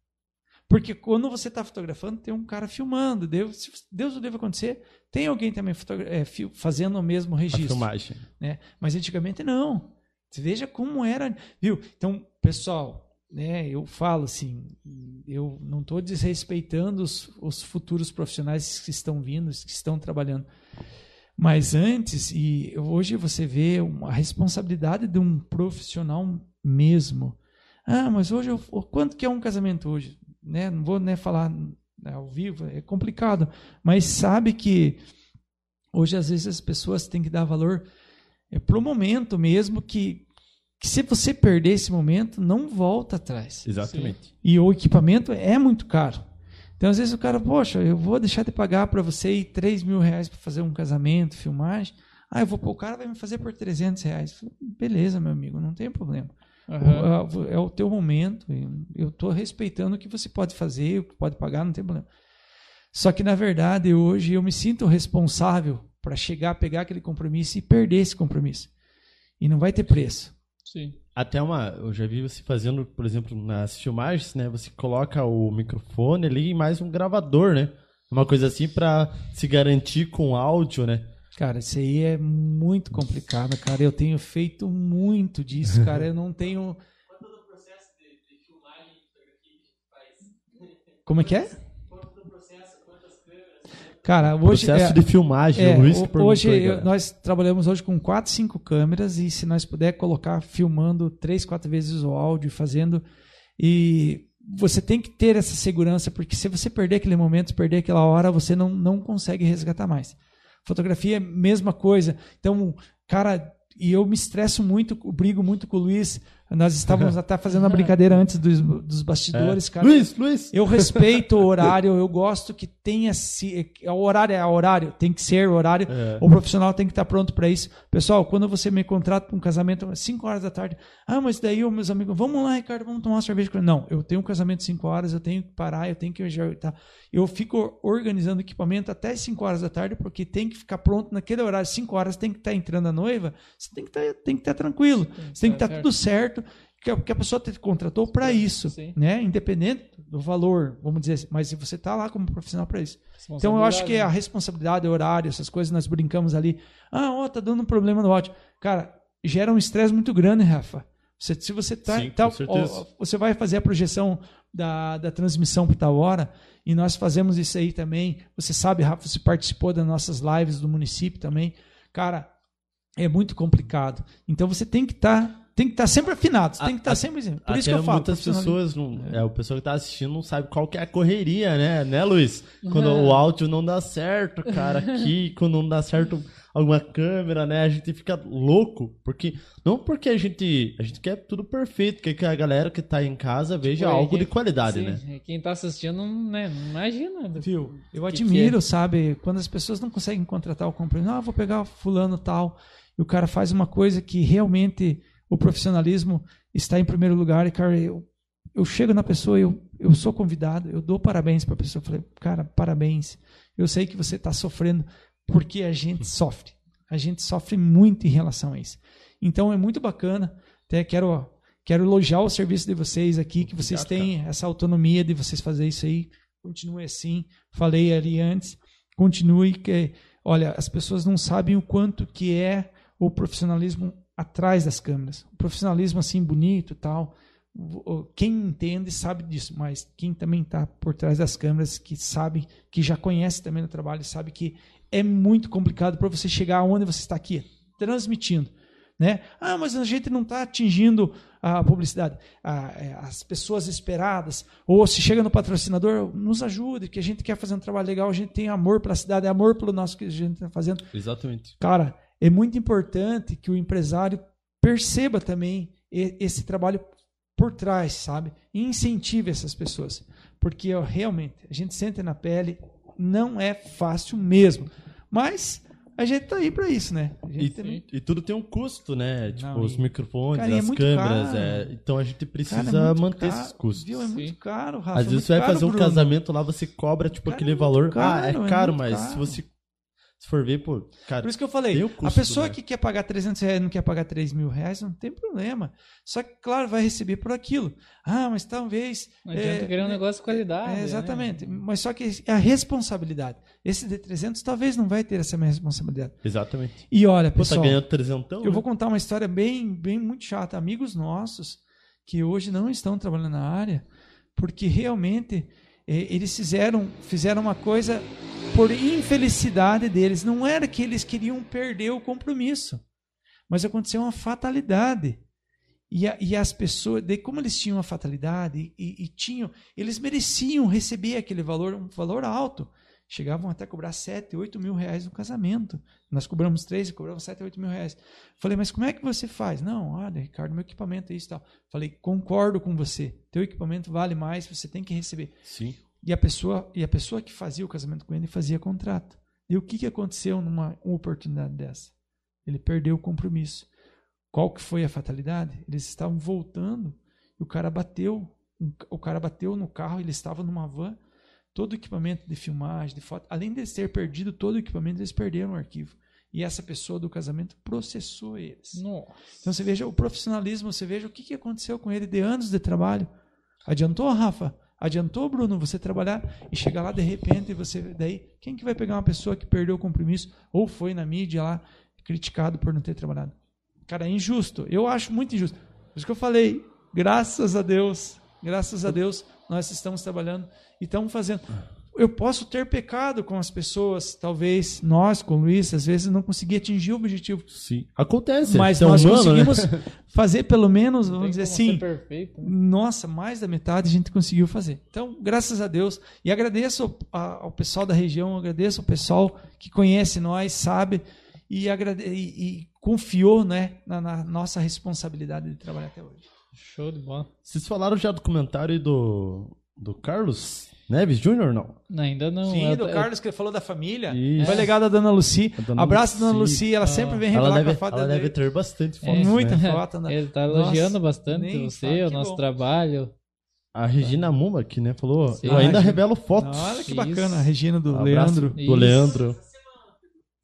Porque quando você está fotografando, tem um cara filmando. Deus, se Deus o deve acontecer, tem alguém também é, fazendo o mesmo A registro. filmagem. né? Mas antigamente não. Você veja como era, viu? Então, pessoal, né? Eu falo assim, eu não estou desrespeitando os, os futuros profissionais que estão vindo, que estão trabalhando. Mas antes e hoje você vê uma responsabilidade de um profissional mesmo. Ah, mas hoje eu, quanto que é um casamento hoje? Né? Não vou né, falar né, ao vivo, é complicado. Mas sabe que hoje às vezes as pessoas têm que dar valor é pro momento mesmo que, que se você perder esse momento, não volta atrás. Exatamente. E o equipamento é muito caro. Então, às vezes o cara, poxa, eu vou deixar de pagar para você aí 3 mil reais para fazer um casamento, filmagem. Ah, eu vou pôr o cara vai me fazer por 300 reais. Beleza, meu amigo, não tem problema. Aham. É o teu momento. e Eu estou respeitando o que você pode fazer, o que pode pagar, não tem problema. Só que, na verdade, hoje eu me sinto responsável para chegar, pegar aquele compromisso e perder esse compromisso. E não vai ter preço. Sim. Até uma. Eu já vi você fazendo, por exemplo, nas filmagens, né? Você coloca o microfone ali e mais um gravador, né? Uma coisa assim pra se garantir com áudio, né? Cara, isso aí é muito complicado, cara. Eu tenho feito muito disso, cara. Eu não tenho. [LAUGHS] Como é que é? Cara, hoje. Processo é, de filmagem, é, o Luiz que hoje aí, eu- nós trabalhamos hoje com quatro, cinco câmeras e se nós puder colocar filmando três, quatro vezes o áudio, fazendo e você tem que ter essa segurança porque se você perder aquele momento, perder aquela hora, você não, não consegue resgatar mais. Fotografia é mesma coisa. Então, cara, e eu me estresso muito, brigo muito com o Luiz. Nós estávamos até fazendo uma brincadeira antes dos, dos bastidores, É. cara. Luiz, Luiz! Eu respeito o horário, eu gosto que tenha. se- O horário é horário, tem que ser o horário. É. O profissional tem que estar pronto para isso. Pessoal, quando você me contrata para um casamento às 5 horas da tarde, ah, mas daí os meus amigos, vamos lá, Ricardo, vamos tomar uma cerveja. Não, eu tenho um casamento às 5 horas, eu tenho que parar, eu tenho que ajeitar. Eu fico organizando equipamento até as 5 horas da tarde, porque tem que ficar pronto naquele horário. 5 horas tem que estar entrando a noiva, você tem que estar, tem que estar tranquilo, você tem que estar certo. tudo certo. Que a, que a pessoa te contratou para isso, Sim. né? Independente do valor, vamos dizer assim, mas se você tá lá como profissional para isso. Então eu acho que a responsabilidade, horário, essas coisas, nós brincamos ali. Ah, ó, tá dando um problema no áudio. Cara, gera um estresse muito grande, Rafa. Você- se você tá, Sim, tá- ó, você vai fazer a projeção da, da transmissão por tal hora, e nós fazemos isso aí também. Você sabe, Rafa, você participou das nossas lives do município também. Cara, é muito complicado. Então você tem que estar. Tem que estar sempre afinado, tem que estar a- sempre. Por Até isso que eu falo. muitas pessoas, não, é. o pessoal que tá assistindo não sabe qual que é a correria, né? Né, Luiz? Quando É. o áudio não dá certo, cara, [LAUGHS] aqui, quando não dá certo alguma câmera, né? A gente fica louco, porque não porque a gente, a gente quer tudo perfeito, quer que a galera que tá em casa veja Tipo, algo quem- de qualidade, Sim, né? Quem tá assistindo, não, né, não imagina. Viu? Eu Que que admiro, sabe, quando as pessoas não conseguem contratar o companheiro, ah, vou pegar fulano tal, e o cara faz uma coisa que realmente o profissionalismo está em primeiro lugar, e cara, eu, eu chego na pessoa, eu, eu sou convidado, eu dou parabéns para a pessoa, eu falei, cara, parabéns, eu sei que você está sofrendo, porque a gente [LAUGHS] sofre, a gente sofre muito em relação a isso. Então é muito bacana, até quero, quero elogiar o serviço de vocês aqui, que vocês Obrigado, têm essa autonomia de vocês fazer isso aí, continue assim, falei ali antes, continue que, olha, as pessoas não sabem o quanto que é o profissionalismo atrás das câmeras. O profissionalismo assim bonito, e tal. Quem entende sabe disso, mas quem também está por trás das câmeras, que sabe, que já conhece também o trabalho, sabe que é muito complicado para você chegar onde você está aqui, transmitindo. Né? Ah, mas a gente não está atingindo a publicidade, a- é, as pessoas esperadas. Ou se chega no patrocinador, nos ajude, que a gente quer fazer um trabalho legal, a gente tem amor pela cidade, é amor pelo nosso que a gente está fazendo. Exatamente. Cara, é muito importante que o empresário perceba também esse trabalho por trás, sabe? E incentive essas pessoas. Porque ó, realmente, a gente sente na pele, não é fácil mesmo. Mas a gente tá aí para isso, né? A gente E, também- e tudo tem um custo, né? Tipo, Não, os e- microfones, Cara, e é as muito câmeras. é, então a gente Cara, precisa é muito manter caro, esses custos. Viu? É muito caro, Rafa. Às é vezes você vai caro, fazer um Bruno. casamento lá, você cobra, tipo, Cara, aquele é muito valor. caro, ah, é é caro, mas se você se for ver, pô, cara, Por isso que eu falei, a pessoa né? que quer pagar 300 reais e não quer pagar 3 mil reais, não tem problema. Só que, claro, vai receber por aquilo. Ah, mas talvez... Não adianta é, querer um né, negócio de qualidade. é, né? exatamente. Mas só que é a responsabilidade. Esse de 300 talvez não vai ter essa minha responsabilidade. exatamente. E olha, Pô, tá pessoal, ganhando trezentão? eu né? vou contar uma história bem, bem muito chata. Amigos nossos que hoje não estão trabalhando na área, porque realmente eles fizeram, fizeram uma coisa por infelicidade deles. Não era que eles queriam perder o compromisso, mas aconteceu uma fatalidade. E, a- e as pessoas, daí como eles tinham a fatalidade e, e tinham, eles mereciam receber aquele valor, um valor alto. Chegavam até a cobrar 7, 8 mil reais no casamento. Nós cobramos 3 e cobramos 7, 8 mil reais. Falei, mas como é que você faz? Não, olha, Ricardo, meu equipamento é isso e tal. Falei, concordo com você. Teu equipamento vale mais, você tem que receber. Sim. E a pessoa, e a pessoa que fazia o casamento com ele fazia contrato. E o que, que aconteceu numa oportunidade dessa? Ele perdeu o compromisso. Qual que foi a fatalidade? Eles estavam voltando e o cara bateu, o cara bateu no carro, ele estava numa van, todo o equipamento de filmagem, de foto, além de ter perdido todo o equipamento, eles perderam o arquivo. E essa pessoa do casamento processou eles. Nossa. Então você veja o profissionalismo, você veja o que, que aconteceu com ele de anos de trabalho. Adiantou, Rafa? Adiantou, Bruno, você trabalhar e chegar lá de repente e você. Daí, quem que vai pegar uma pessoa que perdeu o compromisso ou foi na mídia lá criticado por não ter trabalhado? Cara, é injusto. Eu acho muito injusto. Por isso que eu falei, graças a Deus, graças a Deus, nós estamos trabalhando e estamos fazendo. Eu posso ter pecado com as pessoas, talvez nós, com o Luiz, às vezes não conseguir atingir o objetivo. Sim. Acontece. Mas é nós humano, né? conseguimos fazer pelo menos, Não vamos dizer assim, perfeito, né? nossa, mais da metade a gente conseguiu fazer. Então, graças a Deus. E agradeço ao pessoal da região, agradeço ao pessoal que conhece nós, sabe, e, agrade- e- e confiou né, na, na nossa responsabilidade de trabalhar até hoje. Show de bola. Vocês falaram já do comentário do, do Carlos Neves Júnior, não? Não, ainda não. Sim, eu- do eu- Carlos que ele falou da família. Isso. Foi legal da Dona Luci. A Dona Abraço, Dona Luci. Luci. Ela Ah. sempre vem Ela revelar deve, com a foto ela deve dele. ter bastante É. fotos, Muita né? [LAUGHS] foto. Né? Ele tá elogiando Nossa, bastante nem você, fala, o nosso bom. trabalho. A Regina Muma aqui, né? Falou, Sim. eu ainda Ah, revelo fotos. Olha que Isso. bacana, a Regina do abraço Leandro. Do Isso. Leandro.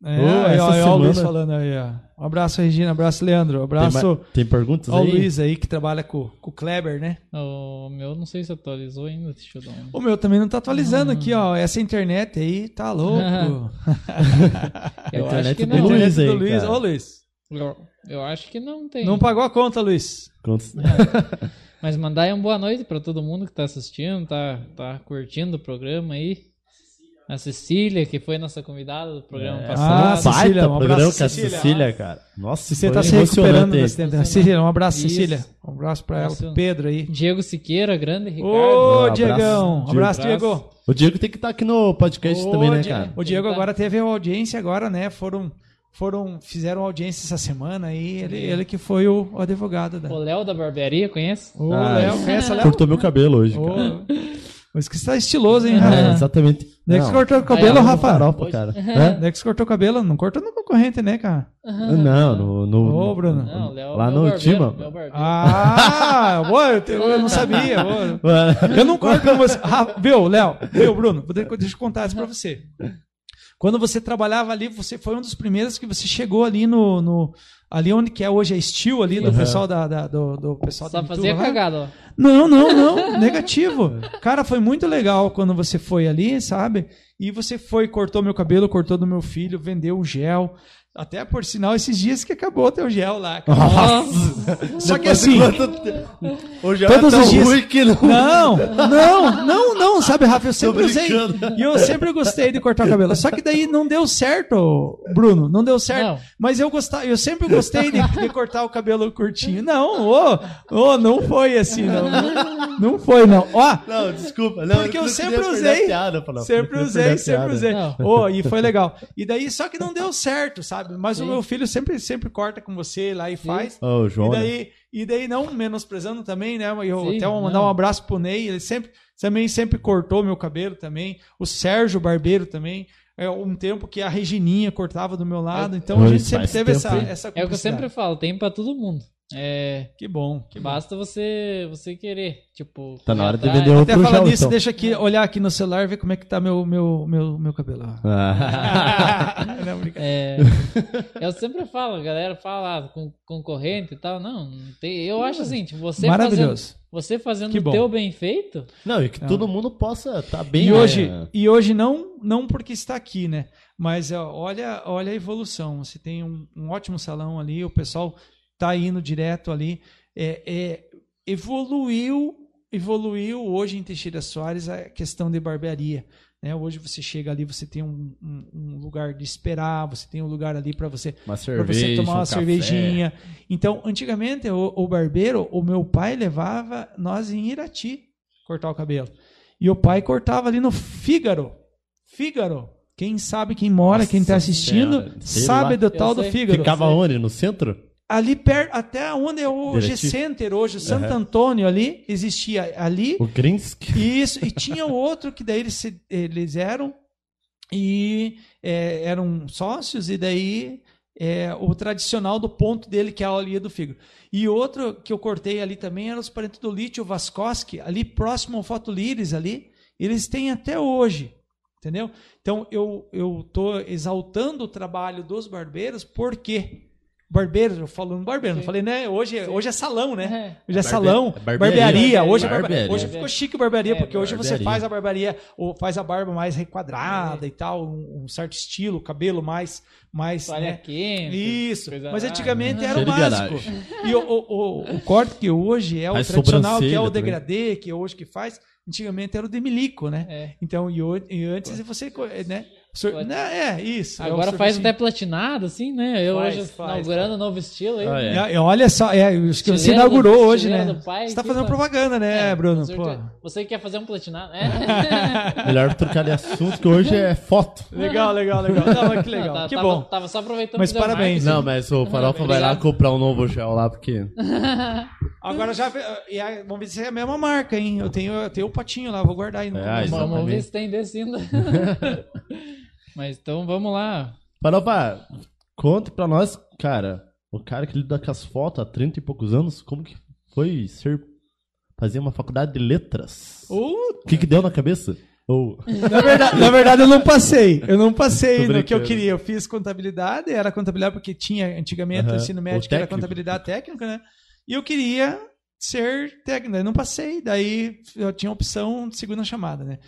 É, ó, essa aí, ó, o Luiz semana- falando aí, ó. Um abraço, Regina. Um abraço, Leandro. Um Tem, abraço ma- tem perguntas ao aí? Luiz aí, que trabalha com, com o Kleber, né? O meu não sei se atualizou ainda. Deixa eu dar um. O meu também não tá atualizando aqui, ó. Essa internet aí tá louco. [LAUGHS] Eu internet acho que do não. Luiz. internet do aí, Luiz. Ô, Luiz. Eu, eu acho que não tem. Não pagou a conta, Luiz. Quantos- Mas mandar aí uma boa noite pra todo mundo que tá assistindo, tá, tá curtindo o programa aí. A Cecília, que foi nossa convidada do programa É. passado. Ah, Baita Cecília, um programa abraço, com a Cecília. Cecília, cara. Nossa, Você foi tá se recuperando desse tempo. Cecília, um abraço, Isso. Cecília. Um abraço pra ela, Emocionante. Pedro aí. Diego Siqueira, grande Ricardo. Ô, Um Diegão. Um Diego. abraço. Diego. O Diego tem que estar aqui no podcast Ô, também, né, cara? O Diego que agora teve uma audiência agora, né? Foram, foram, fizeram audiência essa semana aí. Ele, ele que foi o, o advogado da. O Léo da barbearia, conhece? Ô, Ah, Léo, conhece o Léo? Cortou meu cabelo hoje, Ô, cara. Mas que você tá estiloso, hein, É, Rafa? exatamente. Daí que Não, você cortou o cabelo, Aí, Rafa? farofa, cara. Hã? Daí que você cortou o cabelo? Não cortou no concorrente, né, cara? Não, no, no- Ô, Bruno. Não, Léo Lá no Tima. Ah, boa, eu, te- eu não sabia. boa. Eu não corto com você. Rafa, viu, Léo? Viu, Bruno? Deixa eu contar isso pra você. Quando você trabalhava ali, você foi um dos primeiros que você chegou ali no. no- ali onde que é hoje a Steel, ali do Uhum. pessoal da, da- do, do pessoal Só fazia lá. cagada, ó. Não, não, não. [LAUGHS] Negativo. Cara, foi muito legal quando você foi ali, sabe? E você foi, cortou meu cabelo, cortou do meu filho, vendeu o gel. Até por sinal, esses dias que acabou o teu gel lá. cara. Só que assim. tempo? Hoje Todos é tão os dias- ruim que não. Não, não, não, não, sabe, Rafa? Eu sempre usei. E eu sempre gostei de cortar o cabelo. Só que daí não deu certo, Bruno. Não deu certo. Não. Mas eu gostava, eu sempre gostei de, de cortar o cabelo curtinho. Não, ô, ô, não foi assim, não. Não, não foi, não. Ó, Não, desculpa. Não, Porque eu sempre usei. piada. Sempre usei, sempre usei. Oh, e foi legal. E daí, só que não deu certo, sabe? Mas o Sim. meu filho sempre, sempre corta com você lá e faz. Ô, o João. E né? daí, e daí, não menosprezando também, né? Eu Sim, até vou mandar não. um abraço pro Ney, ele sempre, também sempre cortou meu cabelo também. O Sérgio Barbeiro também. É um tempo que a Regininha cortava do meu lado. Então a gente sempre teve essa, essa É o que eu sempre falo, tem pra todo mundo. É, Que bom, que bom. basta você, você querer, tipo... Tá na hora de vender Até outro falar gel, nisso, então. deixa aqui, olhar aqui no celular e ver como é que tá meu, meu, meu, meu cabelo. [LAUGHS] Ah. Não. É, eu sempre falo, a galera fala ah, com concorrente e tal. Não, não tem, eu acho assim, tipo, você fazendo, Maravilhoso. você fazendo o bom. teu bem feito, Não, e que todo mundo possa estar bem. E hoje, né? e hoje não, não porque está aqui, né? Mas ó, olha, olha a evolução. Você tem um, um ótimo salão ali, o pessoal tá indo direto ali. É, é, evoluiu, evoluiu hoje em Teixeira Soares a questão de barbearia. Né? Hoje você chega ali, você tem um, um- um lugar de esperar, você tem um lugar ali para você cerveja. você tomar um uma café. cervejinha. Então, antigamente, o, o barbeiro, o meu pai levava nós em Irati cortar o cabelo. E o pai cortava ali no Fígaro. Fígaro. Quem sabe, quem mora, quem está Nossa assistindo, Senhora, sei sabe lá. do tal do sei. Fígaro. Ficava onde? No centro? Ali perto, até onde é o Irati. G-Center hoje, o Santo Aham. Antônio ali, existia ali. O Grinsk? Isso, e tinha [LAUGHS] outro que daí eles, se- eles eram e é, eram sócios, e daí é, o tradicional do ponto dele, que é a aulinha do fígado. E outro que eu cortei ali também eram os parentes do Lítio Vascoski, ali próximo ao Fotolíris ali, eles têm até hoje. Entendeu? Então eu tô exaltando o trabalho dos barbeiros, porque barbeiro, eu falando barbeiro, não falei, né? Hoje, é- hoje é salão, né? É. Hoje é Barbe- salão, barbearia. barbearia. Hoje, é Barbearia. hoje ficou chique barbearia, É, porque hoje você barbearia. faz a barbearia, ou faz a barba mais requadrada e tal, um, um certo estilo, cabelo mais. mais né? quente. Isso, mas antigamente era o básico. E o, o, o, o corte que hoje é o Faz tradicional, que é o sobrancelha também. degradê, que é hoje que faz, antigamente era o de milico, né? É. Então, e, e antes você, né? Pode. né, É, isso. é o Agora faz até platinado, assim, né? Eu Faz, hoje faz, inaugurando um novo estilo aí. Ah, é. Olha só, é, os que você inaugurou do- hoje, né? pai você tá fazendo propaganda, né, É, Bruno? Você que quer fazer um platinado? É. [LAUGHS] Melhor trocar de assunto, que hoje é foto. Legal, legal, legal. Não, mas que legal. Tá- que tava, bom. Tava só aproveitando Mas parabéns. Não, mas o Farofa vai lá comprar um novo gel lá, porque... [LAUGHS] Agora já. e aí, vamos ver se é a mesma marca, hein? Eu tenho, eu tenho o patinho lá, vou guardar aí no É. Vamos ver se tem desse ainda. [LAUGHS] Mas então vamos lá. Farofa, conte pra nós, cara, o cara que lida com as fotos há 30 e poucos anos, como que foi ser... Fazer uma faculdade de letras? Uh, O que que deu na cabeça? Ou... [LAUGHS] Na verdade, na verdade, eu não passei. Eu não passei no que eu queria. Eu fiz contabilidade, era contabilidade porque tinha antigamente o Aham. ensino O médio que era contabilidade técnica, né? E eu queria ser técnico. Daí não passei, daí eu tinha a opção de segunda chamada, né?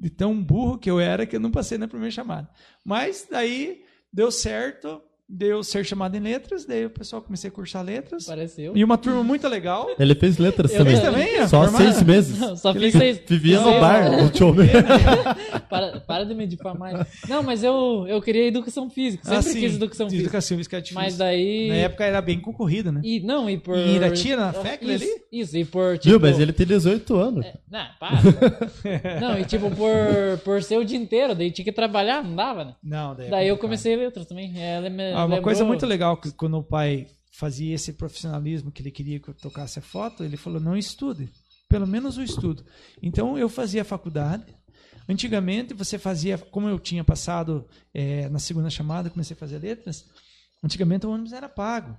De tão burro que eu era que eu não passei na primeira chamada. Mas daí deu certo, deu ser chamado em letras, daí o pessoal comecei a cursar letras. Pareceu. E uma turma muito legal. Ele fez letras Eu também. fiz também, é? Só Formado? seis meses. Não, só fiz seis. Vivia no bar, o tio [LAUGHS] Para, para de me difamar. Não, mas eu, eu queria educação física. Sempre Ah, sim. quis educação física. Educação física é difícil. Mas daí. Na época era bem concorrida, né? E, não, e por. Em Irati, na FECL isso, ali? Isso, e por. Tipo, Viu, mas ele tem 18 anos. Não, para. [LAUGHS] não, e tipo, por, por ser o dia inteiro, daí tinha que trabalhar, não dava, né? Não, daí, é Daí eu comecei letras também. Ela me Ah, uma coisa muito legal que quando o pai fazia esse profissionalismo que ele queria que eu tocasse a foto, ele falou: não estude, pelo menos o estudo. Então eu fazia faculdade. Antigamente você fazia, como eu tinha passado eh, na segunda chamada, comecei a fazer letras. Antigamente o ônibus era pago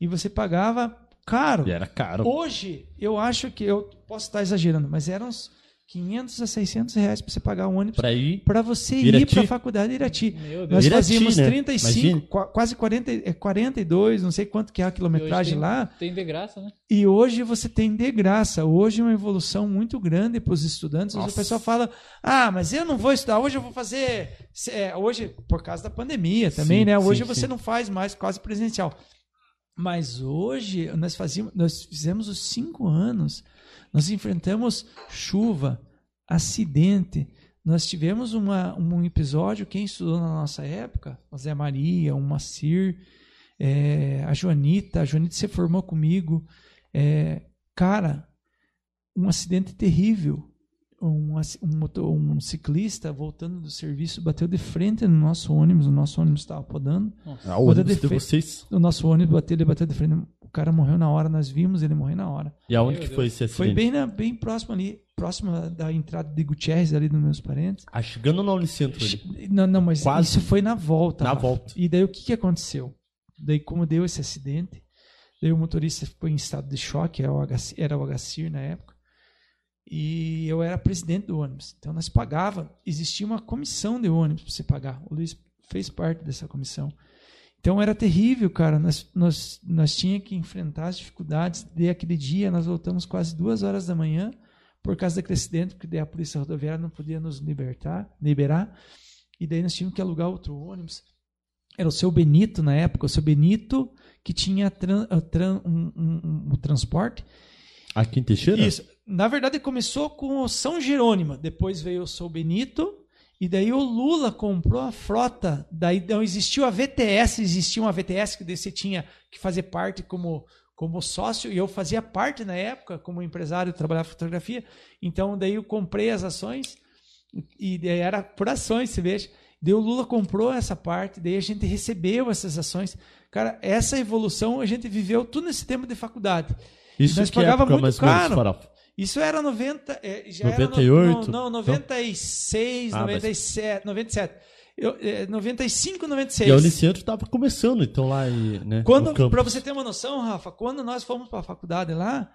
e você pagava caro. E era caro. Hoje eu acho que eu posso estar exagerando, mas eram uns 500 a 600 reais para você pagar um ônibus para você ir para a faculdade de Irati. Nós Irati, fazíamos né? 35, Imagine. qua- quase 40, é, 42, não sei quanto que é a quilometragem tem- lá. Tem de graça, né? E hoje você tem de graça. Hoje é uma evolução muito grande para os estudantes. Hoje o pessoal fala: ah, mas eu não vou estudar. Hoje eu vou fazer. é, hoje, por causa da pandemia também, Sim, né? Hoje sim, você sim. não faz mais quase presencial. Mas hoje nós fazíamos, nós fizemos os cinco anos. Nós enfrentamos chuva, acidente. Nós tivemos uma, um episódio, quem estudou na nossa época, o Zé Maria, o Macir, é, a Joanita, a Joanita se formou comigo. É, cara, um acidente terrível. Um, um, motor- um ciclista voltando do serviço bateu de frente no nosso ônibus, o nosso ônibus estava podando. Ah, o ônibus de vocês. O nosso ônibus bateu, ele bateu de frente. O cara morreu na hora, nós vimos ele morrer na hora. E aonde Meu que foi esse acidente? Foi bem, na, bem próximo ali, próximo da entrada de Gutierrez, ali dos meus parentes. Ah, chegando no Unicentro ali. Não, não, mas Quase. isso foi na volta. Na Rafa. volta. E daí o que, que aconteceu? Daí, como deu esse acidente, daí o motorista ficou em estado de choque, era o HC era o HCIR na época, e eu era presidente do ônibus. Então nós pagava, existia uma comissão de ônibus para você pagar. O Luiz fez parte dessa comissão. Então era terrível, cara. Nós, nós, nós tínhamos que enfrentar as dificuldades. Daí aquele dia nós voltamos quase duas horas da manhã por causa daquele acidente, porque daí a polícia rodoviária não podia nos libertar, liberar. E daí nós tínhamos que alugar outro ônibus. Era o seu Benito na época, o seu Benito que tinha tran, tran- um, um- um- um transporte. Aqui em Teixeira? Isso. Na verdade, começou com o São Jerônimo, depois veio o São Benito, e daí o Lula comprou a frota. Daí não existiu a VTS, existia uma VTS que daí você tinha que fazer parte como, como sócio, e eu fazia parte na época, como empresário, trabalhava fotografia. Então, daí eu comprei as ações, e daí era por ações, você veja. Daí o Lula comprou essa parte, daí a gente recebeu essas ações. Cara, essa evolução a gente viveu tudo nesse tempo de faculdade. Isso Nós que pagava época muito mais menos, caro. Isso era 90. é, já 98? Era no, não, 96, Ah, mas- 97, 97. Eu, é, 95, E a 96. Unicentro tava começando, então, lá em, né, Quando, para você ter uma noção, Rafa, quando nós fomos para a faculdade lá,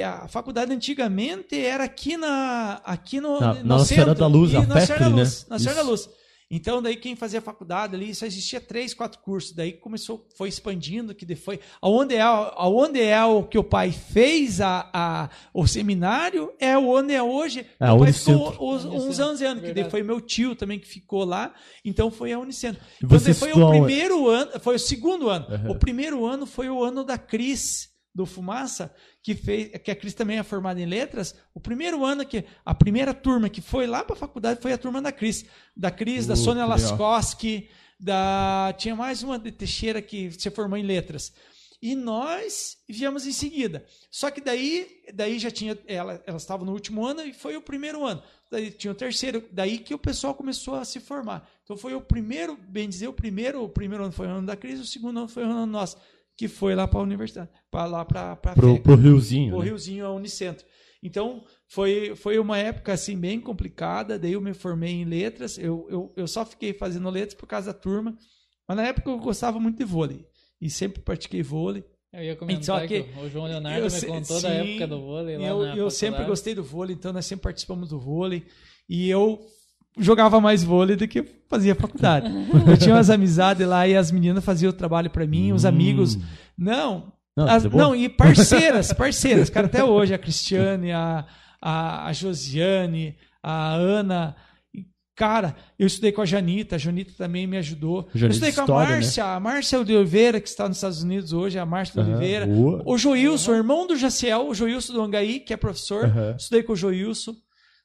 a faculdade antigamente era aqui na aqui no, Na- no na centro, da Luz, e a na Senhora FECL, da né? Luz, na Senhora da. Luz. Então daí quem fazia faculdade ali só existia três, quatro cursos. Daí começou, foi expandindo, que de- foi aonde é, aonde é o que o pai fez a, a o seminário é onde é hoje. É, meu pai Unicentro. ficou os, uns Unicentro, 11 anos, que daí foi meu tio também que ficou lá. Então foi a Unicentro. E Então você daí foi o primeiro ano, foi o segundo ano. Aham. O primeiro ano foi o ano da Cris do Fumaça, que fez, que a Cris também é formada em letras. O primeiro ano que a primeira turma que foi lá para a faculdade foi a turma da Cris, da Cris, da Uh, Sônia que legal. Laskowski, da tinha mais uma de Teixeira que se formou em letras. E nós viemos em seguida. Só que daí, daí já tinha ela, elas estavam no último ano e foi o primeiro ano. Daí tinha o terceiro, daí que o pessoal começou a se formar. Então foi o primeiro, bem dizer, o primeiro, o primeiro ano foi o ano da crise, o segundo ano foi o ano nosso, que foi lá para a universidade, para lá para para Pro, pro Riozinho. o né? Riozinho, a Unicentro. Então, foi, foi uma época assim bem complicada. Daí eu me formei em letras. Eu, eu, eu só fiquei fazendo letras por causa da turma. Mas na época eu gostava muito de vôlei. E sempre pratiquei vôlei. Eu ia comentar Só que, que o João Leonardo eu me contou da sim, época do vôlei lá Eu, na eu sempre gostei do vôlei, então nós sempre participamos do vôlei. E eu jogava mais vôlei do que fazia faculdade. [LAUGHS] eu tinha umas amizades lá e as meninas faziam o trabalho para mim, os Hum. amigos. Não, Não, as- não, e parceiras, [LAUGHS] parceiras, cara, até hoje, a Cristiane, a, a, a Josiane, a Ana. E, Cara, eu estudei com a Janita, a Janita também me ajudou. eu Janita estudei com a História, né? Márcia, a Márcia de Oliveira, que está nos Estados Unidos hoje, a Márcia de Aham, Oliveira. boa. O Joilson, irmão do Jaciel, o Joilson do Angaí, que é professor. Aham. Estudei com o Joilson.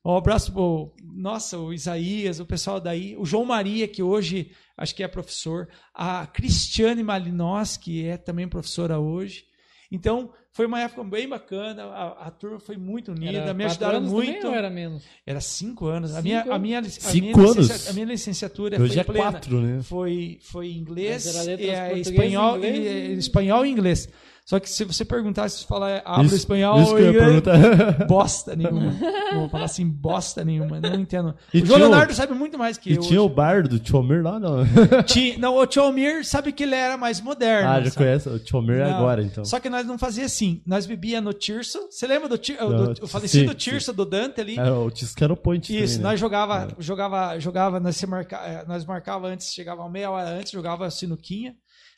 Um abraço pro, nossa, o Isaías, o pessoal daí. O João Maria, que hoje acho que é professor. A Cristiane Malinós, que é também professora hoje. Então, foi uma época bem bacana. A, a turma foi muito unida, Era me ajudaram anos muito. também ou era menos? Era cinco anos. a, Cinco minha, a, anos? minha, a, Cinco minha anos? a minha licenciatura Hoje foi é plena. quatro, né? Foi, foi inglês, e, é, espanhol, inglês e, e- é, espanhol e inglês. Só que se você perguntar se falar habla Isso- espanhol isso que ou inglês, [LAUGHS] bosta nenhuma. Vou falar assim, bosta nenhuma. Não entendo. E o João tinha o- Leonardo sabe muito mais que E eu. tinha o hoje. bar do Tchomir lá, não? [LAUGHS] Tinha- Não, o Tchomir sabe que ele era mais moderno. Ah, já sabe? conhece o Tchomir Não. agora, então. Só que nós não fazia assim. Nós bebia no Tirso. Você lembra do, Tir- Não, do o falecido sim, Tirso do Dante ali? É, o Tisco era o point Isso, também, né? nós jogava, jogava, jogava, nós, marca, eh, nós marcava antes, chegava meia hora antes, jogava sinuquinha.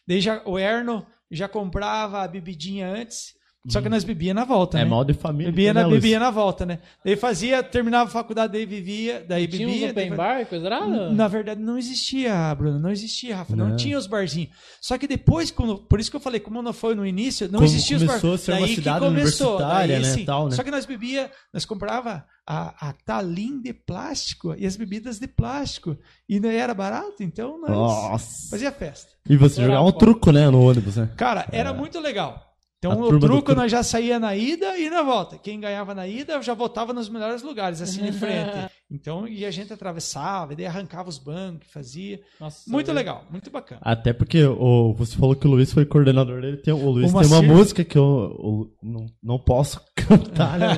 Daí já, o Erno já comprava a bebidinha antes. Só que nós bebia na volta. É né? mal de família. Bebia né, na, Luiz? bebia na volta, né? Daí fazia, terminava a faculdade, daí vivia, daí Tinha bebia. open daí- bar, coisa errada? Na verdade, não existia, Bruno, não existia, Rafa, não, Não. tinha os barzinhos. Só que depois, quando, por isso que eu falei, como não foi no início, não Como existia os começou barzinhos. a ser uma cidade universitária, né, tal, né? Só que nós bebia, nós comprava a, a talim de plástico e as bebidas de plástico. E não era barato, então nós Nossa. fazia festa. E você Era jogava um truco, né, no ônibus, né? Cara, era muito legal. Então, o truco nós já saía na ida e na volta. Quem ganhava na ida já voltava nos melhores lugares, assim de frente. [LAUGHS] Então, e a gente atravessava, e daí arrancava os bancos, fazia. Nossa, Muito eu- legal, muito bacana. Até porque o, você falou que o Luiz foi coordenador dele. Tem, o Luiz O tem uma música que eu, eu não, não posso [LAUGHS] cantar, né? [LAUGHS]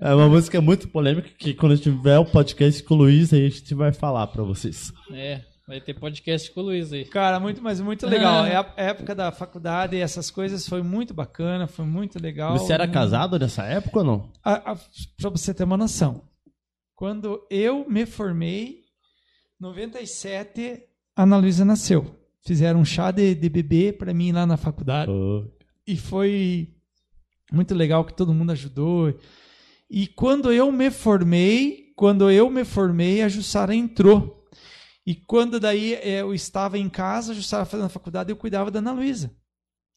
É uma música muito polêmica que quando tiver o podcast com o Luiz, aí a gente vai falar pra vocês. É, vai ter podcast com o Luiz aí. Cara, muito, mas muito legal. É a época da faculdade e essas coisas foi muito bacana, foi muito legal. Você era casado nessa época ou não? a- a- pra você ter uma noção, quando eu me formei, 97, a Ana Luísa nasceu. Fizeram um chá de, de bebê pra mim lá na faculdade. E foi muito legal que todo mundo ajudou. E quando eu me formei, quando eu me formei, a Jussara entrou. E quando daí eu estava em casa, a Jussara fazendo a faculdade, eu cuidava da Ana Luísa.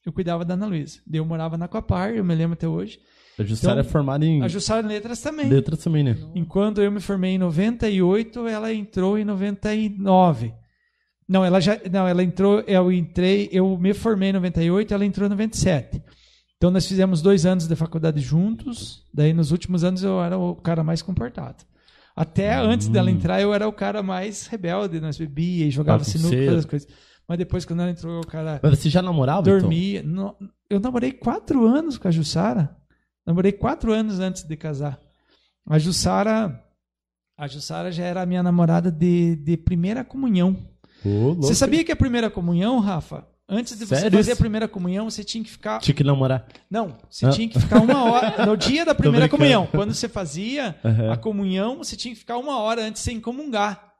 Eu cuidava da Ana Luísa. Daí Eu morava na Coapar, eu me lembro até hoje. A Jussara Então, é formada em A Jussara em letras também. letras também, né? Enquanto eu me formei em 98, ela entrou em 99. Não, ela já, não, ela entrou, eu entrei, eu me formei em 98, ela entrou em 97. Então nós fizemos dois anos de faculdade juntos. Daí nos últimos anos eu era o cara mais comportado. Até antes dela entrar eu era o cara mais rebelde, nós bebia e jogava sinuca, fazia as coisas. Mas depois quando ela entrou, o cara Mas você já namorava, então? dormia. No- eu namorei quatro anos com a Jussara. Namorei quatro anos antes de casar. A Jussara, a Jussara já era a minha namorada de, de primeira comunhão. Louco. Você sabia que a primeira comunhão, Rafa? Antes de você Sério fazer a primeira comunhão, você tinha que ficar. Tinha que namorar. Não, você Ah. tinha que ficar uma hora. [LAUGHS] No dia da primeira comunhão, quando você fazia Aham. a comunhão, você tinha que ficar uma hora antes sem comungar.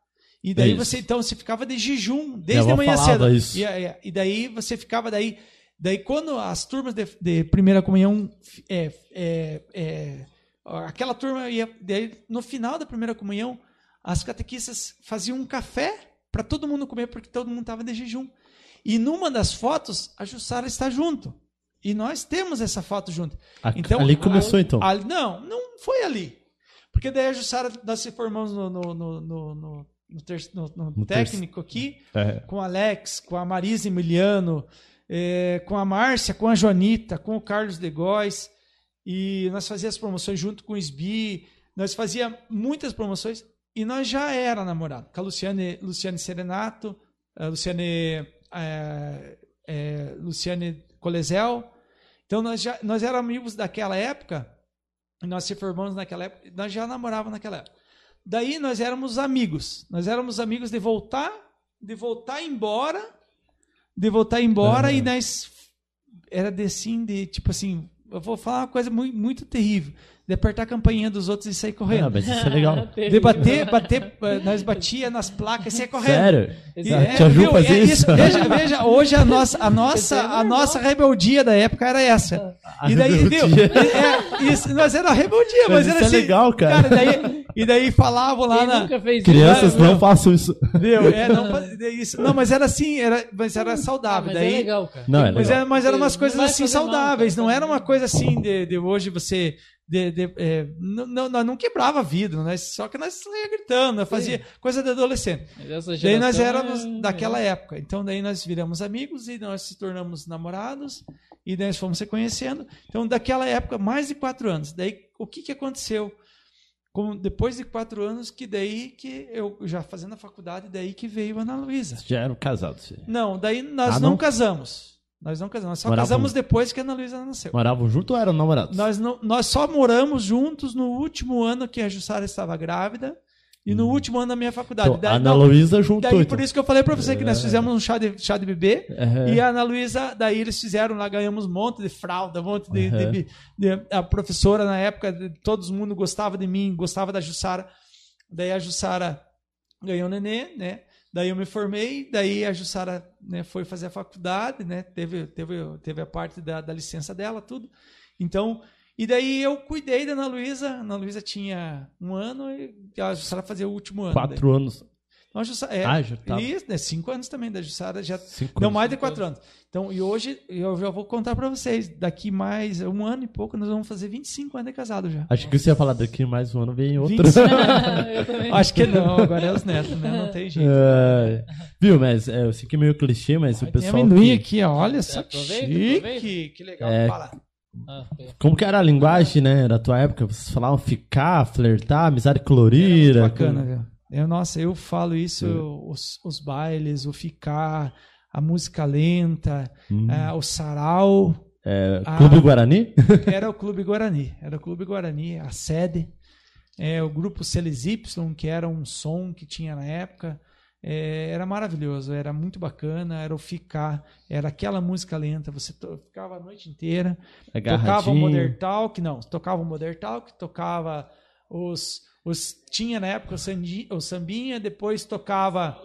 E daí É você, então, você ficava de jejum, desde a manhã cedo. isso. E, e- e daí você ficava daí. Daí, quando as turmas de, de primeira comunhão. É, é, é, aquela turma ia. Daí, no final da primeira comunhão, as catequistas faziam um café para todo mundo comer, porque todo mundo estava de jejum. E numa das fotos, a Jussara está junto. E nós temos essa foto junto. A- Então, ali começou, a- então. a- não, não foi ali. Porque daí a Jussara, nós se formamos no, no, no, no, no- ter- no- no No ter- técnico aqui, É. com o Alex, com a Marisa Emiliano, eh, com a Márcia, com a Joanita, com o Carlos de Góes. E nós fazíamos as promoções junto com o SBI. Nós fazíamos muitas promoções e nós já era namorado. Com a Luciane, Luciane Serenato, a Luciane, eh, eh, Luciane Colezel. Então nós já nós éramos amigos daquela época. Nós se formamos naquela época. Nós já namorávamos naquela época. Daí nós éramos amigos. Nós éramos amigos de voltar, de voltar embora, de voltar embora Aham. e nós era de assim, de tipo assim, eu vou falar uma coisa muito, muito terrível. De apertar a campainha dos outros e sair Ah, correndo. mas isso é legal. [LAUGHS] De bater, bater, eh, nós batia nas placas e saía correndo. Sério? E, Exato. é, viu? fazer É isso? Veja, veja, hoje a nossa, a Isso nossa, é a nossa rebeldia da época era essa. A E daí, viu? rebeldia. É, isso, nós era rebeldia, mas, Mas era isso é assim. legal, cara. e daí, e daí falavam lá Quem na. nunca fez Crianças isso? não façam isso. Viu? É, não, isso. não, mas era assim, era, mas era Ah, saudável. mas daí, é legal, cara. Não, é mas, legal. era, mas eram umas Não coisas assim mal, saudáveis, cara. não era uma coisa assim de, de hoje você. De, de, é, não, não, nós não quebrava vidro, nós, só que nós saía gritando, nós fazia coisa de adolescente. Daí nós éramos é- daquela época. Então daí nós viramos amigos e nós se tornamos namorados e daí nós fomos se conhecendo. Então daquela época, mais de quatro anos. Daí o que, que aconteceu? Como, depois de quatro anos, que daí que eu já fazendo a faculdade, daí que veio a Ana Luísa. Já eram casados. sim. Não, daí nós Ah, não? não? casamos. Nós não casamos. Nós só Moravam- casamos depois que a Ana Luísa nasceu. Moravam junto ou eram namorados? Nós, não, nós só moramos juntos no último ano que a Jussara estava grávida e no último ano da minha faculdade. Então, Daí- a Ana Luísa juntou. Daí então. por isso que eu falei pra você que nós É. fizemos um chá de, chá de bebê. É. E a Ana Luísa, daí eles fizeram lá, ganhamos um monte de fralda, um monte de. Uhum. de- de- a professora, na época, de- todo mundo gostava de mim, gostava da Jussara. Daí a Jussara ganhou o nenê, né? Daí eu me formei, daí a Jussara né, foi fazer a faculdade, né? Teve, teve, teve a parte da, da licença dela, tudo. Então, e daí eu cuidei da Ana Luísa. Ana Luísa tinha um ano e a Jussara fazia o último ano. Quatro anos. Então, a Jussara, é, Ah, já tava. Isso, né, cinco anos também da Jussara, já Cinco anos. mais de quatro anos. Então, e hoje eu já vou contar pra vocês. Daqui mais um ano e pouco, nós vamos fazer 25 anos de casado já. Acho que você ia falar daqui mais um ano, vem outro. 25. [LAUGHS] eu também. Acho que não, agora é os netos, né? Não tem jeito. É, viu, mas é, eu sei que é meio clichê, mas o Tem pessoal. amendoim que- aqui. Olha só que Aproveita, chique. aproveita. Que legal. É. Fala. Ah. Como que era a linguagem, né? Da tua época? Vocês falavam ficar, flertar, amizade Era colorida. muito bacana, viu? Eu, nossa, eu falo isso, os, os bailes, o ficar, a música lenta, Hum. eh, o sarau. É, Ah. Clube Guarani? [LAUGHS] Era o Clube Guarani. Era o Clube Guarani, a sede. É, o grupo Celes Y, que era um som que tinha na época. É, era maravilhoso, era muito bacana. Era o ficar, era aquela música lenta. Você ficava a noite inteira. Tocava o. Modern Talk, não, tocava o Modern Talk, tocava os. Os tinha na época o, sandi- o sambinha, depois tocava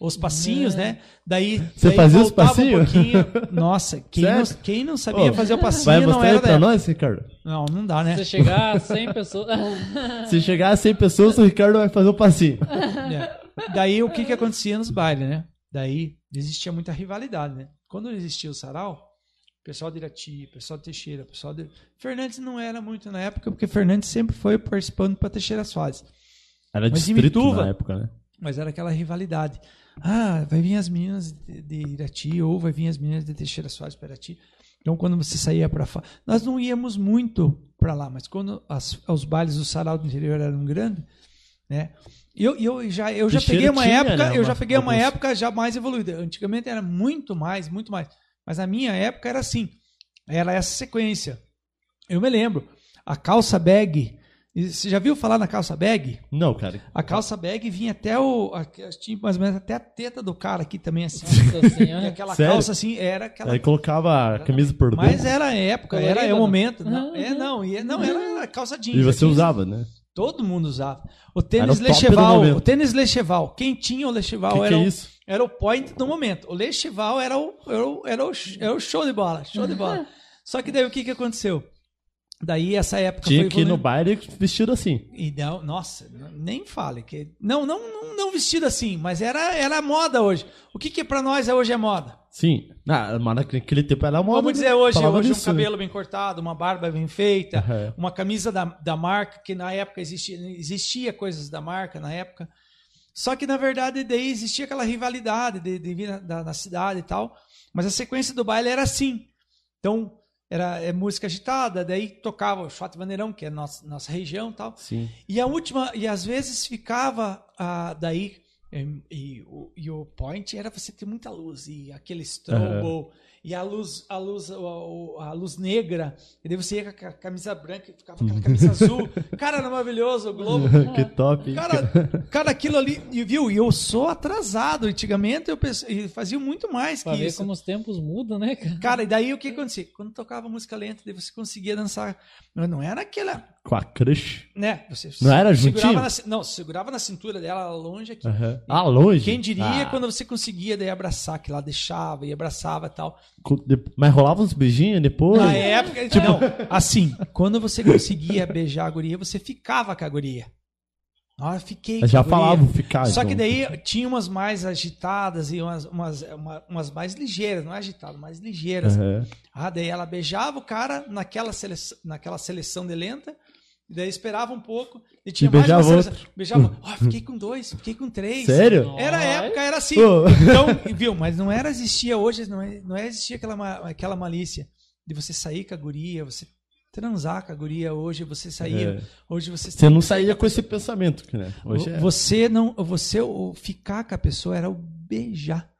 os passinhos, né? Daí, Você daí fazia os passinhos? Um pouquinho. Nossa, quem não, quem não sabia Ô, fazer o Vai passinho não mostrar era pra nós, Ricardo? Não, não dá, né? Se chegar a 100 pessoas. Se chegar a 100 pessoas, o Ricardo vai fazer o passinho. É. Daí o que que acontecia nos bailes, né? Daí existia muita rivalidade, né? Quando existia o sarau, pessoal de Irati, pessoal de Teixeira, pessoal de... Fernandes não era muito na época, porque Fernandes sempre foi participando para Teixeira Soares. Era Mas distrito Mituva- na época, né? Mas era aquela rivalidade. Ah, vai vir as meninas de, de Irati ou vai vir as meninas de Teixeira Soares para Irati. Então, quando você saía para fora, nós não íamos muito para lá, mas quando as, os bailes do sarau do interior eram grandes, né? Eu, eu já, eu já Teixeira peguei uma tinha, época, né, eu já peguei uma alguns- época já mais evoluída. Antigamente era muito mais, muito mais. Mas a minha época era assim, era essa sequência. Eu me lembro, a calça bag. Você já viu falar na calça bag? Não, cara. A calça bag vinha até o. Tinha mais ou menos até a teta do cara aqui também, assim. Nossa [LAUGHS] E senhora. aquela Sério? calça assim, era aquela. Aí colocava a camisa por dentro. Mas era a época, era o não? momento. Não, Uhum. é, não, e- não, era a calça jeans. E você jeans. usava, né? Todo mundo usava. O Era tênis Lecheval, o tênis Lecheval. Quem tinha o Lecheval Que que era, é isso? Era o point do momento. O Lecheval era o, era o, era o, era o show de bola, show de bola. [LAUGHS] Só que daí o que, que aconteceu? Daí essa época Tinha foi que ir no baile vestido assim. E não, nossa, nem fale que não, não, não, não vestido assim, mas era era moda hoje. O que que para nós é hoje é moda? Sim. Ah, mas naquele tempo era moda. Vamos né? dizer hoje, hoje um disso, né? cabelo bem cortado, uma barba bem feita, Aham. uma camisa da, da marca que na época existia, existia coisas da marca na época. Só que na verdade daí existia aquela rivalidade de, de vir na, na cidade e tal, mas a sequência do baile era assim. Então era é música agitada, daí tocava o Shot Bandeirão, que é nossa nossa região e tal. Sim. E a última, e às vezes ficava ah, daí, em- e, o, e o point era você ter muita luz, e aquele strobo, e a luz, a luz, a luz negra, e daí você ia com a camisa branca e ficava com aquela camisa [LAUGHS] azul. Cara, era maravilhoso o Globo. [LAUGHS] que top. Cara, cara, aquilo ali, e viu? E eu sou atrasado. Antigamente eu pensei, fazia muito mais Pra que ver isso. como os tempos mudam, né, cara? Cara, e daí o que acontecia? Quando tocava música lenta, daí você conseguia dançar. Mas não era aquela, Com a crush. né? Você Não era segurava juntinho? na não, segurava na cintura dela longe aqui. Aham. Ah, longe? Quem diria Ah, quando você conseguia daí abraçar, que lá deixava e abraçava e tal. Mas rolava uns beijinhos depois? Na época, não, assim, quando você conseguia beijar a guria, você ficava com a guria. Ah, fiquei Eu já falava ficar. Só que junto. daí tinha umas mais agitadas e umas, umas, uma- umas mais ligeiras, não é agitadas, mais ligeiras. Aham. Ah, daí ela beijava o cara naquela seleção, naquela seleção de lenta, e daí esperava um pouco e tinha mais beijava uma outro. Beijava, ó, fiquei com dois, fiquei com três. Sério? Era época, era assim. Pô. Então, viu, mas não era existia hoje, não, é- não é existia aquela, aquela malícia de você sair com a guria, você transar com a guria hoje, você saía, É. hoje você Você não saía com esse pensamento, né? Hoje é. você não, você o ficar com a pessoa era o beijar.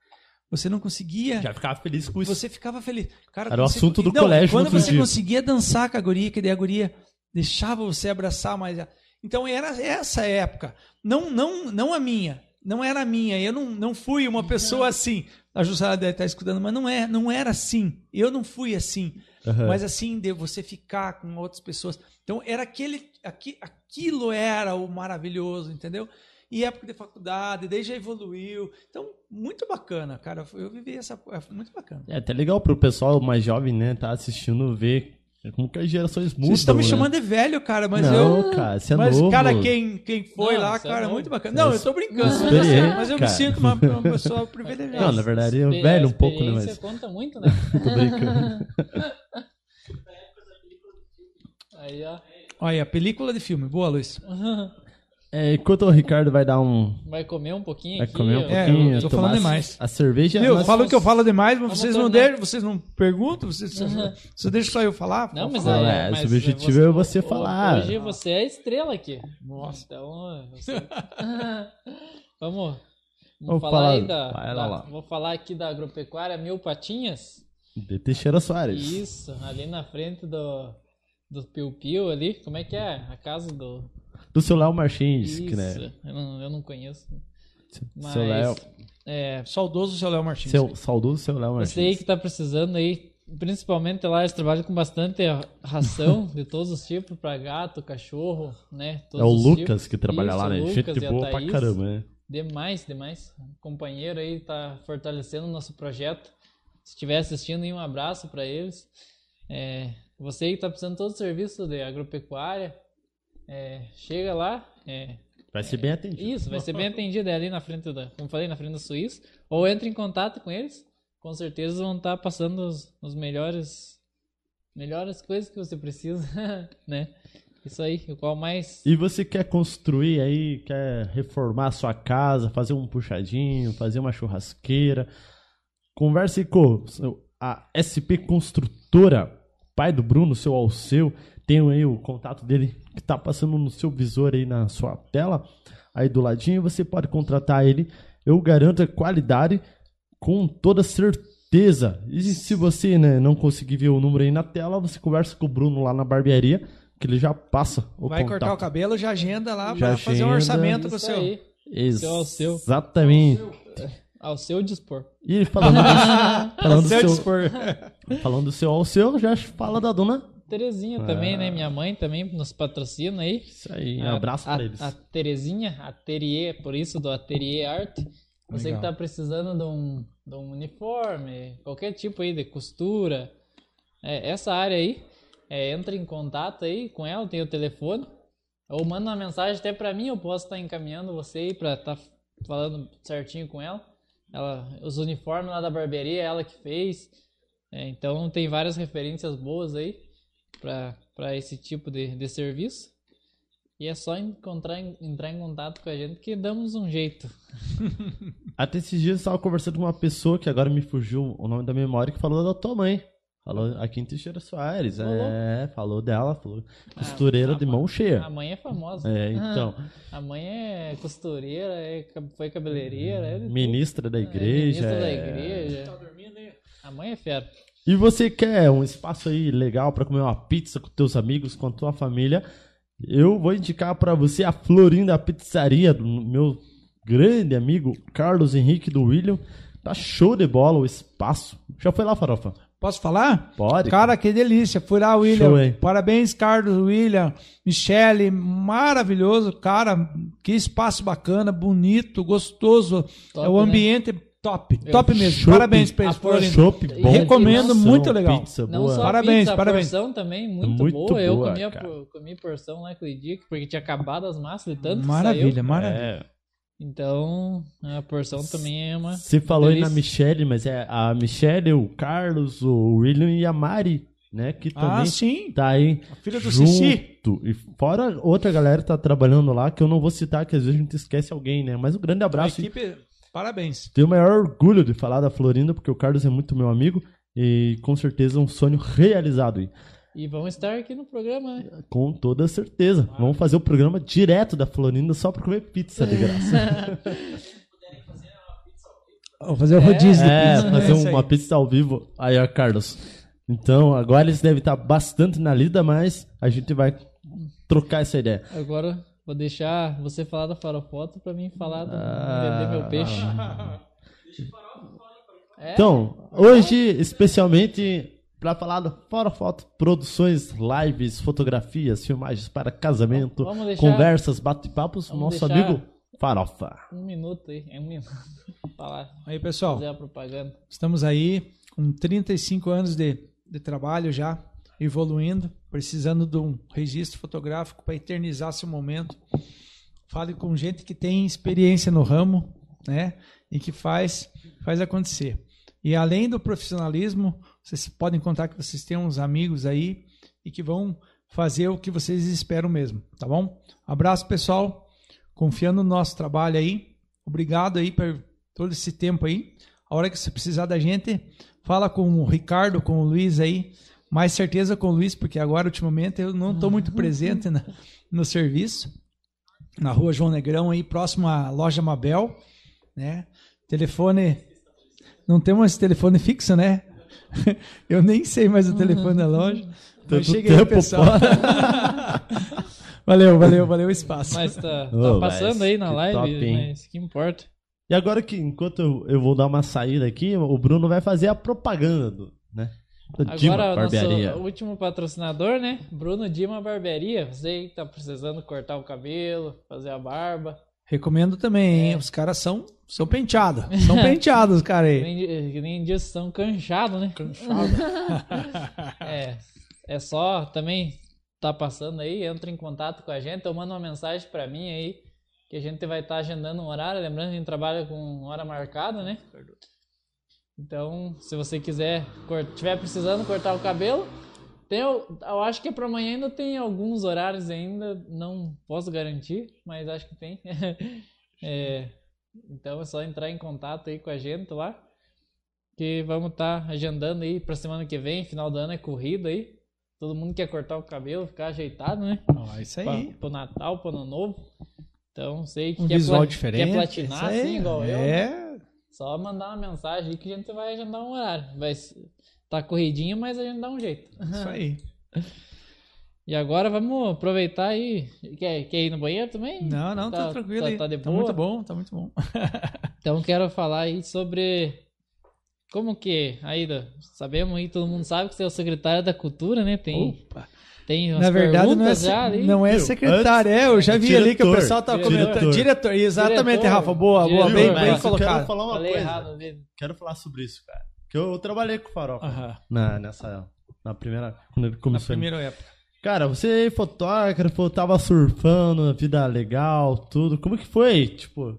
Você não conseguia Já ficava feliz com isso. você ficava feliz. Cara, Era quando o você- assunto do Não, colégio Quando você dia. conseguia dançar com a guria, que daí a guria deixava você abraçar mais. Então era essa época. Não, não, não a minha. Não era a minha. Eu não, não fui uma pessoa assim. A Jussara deve estar escutando, mas não é, não era assim. Eu não fui assim. Aham. Mas assim, de você ficar com outras pessoas. Então era aquele. Aqui, aquilo era o maravilhoso, entendeu? E época de faculdade, daí já evoluiu. Então, muito bacana, cara. Eu vivi essa. é Muito bacana. É até legal pro pessoal mais jovem, né, tá assistindo ver como que as gerações mudam. Vocês estão me né? chamando de velho, cara, mas não, eu. cara, você é mas, novo. cara, quem, quem foi Não, lá, é cara, novo. muito bacana. Não, é eu tô brincando. experiente, mas eu me cara. sinto uma, uma [LAUGHS] pessoa privilegiada. Não, na verdade, é Expe- velho um pouco, né, mas- conta muito, né? [LAUGHS] Tô brincando. [LAUGHS] Aí, ó. Olha, película de filme. Boa, Luiz. É, enquanto o Ricardo vai dar um. Vai comer um pouquinho Vai aqui. comer um. É, pouquinho. eu tô falando a- demais. A cerveja. Nós- Falo que eu falo demais, mas vocês não, deixam, vocês não perguntam, vocês, você deixa só eu falar? Não, mas, Não, é, é, mas o objetivo é você falar. Hoje você é a estrela aqui. Nossa. Então, você... [LAUGHS] vamos, vamos, Vamos falar, falar- aí da, vai lá, da- lá. Vou falar aqui da agropecuária Mil Patinhas. De Teixeira Soares. Isso, ali na frente do, do Piu Piu ali. Como é que é? A casa do. Do seu Léo Martins, Isso, que né? eu, não, eu não conheço. Mas, Seu Léo. É, Saudoso seu Léo Martins. Seu saudoso seu Léo Martins. Você aí que tá precisando aí, principalmente lá, eles trabalham com bastante ração [LAUGHS] de todos os tipos para gato, cachorro, né? É Todos o os Lucas tipos. que trabalha Isso, lá, né? o Gente Lucas e a boa pra caramba, né? Demais, demais. Companheiro aí tá fortalecendo o nosso projeto. Se estiver assistindo, um abraço para eles. É, você aí que tá precisando de todo o serviço de agropecuária, é, chega lá. é, Vai ser bem atendido. isso, vai ser bem atendido é ali na frente da, como falei, na frente da Suíça. Ou entre em contato com eles, com certeza vão estar passando os, os melhores, melhores coisas que você precisa, [LAUGHS] né? Isso aí, o qual mais E você quer construir aí, quer reformar a sua casa, fazer um puxadinho, fazer uma churrasqueira, converse com a SP Construtora, pai do Bruno, seu Alceu, tem aí o contato dele que tá passando no seu visor aí na sua tela, aí do ladinho, você pode contratar ele, eu garanto a qualidade com toda certeza. E se você né, não conseguir ver o número aí na tela, você conversa com o Bruno lá na barbearia, que ele já passa o Vai contato. cortar o cabelo, já agenda lá Já pra fazer um orçamento com o isso seu. aí, Seu Alceu. Exatamente. ao seu dispor. E falando, [LAUGHS] disso, falando, do Seu seu, dispor. falando do seu ao seu, já fala da dona. Terezinha também, Ah. né? Minha mãe também nos patrocina aí. Isso aí, um A- abraço a, pra eles. A Terezinha, Atelier, por isso do Atelier Arte. Você Legal. que tá precisando de um, de um uniforme, qualquer tipo aí de costura, é, essa área aí, é, entra em contato aí com ela, tem o telefone, ou manda uma mensagem até pra mim, eu posso estar encaminhando você aí pra estar falando certinho com ela. ela. Os uniformes lá da barbearia, é ela que fez. É, então tem várias referências boas aí para esse tipo de, de serviço. E é só encontrar, entrar em contato com a gente que damos um jeito. [LAUGHS] Até esses dias eu estava conversando com uma pessoa que agora me fugiu o nome da memória, que falou da tua mãe. Falou aqui em Teixeira Soares. Falou? É, falou dela, falou. Costureira a de mão cheia. A mãe é famosa. É, então. [LAUGHS] A mãe é costureira, é, foi cabeleireira. É. Ministra da É, igreja. ministra da é- igreja. Tá dormindo aí? A mãe é fera. E você quer um espaço aí legal pra comer uma pizza com teus amigos, com a tua família? Eu vou indicar pra você a Florinda Pizzaria do meu grande amigo Carlos Henrique do William. Tá show de bola o espaço. Já foi lá, Farofa? Posso falar? Pode. Cara, que delícia. Fui lá, William. Show? Parabéns, Carlos, William, Michele. Maravilhoso, cara. Que espaço bacana, bonito, gostoso. Top, é o né? Top. Top mesmo. Chopp. Parabéns pra eles, A. Chopp bom. Recomendo, porção, muito legal. Pizza Não boa. só Parabéns, a pizza, parabéns. a porção também muito, Muito boa. Eu boa, comi, a, comi porção lá aquele dia, porque tinha acabado as massas de tanto Maravilha, saiu. maravilha. É. Então, a porção também é uma... Você falou aí na delícia. Michelle, mas é a Michelle, o Carlos, o William e a Mari, né? Que Ah, também sim. tá aí A filha do Cici. junto. E fora outra galera que tá trabalhando lá, que eu não vou citar, que às vezes a gente esquece alguém, né? Mas um grande A abraço. e equipe, parabéns. Tenho o maior orgulho de falar da Florinda, porque o Carlos é muito meu amigo. E com certeza um sonho realizado aí. E vão estar aqui no programa, né? Com toda certeza. Vamos fazer o programa direto da Florinda só pra comer pizza de graça. [LAUGHS] Vou fazer o rodízio de É, pizza. fazer aí. uma pizza ao vivo. Aí, ó, Carlos. Então, agora eles devem estar bastante na lida, mas a gente vai trocar essa ideia. Agora vou deixar você falar da farofoto pra mim falar do Ah. vender meu peixe. [LAUGHS] É? Então, hoje, especialmente para falar do Fora Foto, produções, lives, fotografias, filmagens para casamento, deixar- conversas, bate-papos, nosso amigo Farofa. Um minuto aí, é um minuto falar, Aí, pessoal. fazer a propaganda. Estamos aí com 35 anos de, de trabalho já, evoluindo, precisando de um registro fotográfico para eternizar seu momento. Fale com gente que tem experiência no ramo, né? E que faz, faz acontecer. E além do profissionalismo, vocês podem contar que vocês têm uns amigos aí e que vão fazer o que vocês esperam mesmo, tá bom? Abraço, pessoal. Confiando no nosso trabalho aí. Obrigado aí por todo esse tempo aí. A hora que você precisar da gente, fala com o Ricardo, com o Luiz aí. Mais certeza com o Luiz, porque agora, ultimamente, eu não estou muito presente na- no serviço. Na rua João Negrão, aí, próximo à loja Mabel. Né? Telefone. Não temos esse telefone fixo, né? [LAUGHS] Eu nem sei mais o telefone da loja. Mas Tanto chega aí, tempo pessoal. [LAUGHS] valeu, valeu, valeu o espaço. Mas tá, tá Ô, passando mas aí na live, top, mas que importa. E agora que, enquanto eu, eu vou dar uma saída aqui, o Bruno vai fazer a propaganda do, né? Do Dima Agora, Barbearia. nosso último patrocinador, né? Bruno Dima Barbearia. Você aí que tá precisando cortar o cabelo, fazer a barba. Recomendo também, hein? Os caras são, são penteados. São [LAUGHS] penteados, os caras aí. Que nem, que nem diz, são canchados, né? [LAUGHS] é, é só também tá passando aí, entra em contato com a gente, ou manda uma mensagem pra mim aí, que a gente vai estar agendando um horário. Lembrando que a gente trabalha com hora marcada, né? Então, se você quiser, tiver precisando cortar o cabelo, tem, o- eu acho que para amanhã ainda tem alguns horários ainda, não posso garantir, mas acho que tem. [LAUGHS] É, então é só entrar em contato aí com a gente lá, que vamos estar agendando aí para semana que vem, final do ano é corrida aí. Todo mundo quer cortar o cabelo, ficar ajeitado, né? Ó, isso Pra, aí. pro Natal, pro ano novo. Então, sei que Um quer, visual pla- diferente. quer platinar assim, igual eu. né? É. Só mandar uma mensagem aí que a gente vai agendar um horário. Vai tá corridinho, mas a gente dá um jeito. Isso aí. E agora vamos aproveitar aí. Quer, quer ir no banheiro também? Não, não, tá, Tá- tranquilo tá- aí. tá de Tá boa? muito bom, tá muito bom. [LAUGHS] Então quero falar aí sobre como que, Aida, sabemos aí, todo mundo sabe que você é o secretário da cultura, né? Tem, Opa. Tem umas Na verdade, não é, já não é secretário, é, eu já vi ali que o Diretor. pessoal tava Diretor. comentando. Diretor, exatamente, Diretor. Rafa, boa, boa, Diretor. bem, bem eu eu colocado. quero falar uma Falei coisa. errado. Quero falar sobre isso, cara. Que eu, eu trabalhei com o Farofa Aham. na, nessa, na primeira, quando ele Na começou. primeira época. Cara, você é fotógrafo, tava surfando, vida legal, tudo. Como que foi? Tipo,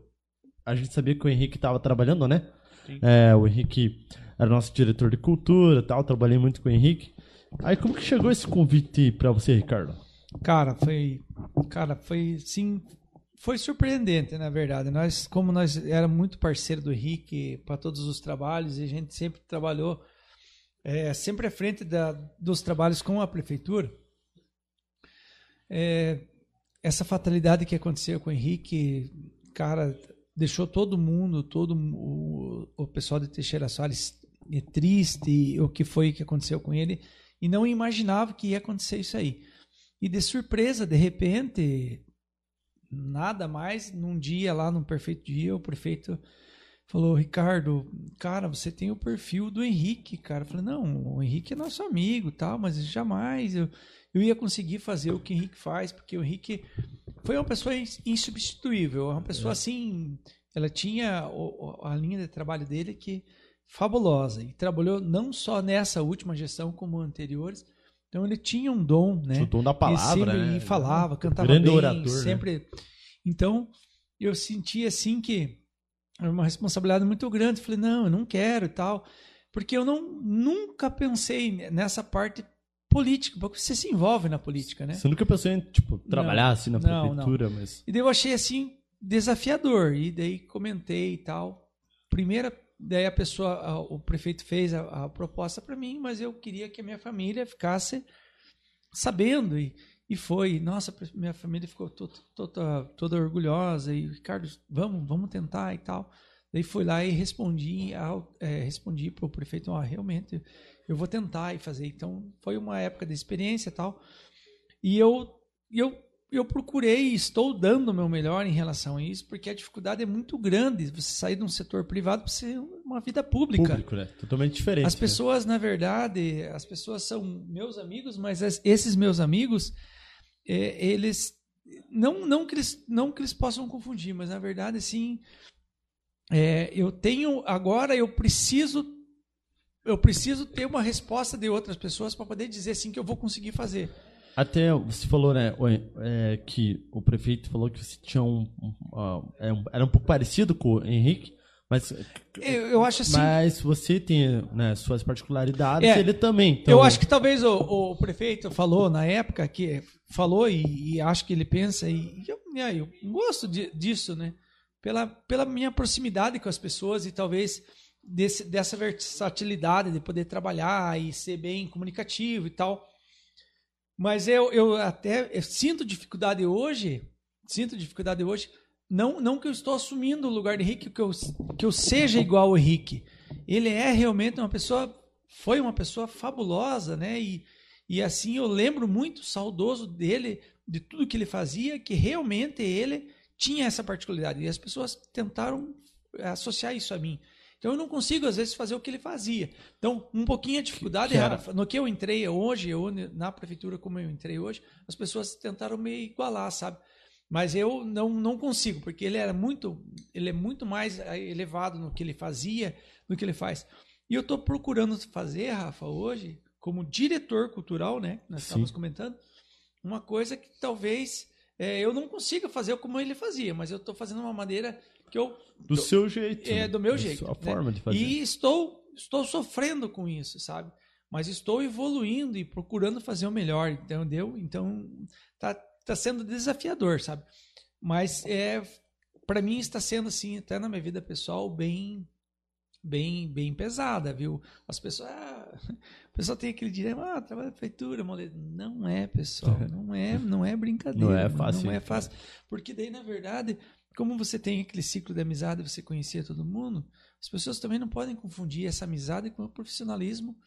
a gente sabia que o Henrique tava trabalhando, né? Sim. É, o Henrique era nosso diretor de cultura e tal, trabalhei muito com o Henrique. Aí como que chegou esse convite pra você, Ricardo? Cara, foi. Cara, foi sim. Foi surpreendente, na verdade. Nós, como nós era muito parceiro do Henrique para todos os trabalhos, e a gente sempre trabalhou é, sempre à frente da, dos trabalhos com a prefeitura. É, essa fatalidade que aconteceu com o Henrique, cara, deixou todo mundo, todo o, o pessoal de Teixeira Soares é triste o que foi que aconteceu com ele e não imaginava que ia acontecer isso aí. E de surpresa, de repente, nada mais, num dia lá, num perfeito dia, o prefeito falou, Ricardo, cara, você tem o perfil do Henrique, cara. Eu falei, não, o Henrique é nosso amigo, tal, mas jamais eu, eu ia conseguir fazer o que o Henrique faz, porque o Henrique foi uma pessoa ins- insubstituível, uma pessoa assim, ela tinha a linha de trabalho dele que fabulosa e trabalhou não só nessa última gestão como anteriores. Então ele tinha um dom, né? O dom da e, palavra, sempre, né? e falava, cantava Grande bem, orador, né? sempre. Então, eu senti assim que era uma responsabilidade muito grande. Falei, não, eu não quero e tal. Porque eu não, nunca pensei nessa parte política, porque você se envolve na política, né? Você nunca pensou em, tipo, trabalhar assim na Não, prefeitura, mas... E daí eu achei assim desafiador. E daí comentei e tal. Primeira, daí a pessoa, a- o prefeito fez a, a proposta para mim, mas eu queria que a minha família ficasse sabendo. E, e foi. Nossa, minha família ficou to- toda, toda orgulhosa. E Ricardo, vamos, vamos tentar e tal. Daí fui lá e respondi ao, é, respondi para o prefeito, ah, realmente, eu vou tentar e fazer. Então, foi uma época de experiência e tal. E eu, eu, eu procurei e estou dando o meu melhor em relação a isso, porque a dificuldade é muito grande. Você sair de um setor privado para ser uma vida pública. Público, né? Totalmente diferente. As né? pessoas, na verdade, as pessoas são meus amigos, mas es- esses meus amigos, é, eles não, não que eles não que eles possam confundir, mas na verdade, assim, é, eu tenho agora eu preciso eu preciso ter uma resposta de outras pessoas para poder dizer assim que eu vou conseguir fazer. Até você falou, né, é, que o prefeito falou que você tinha um, um, é Era um pouco parecido com o Henrique, mas. Eu, eu acho assim, Mas você tem né, suas particularidades, É, ele também. Então, eu acho que talvez o, o prefeito falou na época que falou e, e acho que ele pensa e eu, é, eu gosto de- disso, né? Pela, pela minha proximidade com as pessoas e talvez desse, dessa versatilidade de poder trabalhar e ser bem comunicativo e tal. Mas eu, eu até eu sinto dificuldade hoje, sinto dificuldade hoje, não, não que eu estou assumindo o lugar de Henrique, que eu, que eu seja igual ao Henrique. Ele é realmente uma pessoa, foi uma pessoa fabulosa, né? E, e assim eu lembro muito saudoso dele, de tudo que ele fazia, que realmente ele tinha essa particularidade. E as pessoas tentaram associar isso a mim. Então eu não consigo, às vezes, fazer o que ele fazia. Então, um pouquinho a dificuldade, Que era? No que eu entrei hoje, eu, na prefeitura como eu entrei hoje, as pessoas tentaram me igualar, sabe? Mas eu não, não consigo, porque ele era muito, ele é muito mais eh, elevado no que ele fazia do que ele faz. E eu estou procurando fazer, Rafa, hoje, como diretor cultural, né? Nós Sim. estávamos comentando, uma coisa que talvez eh, eu não consiga fazer como ele fazia, mas eu estou fazendo uma maneira que eu Do seu jeito. é né? do meu jeito. sua né? forma de fazer. E estou, estou sofrendo com isso, sabe? Mas estou evoluindo e procurando fazer o melhor, entendeu? Então, tá, tá sendo desafiador, sabe? Mas é para mim está sendo assim, até na minha vida pessoal, bem bem bem pesada, viu? As pessoas, ah, o pessoal tem aquele dilema, ah, trabalho na prefeitura, moleque. não é, pessoal, [LAUGHS] não é, não é brincadeira, Não é fácil, não é hein? fácil, porque daí na verdade, como você tem aquele ciclo de amizade, você conhecia todo mundo, as pessoas também não podem confundir essa amizade com o profissionalismo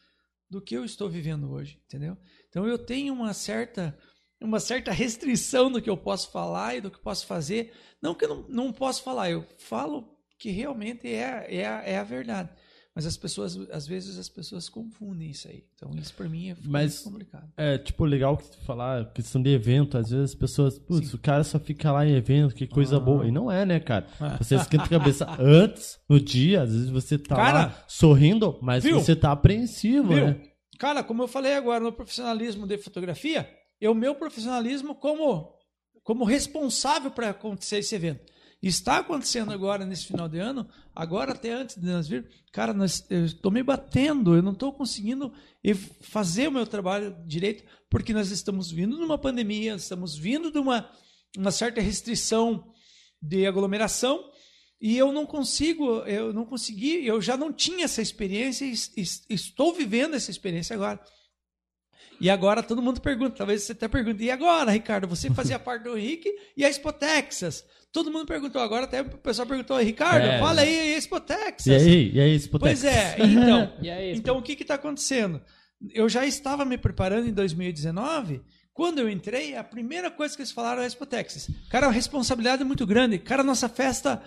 do que eu estou vivendo hoje, entendeu? Então eu tenho uma certa uma certa restrição do que eu posso falar e do que posso fazer. Não que eu não, não posso falar, eu falo que realmente é, é, é a verdade. Mas as pessoas, às vezes, as pessoas confundem isso aí. Então, isso para mim é Mas- muito complicado. É, tipo, legal que tu falar questão de evento, às vezes as pessoas, putz, Sim. o cara só fica lá em evento, que coisa Ah. boa. E não é, né, cara? Ah. Você esquenta a cabeça [LAUGHS] antes, no dia, às vezes você tá Cara, lá sorrindo, mas viu? você tá apreensivo, Viu? né? Cara, como eu falei agora no profissionalismo de fotografia, é o meu profissionalismo como, como responsável para acontecer esse evento. Está acontecendo agora nesse final de ano, agora até antes de nós vir, cara, nós, eu estou me batendo, eu não estou conseguindo fazer o meu trabalho direito, porque nós estamos vindo de uma pandemia, estamos vindo de uma, uma certa restrição de aglomeração, e eu não consigo, eu não consegui, eu já não tinha essa experiência e es- es- estou vivendo essa experiência agora. E agora todo mundo pergunta, talvez você até pergunte, e agora, Ricardo, você fazia [LAUGHS] parte do Henrique e a Expo Texas? Todo mundo perguntou, agora até o pessoal perguntou, Ricardo, É. fala aí, e Expo Texas? E aí, e aí, Spotex? Pois é, então, [LAUGHS] E aí, então o que está acontecendo? Eu já estava me preparando em 2019. Quando eu entrei, a primeira coisa que eles falaram é Expo Texas. Cara, a responsabilidade é muito grande. Cara, nossa festa,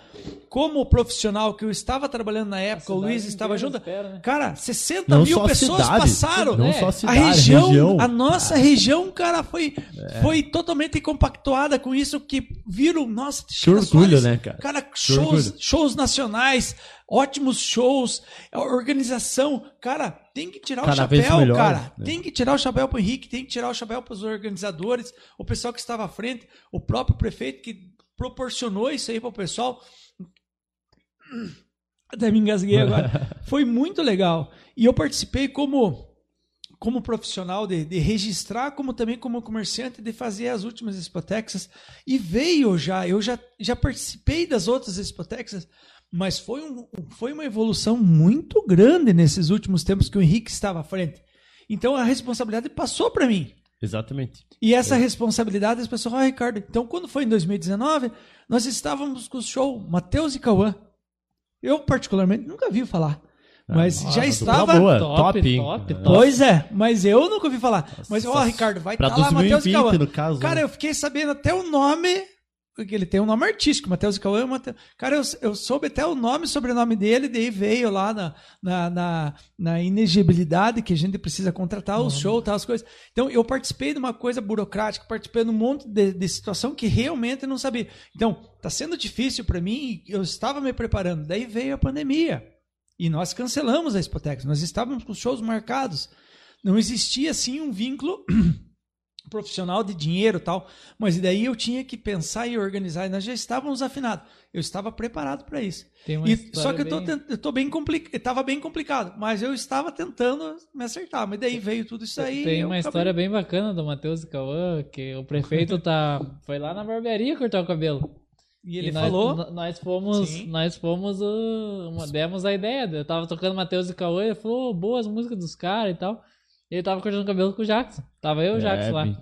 como profissional que eu estava trabalhando na época, o Luiz estava junto. Espera, né? Cara, 60 Não mil pessoas cidade, passaram. Não É, só a a A cidade, região, região. a nossa região, cara, foi, foi totalmente compactuada com isso que viram, nossa, Que orgulho, Soares, né, cara? Cara, shows, shows nacionais, ótimos shows, a organização, cara, tem que tirar Cada o chapéu, melhor, cara. né? Tem que tirar o chapéu pro Henrique, tem que tirar o chapéu pros organizadores, o pessoal que estava à frente, o próprio prefeito que proporcionou isso aí pro pessoal. [CLEARS THROAT] Até me engasguei agora. [LAUGHS] Foi muito legal. E eu participei como como profissional de, de registrar, como também como comerciante de fazer as últimas Expotexas. E veio já, eu já, já participei das outras Expotexas, mas foi, um, foi uma evolução muito grande nesses últimos tempos que o Henrique estava à frente. Então a responsabilidade passou para mim. Exatamente. E essa responsabilidade, as pessoas, ah, Ricardo, então quando foi em 2019, nós estávamos com o show Matheus e Cauã. Eu, particularmente, nunca vi falar. Mas Ah, já estava. boa, Top, top, top, É. top. Pois é, mas eu nunca ouvi falar. Mas, ó, Nossa, Ricardo, vai estar lá Matheus e 2020, Cauã. no caso. Cara, né? eu fiquei sabendo até o nome, ele tem um nome artístico, Matheus Cauã. Mate- Cara, eu, eu soube até o nome e sobrenome dele, daí veio lá na, na, na, na inegibilidade que a gente precisa contratar Uhum. o show, tal, as coisas. Então, eu participei de uma coisa burocrática, participei de um monte de, de situação que realmente não sabia. Então, tá sendo difícil para mim, eu estava me preparando. Daí veio a pandemia. E nós cancelamos a Expotex. Nós estávamos com os shows marcados. Não existia, assim, um vínculo profissional de dinheiro e tal. Mas daí eu tinha que pensar e organizar. E nós já estávamos afinados. Eu estava preparado para isso. E- só que eu tô, bem- complicado. Estava bem complicado. Mas eu estava tentando me acertar. Mas daí veio tudo isso aí. Tem uma história bem bacana do Matheus e Cauã, que o prefeito tá [LAUGHS] foi lá na barbearia cortar o cabelo. E ele nós, falou. Nós fomos, Sim. nós fomos, uh, demos a ideia. Eu tava tocando Matheus e Cauã, ele falou, "Oh, boas músicas dos caras e tal. Ele tava cortando o cabelo com o Jackson. Tava eu e o Jackson É, lá. bem-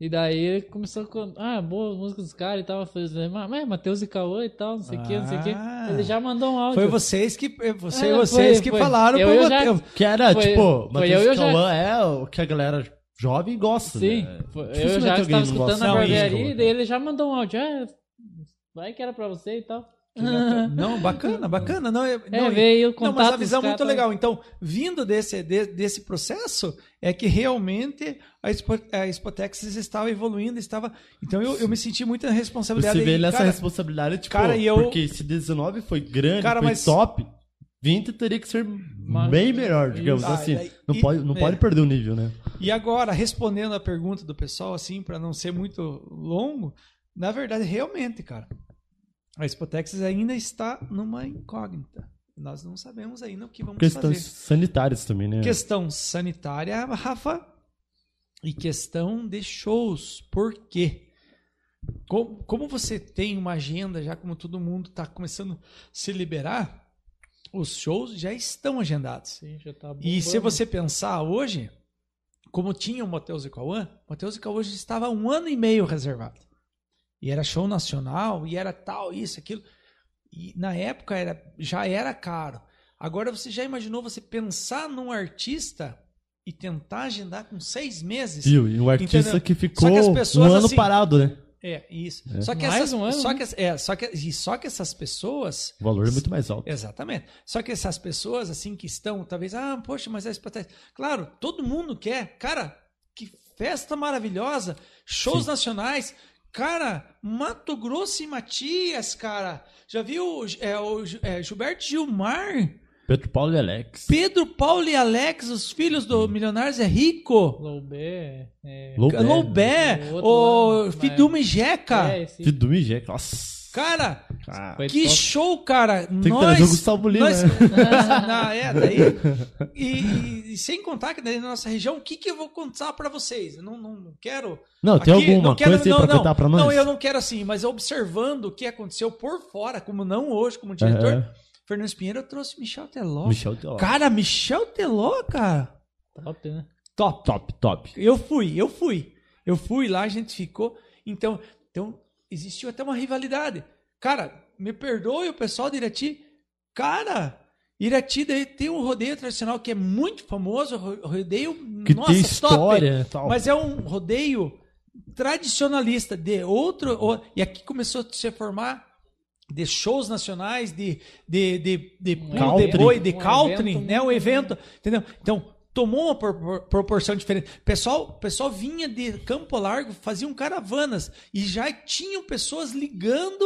E daí ele começou com, ah, boas músicas dos caras e tal. Falei, mas mas Matheus e Cauã e tal, não sei o que, não sei o que. Ah. Ele já mandou um áudio. Foi vocês que, você, É, vocês foi- que foi. falaram Eu pra o eu- Jackson. eu- Que era, Foi- tipo, eu e Matheus Cauã é o que a galera jovem gosta. Sim, né? foi- eu já estava escutando de barbearia e daí ele já mandou um áudio. Ah, vai que era pra você e tal. [LAUGHS] Não, bacana, bacana. Não, é, É, não, veio Não, contato mas a visão caras, muito legal. Então, vindo desse, de- desse processo, é que realmente a, Expo, a Expotex estava evoluindo, estava. Então eu, eu me senti muita responsabilidade. Você vê nessa cara, responsabilidade, tipo, cara, e eu- porque se 19 foi grande, Cara, foi mas- top, 20 teria que ser bem melhor, digamos Ah, assim. daí- não e- pode, não é. pode perder o nível, né? E agora, respondendo a pergunta do pessoal, assim, para não ser muito longo, na verdade, realmente, cara, a Expotex ainda está numa incógnita. Nós não sabemos ainda o que vamos Questões fazer. sanitárias também, né? Questão sanitária, Rafa, e questão de shows. Por quê? Como, como você tem uma agenda, já como todo mundo está começando a se liberar, os shows já estão agendados. Sim, já tá E se você pensar hoje, como tinha o Matheus e Cauã, o Matheus e Cauã já estava há um ano e meio reservado. E era show nacional, e era tal, isso, aquilo. E na época era, já era caro. Agora você já imaginou você pensar num artista e tentar agendar com seis meses? E o artista Entendeu? que ficou um ano assim, parado, né? É, isso. É. Só que Mais essas, um ano, só né? que, é, só que, e só que essas pessoas O valor é muito mais alto. Exatamente. Só que essas pessoas, assim, que estão, talvez, ah, poxa, mas é Spotify. Claro, todo mundo quer. Cara, que festa maravilhosa. Shows Sim. nacionais. Cara, Mato Grosso e Matias, cara. Já viu é, o é, Gilberto Gilmar? Pedro Paulo e Alex. Pedro, Paulo e Alex, os filhos do Milionários é Rico. Loubé, é... Loubé. Loubé, O o Fidume Jeca. É, esse... E Jack. Nossa. Cara, Foi que top. show, cara. Tem que Nós, trazer o Gustavo Lima, nós- né? [LAUGHS] Não, é, daí. [LAUGHS] E, e- e sem contar que daí na nossa região, o que, que eu vou contar pra vocês? Eu não, não, não quero. Não, tem aqui, alguma não quero- coisa não, pra não, contar pra nós? Não, eu não quero assim, mas observando o que aconteceu por fora, como não hoje, como diretor, Aham. Fernando Pinheiro trouxe Michel Teló. Michel Teló. Cara, Michel Teló, cara. Top, né? top. Top, top. Eu fui, eu fui. Eu fui lá, a gente ficou. Então, então existiu até uma rivalidade. Cara, me perdoe o pessoal de Irati. Cara, Irati daí tem um rodeio tradicional que é muito famoso, ro- rodeio Que nossa, tem top. história e tal. Mas é um rodeio tradicionalista de outro. o- E aqui começou a se formar de shows nacionais, de, de, de, de de Country. boi, de Um country, evento né? Um muito- evento, entendeu? Então, tomou uma por- por- proporção diferente. Pessoal, pessoal vinha de Campo Largo, faziam caravanas e já tinham pessoas ligando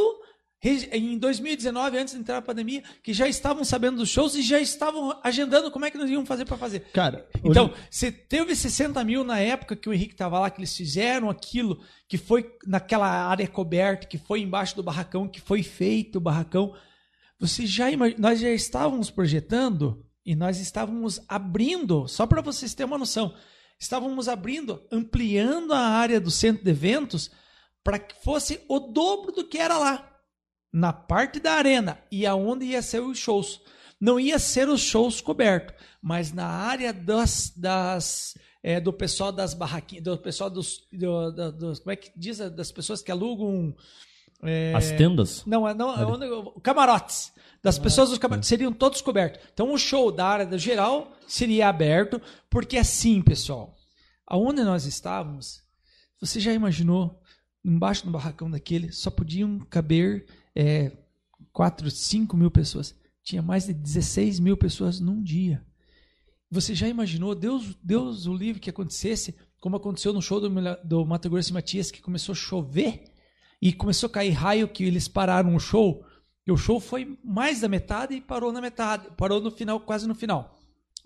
em 2019, antes de entrar a pandemia, que já estavam sabendo dos shows e já estavam agendando como é que nós íamos fazer para fazer. Cara, hoje- Então, você teve 60 mil na época que o Henrique estava lá, que eles fizeram aquilo, que foi naquela área coberta, que foi embaixo do barracão, que foi feito o barracão. Você já imag... Nós já estávamos projetando e nós estávamos abrindo, só para vocês terem uma noção, estávamos abrindo, ampliando a área do centro de eventos para que fosse o dobro do que era lá, na parte da arena e aonde ia ser os shows. Não ia ser os shows cobertos, mas na área das, das é, do pessoal das barraquinhas, do pessoal dos, do- do- dos, como é que diz, das pessoas que alugam é, as tendas. não, é- não, é onde- camarotes. Das pessoas dos camarotes seriam todos cobertos. Então o show da área geral seria aberto, porque assim, pessoal, aonde nós estávamos, você já imaginou, embaixo do barracão daquele, só podiam caber é, 4, 5 mil pessoas. Tinha mais de 16 mil pessoas num dia. Você já imaginou, Deus, Deus o livre que acontecesse, como aconteceu no show do, do Mato Grosso e Matias, que começou a chover e começou a cair raio que eles pararam o show. E o show foi mais da metade e parou na metade, parou no final, quase no final,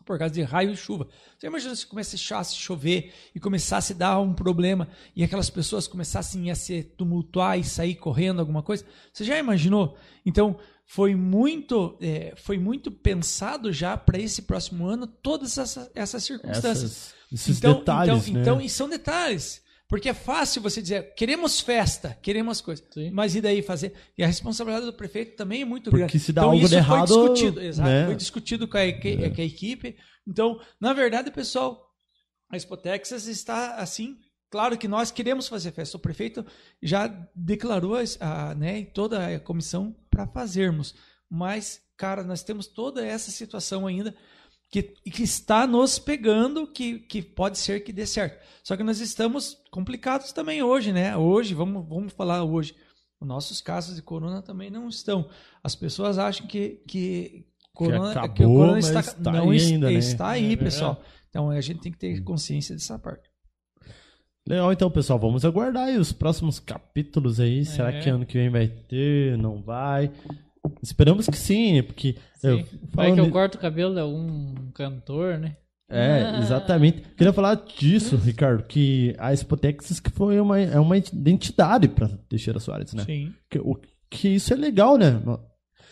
por causa de raio e chuva. Você imagina se começasse a chover e começasse a dar um problema e aquelas pessoas começassem a se tumultuar e sair correndo alguma coisa? Você já imaginou? Então foi muito, é, foi muito pensado já para esse próximo ano todas essas, essas circunstâncias. Essas, esses Então, detalhes, então, né? então, e são detalhes. Porque é fácil você dizer, queremos festa, queremos coisa. Sim. Mas e daí fazer? E a responsabilidade do prefeito também é muito Porque grande. se dá então, algo isso de errado, foi discutido, exato, né? foi discutido com a, equi- com a equipe. Então, na verdade, pessoal, a Expo Texas está assim. Claro que nós queremos fazer festa. O prefeito já declarou a, né, toda a comissão para fazermos. Mas, cara, nós temos toda essa situação ainda que, que está nos pegando, que, que pode ser que dê certo. Só que nós estamos complicados também hoje, né? Hoje, vamos, vamos falar hoje. Os nossos casos de corona também não estão. As pessoas acham que, que, corona, que acabou, o corona está, está não aí ainda, né? está aí, É pessoal. Então a gente tem que ter consciência dessa parte. Legal, então, pessoal, vamos aguardar aí os próximos capítulos aí. Será É. que ano que vem vai ter? Não vai? Esperamos que sim, porque. eu- Sim. Vai que eu corto o cabelo de algum cantor, né? É, [LAUGHS] exatamente. Queria falar disso, Ricardo, que a Expotex que foi uma, é uma identidade para Teixeira Soares, né? Sim. Que, o, que isso é legal, né?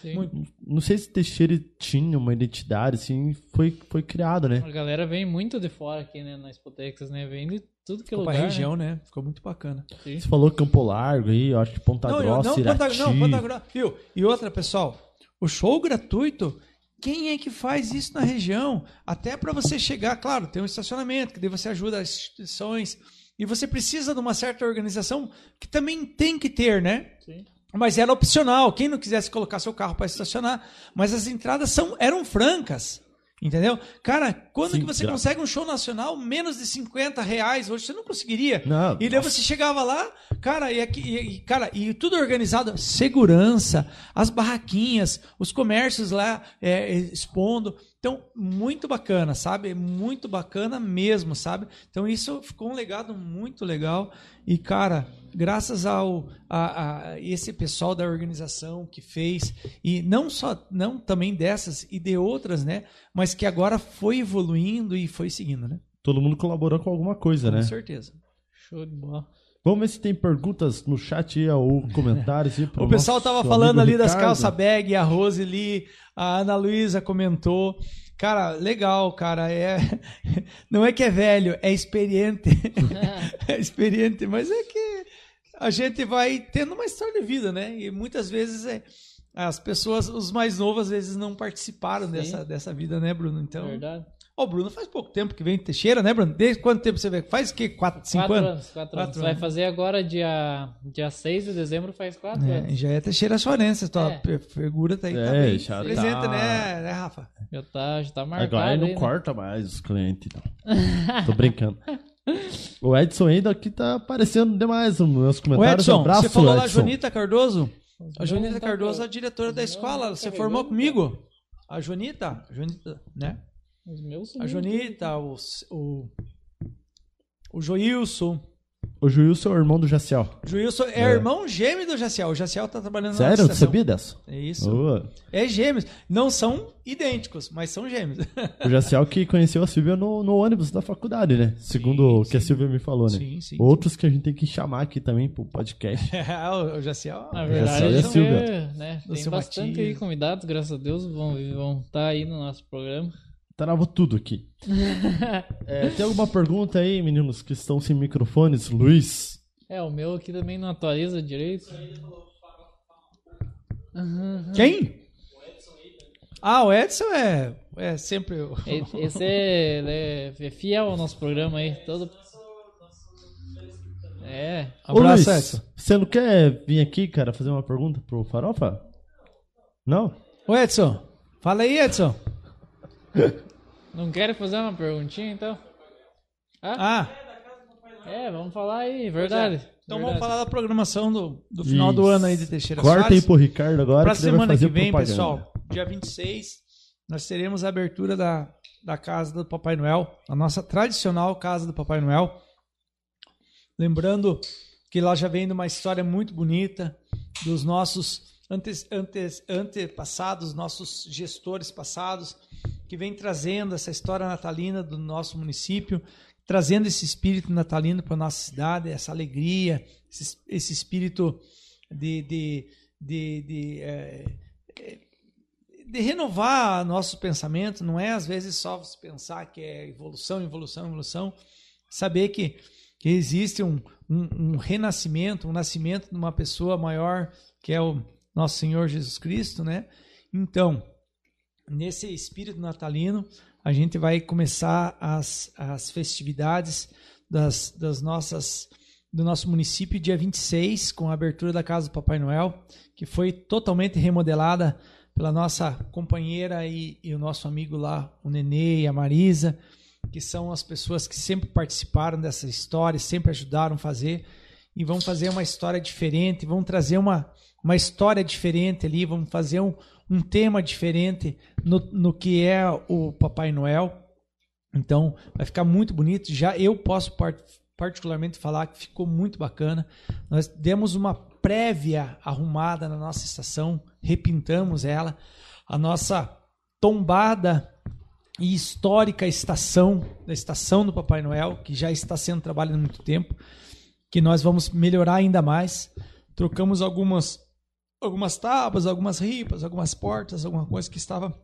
Sim. Não, não sei se Teixeira tinha uma identidade, assim, foi, foi criado, né? A galera vem muito de fora aqui, né? Na Expo Texas, né? Vem de tudo que é Ficou lugar. pra região, né? Ficou muito bacana. Né? Sim. Você falou Campo Largo aí, eu acho que Ponta não, Grossa, não, Irati. Ponta, não, Ponta Grossa. Viu? E outra, pessoal, o show gratuito, quem é que faz isso na região? Até para você chegar, claro, tem um estacionamento, que daí você ajuda as instituições. E você precisa de uma certa organização que também tem que ter, né? Sim. Mas era opcional, quem não quisesse colocar seu carro para estacionar. Mas as entradas são, eram francas. Entendeu? Cara, quando Sim, que você gra- consegue um show nacional menos de 50 reais? Hoje você não conseguiria. Não, e daí nossa. você chegava lá, cara, e, aqui, e, cara, e tudo organizado, segurança, as barraquinhas, os comércios lá é, expondo. Então, muito bacana, sabe? Muito bacana mesmo, sabe? Então, isso ficou um legado muito legal. E, cara, graças ao a, a esse pessoal da organização que fez, e não só, não também dessas e de outras, né? Mas que agora foi evoluindo e foi seguindo, né? Todo mundo colaborou com alguma coisa, Com né? certeza. Show de bola. Vamos ver se tem perguntas no chat ou comentários pro [LAUGHS] O pessoal tava falando ali das Ricardo. calça bag, a Rose ali, a Ana Luísa comentou. Cara, legal, cara. É... [LAUGHS] Não é que é velho, é experiente. [LAUGHS] é experiente, mas é que a gente vai tendo uma história de vida, né? E muitas vezes é... as pessoas, os mais novos, às vezes não participaram Sim. dessa, dessa vida, né, Bruno? Então, Verdade. O Bruno faz pouco tempo que vem em Teixeira, né, Bruno? Desde quanto tempo você vem? Faz o quê? Quatro, cinco quatro anos? anos? Quatro, Quatro anos. Vai anos. fazer agora dia, dia 6 de dezembro, faz quatro É, anos. já é Teixeira Soarense, tua É. figura tá aí, É, bem já presente, tá. né, né, Rafa? Já tá, já tá marcado. Agora não aí, né? corta mais os clientes, não. Tô brincando. O Edson ainda aqui tá aparecendo demais nos meus comentários. Edson, Abraço, você falou lá, Edson. Jonita Cardoso? A Jonita Não, Cardoso é a diretora da Não, escola, você formou comigo? A Jonita, a Jonita, né? Os meus A. Jonita, o, o, o Joilson. O Juilson é o irmão do Jaciel. Joilson é, É. irmão gêmeo do Jaciel. O Jaciel tá trabalhando na Sério? Você estação. sabia dessa? É isso. Boa. É gêmeos. Não são idênticos, mas são gêmeos. O Jaciel que conheceu a Silvia no, no ônibus da faculdade, né? Segundo o que a sim. Silvia me falou, né? Sim, sim. Outros que a gente tem que chamar aqui também pro podcast. [LAUGHS] o Jaciel. Na Já verdade, saiu a eles Silvia. é, né, tem bastante Matias. aí convidados, graças a Deus, vão vão estar aí no nosso programa. Travou tudo aqui. [LAUGHS] É, tem alguma pergunta aí, meninos, que estão sem microfones? Luiz? É, o meu aqui também não atualiza direito. Quem? Ah, o Edson é, é sempre o. Esse é, ele é- é fiel ao nosso programa aí. Todo... É, Ô, Abraço, Luiz, Edson. você não quer vir aqui, cara, fazer uma pergunta pro Farofa? Não? Ô, Edson. Fala aí, Edson. [LAUGHS] não querem fazer uma perguntinha então? Ah, Ah, é, vamos falar aí, verdade. então verdade. vamos falar da programação do, do final do Isso. ano aí de Teixeira Corta aí Soares. pro Ricardo agora. Pra que ele vai semana fazer que vem, propaganda. pessoal, dia 26, nós teremos a abertura da, da Casa do Papai Noel, a nossa tradicional Casa do Papai Noel. Lembrando que lá já vem de uma história muito bonita dos nossos antes, antes, antepassados, nossos gestores passados, que vem trazendo essa história natalina do nosso município, trazendo esse espírito natalino para nossa cidade, essa alegria, esse, esse espírito de, de, de, de, eh, de renovar nosso pensamento, não é às vezes só pensar que é evolução, evolução, evolução, saber que, que existe um, um, um renascimento, um nascimento de uma pessoa maior, que é o nosso Senhor Jesus Cristo, né? Então, nesse espírito natalino, a gente vai começar as, as festividades das, das nossas do nosso município dia 26 com a abertura da casa do Papai Noel, que foi totalmente remodelada pela nossa companheira e, e o nosso amigo lá, o Nenê e a Marisa, que são as pessoas que sempre participaram dessa história, sempre ajudaram a fazer e vão fazer uma história diferente, vão trazer uma, uma história diferente ali, vão fazer um, um tema diferente no, no que é o Papai Noel. Então, vai ficar muito bonito. Já eu posso par- particularmente falar que ficou muito bacana. Nós demos uma prévia arrumada na nossa estação, repintamos ela. A nossa tombada e histórica estação, da estação do Papai Noel, que já está sendo trabalhada há muito tempo, que nós vamos melhorar ainda mais. Trocamos algumas algumas tábuas, algumas ripas, algumas portas, alguma coisa que estava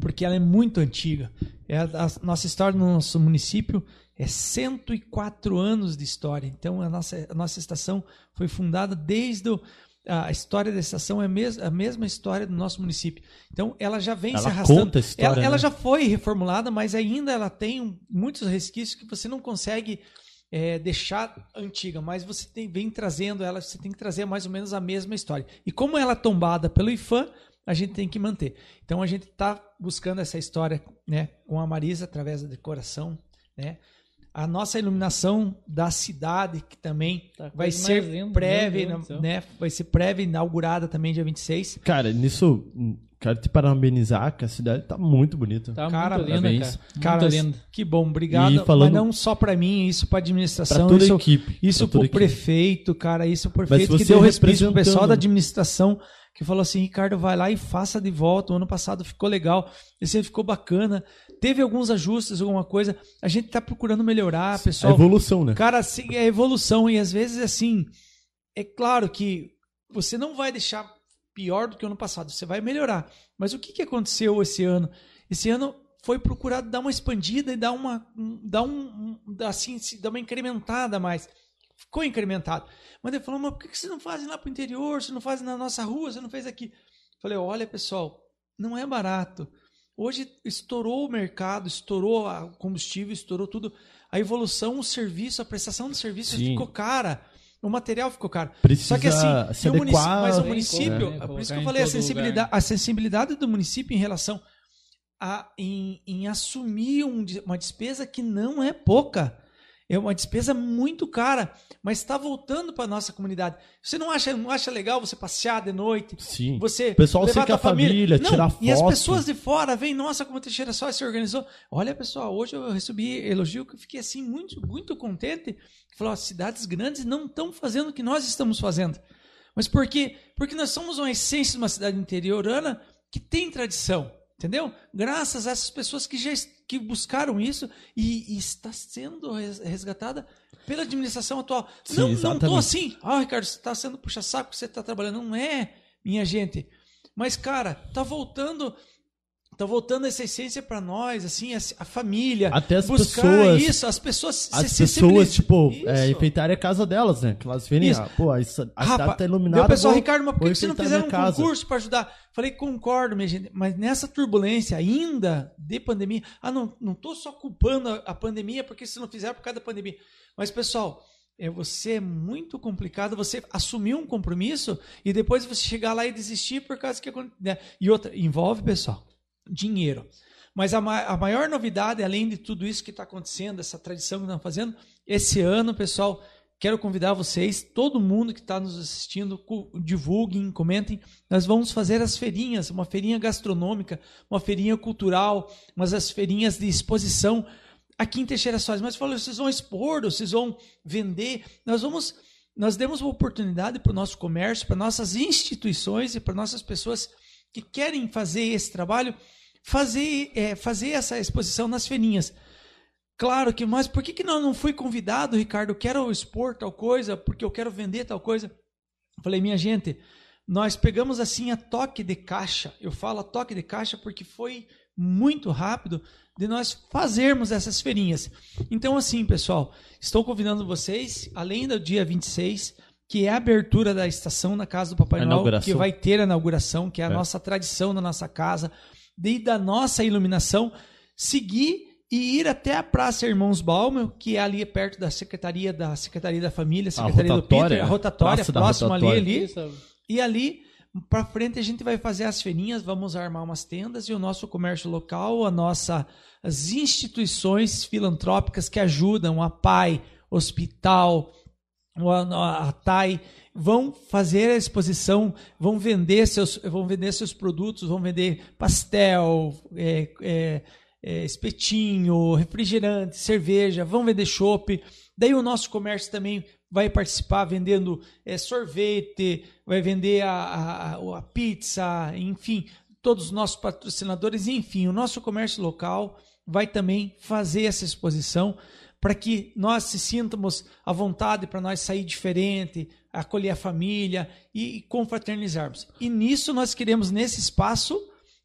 porque ela é muito antiga. É a, nossa história no nosso município é 104 anos de história. Então a nossa, a nossa estação foi fundada desde o, a história da estação é a, mes, a mesma história do nosso município. Então ela já vem Ela se arrastando. conta a história, ela, ela né? já foi reformulada, mas ainda ela tem muitos resquícios que você não consegue é, deixar antiga, mas você tem, vem trazendo ela, você tem que trazer mais ou menos a mesma história. E como ela é tombada pelo IFAM, a gente tem que manter. Então a gente está buscando essa história né, com a Marisa através da decoração. Né? A nossa iluminação da cidade, que também Tá vai ser linda, prévia, céu. né, vai ser prévia inaugurada também dia 26. Cara, nisso, quero te parabenizar, que a cidade tá muito bonita. Tá Cara, muito linda, parabéns. cara. Cara, muito linda. que bom, obrigado. Falando- Mas não só para mim, isso para Pra administração, toda a equipe. Isso pra toda a pro equipe. prefeito, cara, isso pro prefeito que deu respeito pro representando- pessoal da administração, que falou assim, Ricardo, vai lá e faça de volta. O ano passado ficou legal, esse ano ficou bacana. Teve alguns ajustes, alguma coisa. A gente tá procurando melhorar, A pessoal. evolução, né? Cara, assim, é evolução e às vezes assim, é claro que você não vai deixar pior do que o ano passado, você vai melhorar. Mas o que, que aconteceu esse ano? Esse ano foi procurado dar uma expandida e dar uma, um- dar um, assim, dar uma incrementada mais. Ficou incrementado. Mas ele falou, mas por que vocês não fazem lá pro interior? Você não fazem na nossa rua? Você não fez aqui? Falei, olha pessoal, não é barato. Hoje estourou o mercado, estourou o combustível, estourou tudo. A evolução, o serviço, a prestação de serviço Sim. ficou cara. O material ficou caro. Precisa Só que assim, se adequar. mas o Tem município, né? por isso que eu falei, a sensibilidade, lugar. a sensibilidade do município em relação a, em, em assumir um uma despesa que não é pouca. É uma despesa muito cara, mas está voltando para nossa comunidade. Você não acha, não acha legal você passear de noite? Sim. Você O pessoal levar a família, Não, tirar E as foto. pessoas de fora vêm, nossa, como Teixeira só se organizou. Olha, pessoal, hoje eu recebi elogio que eu fiquei assim muito, muito contente. Falou, as cidades grandes não estão fazendo o que nós estamos fazendo. Mas por quê? Porque nós somos uma essência de uma cidade interiorana que tem tradição, entendeu? Graças a essas pessoas que já que buscaram isso e, e está sendo res- resgatada pela administração atual. Sim, não, não exatamente. tô assim, ah, Ricardo, você está sendo puxa-saco, você está trabalhando. Não é, minha gente. Mas, cara, tá voltando. Tá voltando essa essência para nós, assim, a, família. Até as buscar pessoas- isso, as pessoas As se pessoas, tipo, Isso. é, enfeitarem a casa delas, né? Que elas Isso. ah, pô, a, a Rapa, cidade tá iluminada. o pessoal, vou- Ricardo, mas por que você não fizeram um casa. concurso para ajudar? Falei, concordo, minha gente, mas nessa turbulência ainda de pandemia, ah, não, não tô só culpando a, a pandemia, porque se não fizer por causa da pandemia. Mas, pessoal, é você é muito complicado você assumir um compromisso e depois você chegar lá e desistir por causa que né? E outra, envolve, pessoal, dinheiro. Mas a, ma- a maior novidade, além de tudo isso que está acontecendo, essa tradição que estamos fazendo, esse ano, pessoal, quero convidar vocês, todo mundo que está nos assistindo, divulguem, comentem. Nós vamos fazer as feirinhas, uma feirinha gastronômica, uma feirinha cultural, umas as feirinhas de exposição aqui em Teixeira Soares. Mas falou, vocês vão expor, vocês vão vender. Nós vamos, nós demos uma oportunidade para o nosso comércio, para nossas instituições e para nossas pessoas que querem fazer esse trabalho, fazer, é, fazer essa exposição nas feirinhas. Claro que, mas por que, que não, não fui convidado, Ricardo? Eu quero expor tal coisa, porque eu quero vender tal coisa. Eu falei, minha gente, nós pegamos assim a toque de caixa. Eu falo a toque de caixa porque foi muito rápido de nós fazermos essas feirinhas. Então, assim, pessoal, estou convidando vocês, além do dia 26, que é a abertura da estação na casa do Papai Noel, que vai ter a inauguração, que é a É. nossa tradição da nossa casa, desde da nossa iluminação, seguir e ir até a Praça Irmãos Balmer, que é ali perto da Secretaria da Secretaria da Família, Secretaria do rotatória, Peter, a rotatória, próximo ali, rotatória. ali. Isso, E ali, para frente, a gente vai fazer as feirinhas, vamos armar umas tendas e o nosso comércio local, a nossa, as instituições filantrópicas que ajudam, a PAI, Hospital, a, TAI, vão fazer a exposição, vão vender seus, vão vender seus produtos, vão vender pastel, é, é, é, espetinho, refrigerante, cerveja, vão vender chopp. Daí o nosso comércio também vai participar vendendo é, sorvete, vai vender a, a- a pizza, enfim, todos os nossos patrocinadores, enfim, o nosso comércio local vai também fazer essa exposição para que nós se sintamos à vontade para nós sair diferente, acolher a família e, e confraternizarmos. E nisso nós queremos nesse espaço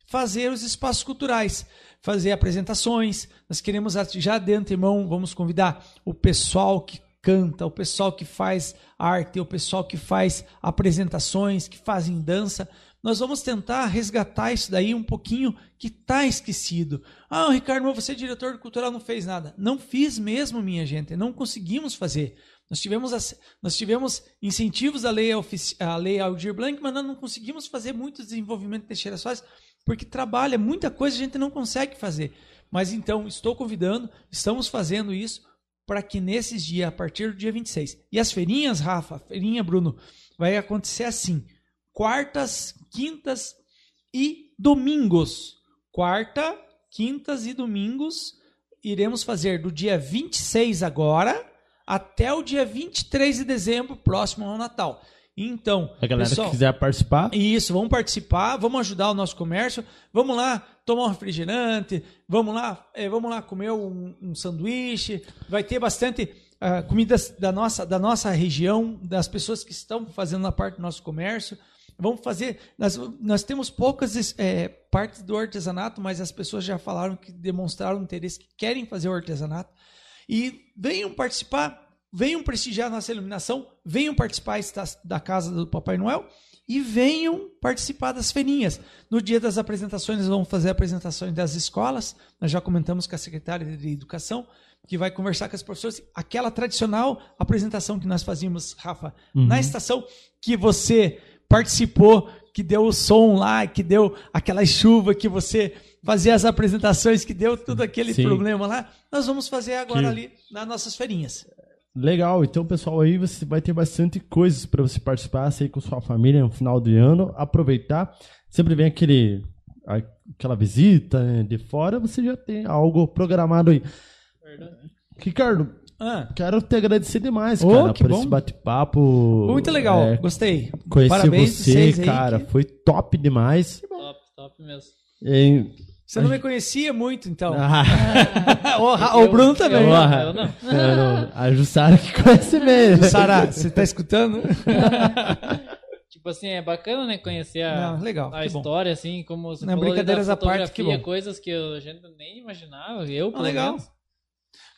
fazer os espaços culturais, fazer apresentações. Nós queremos já de antemão vamos convidar o pessoal que canta, o pessoal que faz arte, o pessoal que faz apresentações, que fazem dança. Nós vamos tentar resgatar isso daí um pouquinho que está esquecido. Ah, Ricardo, mas você, diretor cultural, não fez nada. Não fiz mesmo, minha gente. Não conseguimos fazer. Nós tivemos, nós tivemos incentivos da lei, a lei Aldir Blanc, mas nós não conseguimos fazer muito desenvolvimento de Soares, porque trabalha, muita coisa a gente não consegue fazer. Mas então, estou convidando, estamos fazendo isso para que nesses dias, a partir do dia 26. E as feirinhas, Rafa, feirinha, Bruno, vai acontecer assim: quartas, quintas e domingos. Quarta, quintas e domingos iremos fazer do dia 26 agora até o dia 23 de dezembro, próximo ao Natal. Então, A galera pessoal, que quiser participar, isso, vamos participar, vamos ajudar o nosso comércio, vamos lá tomar um refrigerante, vamos lá, eh, vamos lá comer um, um sanduíche, vai ter bastante ah, comidas da nossa, da nossa região, das pessoas que estão fazendo a parte do nosso comércio. Vamos fazer, nós, nós temos poucas eh, partes do artesanato, mas as pessoas já falaram que demonstraram interesse, que querem fazer o artesanato. E venham participar, venham prestigiar nossa iluminação, venham participar da casa do Papai Noel e venham participar das feirinhas. No dia das apresentações, nós vamos fazer apresentações das escolas. Nós já comentamos com a secretária de Educação, que vai conversar com as professoras. Aquela tradicional apresentação que nós fazíamos, Rafa, na estação, que você participou, que deu o som lá, que deu aquela chuva, que você fazia as apresentações, que deu todo aquele Sim. problema lá. Nós vamos fazer agora Que- ali nas nossas feirinhas. Legal, então pessoal aí você vai ter bastante coisas para você participar, sair com sua família no final de ano, aproveitar. Sempre vem aquele aquela visita né, de fora, você já tem algo programado aí. Ricardo, Ah, quero te agradecer demais, Ô, cara, por bom. esse bate-papo. muito legal, É, gostei. conhecer Parabéns você, vocês aí cara, que- foi top demais. Top, top mesmo. E- Você não me conhecia muito, então. Ah, [LAUGHS] o, o Bruno também. Eu, Porra. eu não. não, a Jussara que conhece mesmo. Sara, você tá escutando? [LAUGHS] Tipo assim, é bacana, né? Conhecer a, Não, legal, a que bom. história, assim, como você Não, falou brincadeiras da à parte, que fotografia, bom. coisas que a gente nem imaginava, eu, pelo legal. menos.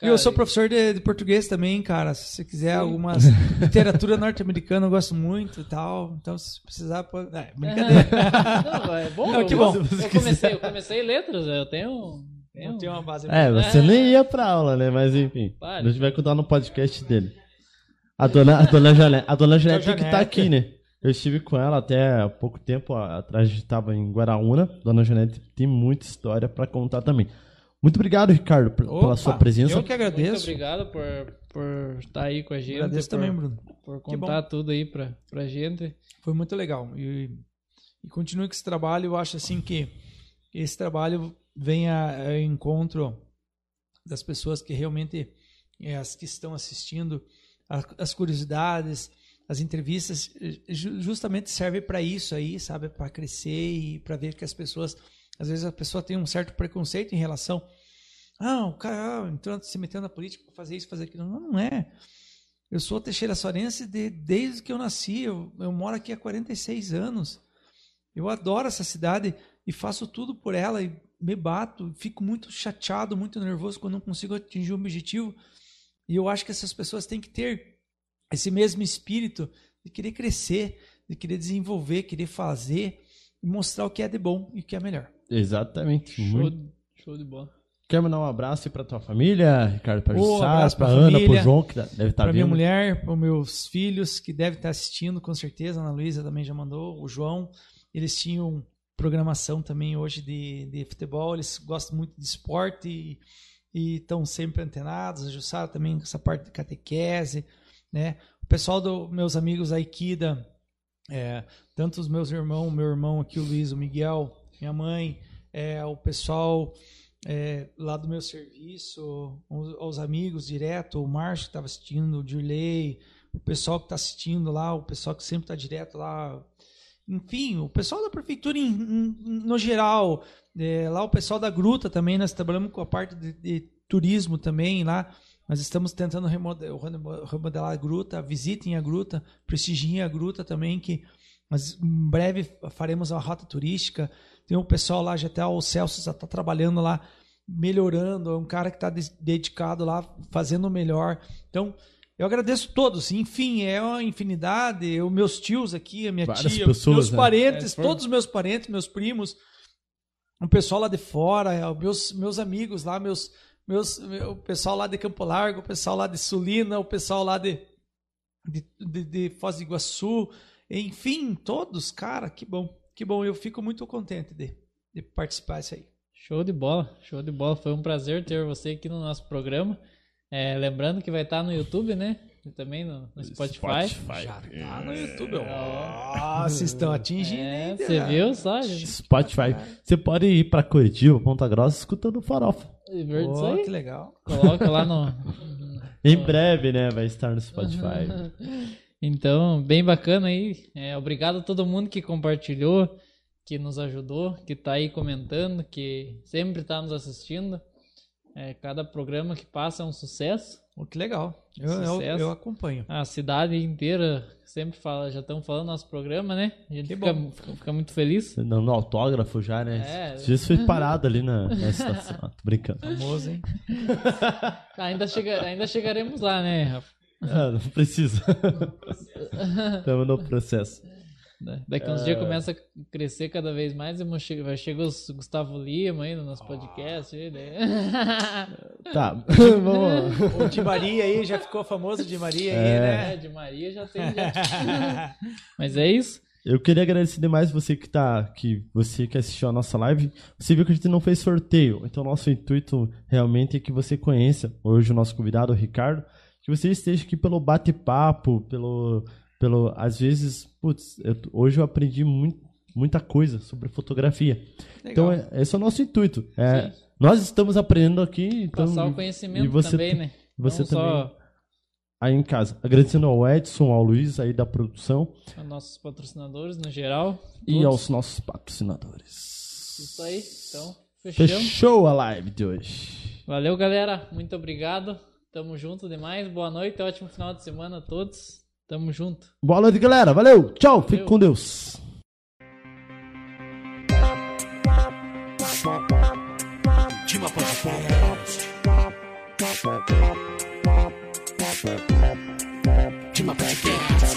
E eu sou professor de, de português também, cara. Se você quiser algumas [LAUGHS] literatura norte-americana, eu gosto muito e tal. Então, se precisar, pode... é, brincadeira. [LAUGHS] Não, é bom. Não, eu, que bom. Eu comecei, eu comecei letras, eu tenho... Eu tenho uma base. É, você nem ia pra aula, né? Mas enfim. Para. A gente vai contar no podcast dele. A dona, a dona Janete, a dona Janete que tá aqui, né? Eu estive com ela até há pouco tempo atrás, a gente tava em Guaraúna. Dona Janete tem muita história pra contar também. Muito obrigado, Ricardo, por- pela Opa, sua presença. Eu que Muito agradeço. obrigado por, por estar aí com a gente. Agradeço por, também, Bruno. Por contar tudo aí pra, pra gente. Foi muito legal. E, e continue com esse trabalho. Eu acho assim que esse trabalho venha ao encontro das pessoas que realmente, é, as que estão assistindo, a- as curiosidades, as entrevistas, eh, ju- justamente serve para isso aí, sabe? Para crescer e para ver que as pessoas, às vezes a pessoa tem um certo preconceito em relação. Ah, o cara ah, entrando, se metendo na política para fazer isso, fazer aquilo. Não, não é. Eu sou Teixeira Sorense de, desde que eu nasci. Eu, eu moro aqui há 46 anos. Eu adoro essa cidade e faço tudo por ela e me bato. Fico muito chateado, muito nervoso quando não consigo atingir um objetivo. E eu acho que essas pessoas têm que ter esse mesmo espírito de querer crescer, de querer desenvolver, querer fazer e mostrar o que é de bom e o que é melhor. Exatamente. Show, Muito. show de bola. Quer mandar um abraço aí pra tua família, Ricardo? Jussara, abraço pra pra Ana, família, pro João, que deve estar para minha vendo. mulher, para meus filhos que devem estar assistindo, com certeza. A Ana Luísa também já mandou. O João, eles tinham programação também hoje de, de futebol. Eles gostam muito de esporte e e estão sempre antenados. A Jussara também com essa parte de catequese, né? O pessoal dos meus amigos Aikida, é, tanto os meus irmãos, meu irmão aqui, o Luiz, o Miguel, minha mãe, é, o pessoal é, lá do meu serviço, os, os amigos direto, o Márcio que estava assistindo, o Dirley, o pessoal que está assistindo lá, o pessoal que sempre está direto lá, enfim, o pessoal da prefeitura em, em- no geral, é, lá o pessoal da Gruta também, nós trabalhamos com a parte de, de turismo também lá, nós estamos tentando remodel- remo- remodelar a Gruta, visitem a Gruta, prestigiem a Gruta também, que nós em breve faremos uma rota turística, tem um pessoal lá, já até o Celso já está trabalhando lá, melhorando, é um cara que está dedicado lá, fazendo o melhor, então... Eu agradeço todos, enfim, é uma infinidade. Os meus tios aqui, a minha Várias tia, pessoas, meus né? parentes, É, foi- todos os meus parentes, meus primos, o pessoal lá de fora, é, os meus, meus amigos lá, meus, meus, meu- o pessoal lá de Campo Largo, o pessoal lá de Sulina, o pessoal lá de, de, de, de Foz do Iguaçu, enfim, todos, cara, que bom, que bom. Eu fico muito contente de, de participar disso aí. Show de bola, show de bola. Foi um prazer ter você aqui no nosso programa. É, lembrando que vai estar no YouTube, né? E também no, no Spotify. Já tá no YouTube. Nossa, vocês estão atingindo. É, hein, você viu só? gente? Spotify. Você pode ir pra Curitiba, Ponta Grossa, escutando farofa. É verdade aí. que legal. Coloca lá no. [LAUGHS] Em breve, né? Vai estar no Spotify. [LAUGHS] Então, bem bacana aí. É, obrigado a todo mundo que compartilhou, que nos ajudou, que tá aí comentando, que sempre tá nos assistindo. É, cada programa que passa é um sucesso. Pô, que legal. Eu, eu, Sucesso. eu acompanho. A cidade inteira sempre fala, já estão falando nosso programa, né? A gente Que fica, bom. fica- fica muito feliz. Dando autógrafo já, né? É. Dias foi parado ali na, na estação. [LAUGHS] Ah, tô brincando. Famoso, hein? [LAUGHS] Ainda, chega, ainda chegaremos lá, né, Rafa? Ah, não precisa. [LAUGHS] Estamos no processo. né? Daqui uns É. dias começa a crescer cada vez mais e vai chegar o Gustavo Lima aí no nosso podcast. aí, daí- [LAUGHS] Tá, [LAUGHS] vamos lá. O Di Maria aí, já ficou famoso Di Maria aí, É. É, né? de Maria já tem. Já. Mas é isso. Eu queria agradecer demais você que tá que você que assistiu a nossa live. Você viu que a gente não fez sorteio, então nosso intuito realmente é que você conheça hoje o nosso convidado, o Ricardo, que você esteja aqui pelo bate-papo, pelo pelo às vezes, putz, eu- hoje eu aprendi muito, muita coisa sobre fotografia. Então Legal. é- esse é o nosso intuito. É, nós estamos aprendendo aqui, então Passar o e conhecimento você também, né? você Não só também aí em casa. Agradecendo ao Edson, ao Luiz aí da produção aos nossos patrocinadores no geral. e todos. aos nossos patrocinadores. Isso aí. Então, fechamos. Fechou a live de hoje. Valeu, galera. Muito obrigado. Tamo junto demais. Boa noite. Ótimo final de semana a todos. Tamo junto. Boa noite, galera. Valeu. Tchau. Fique Valeu. com Deus. Dima Podcast.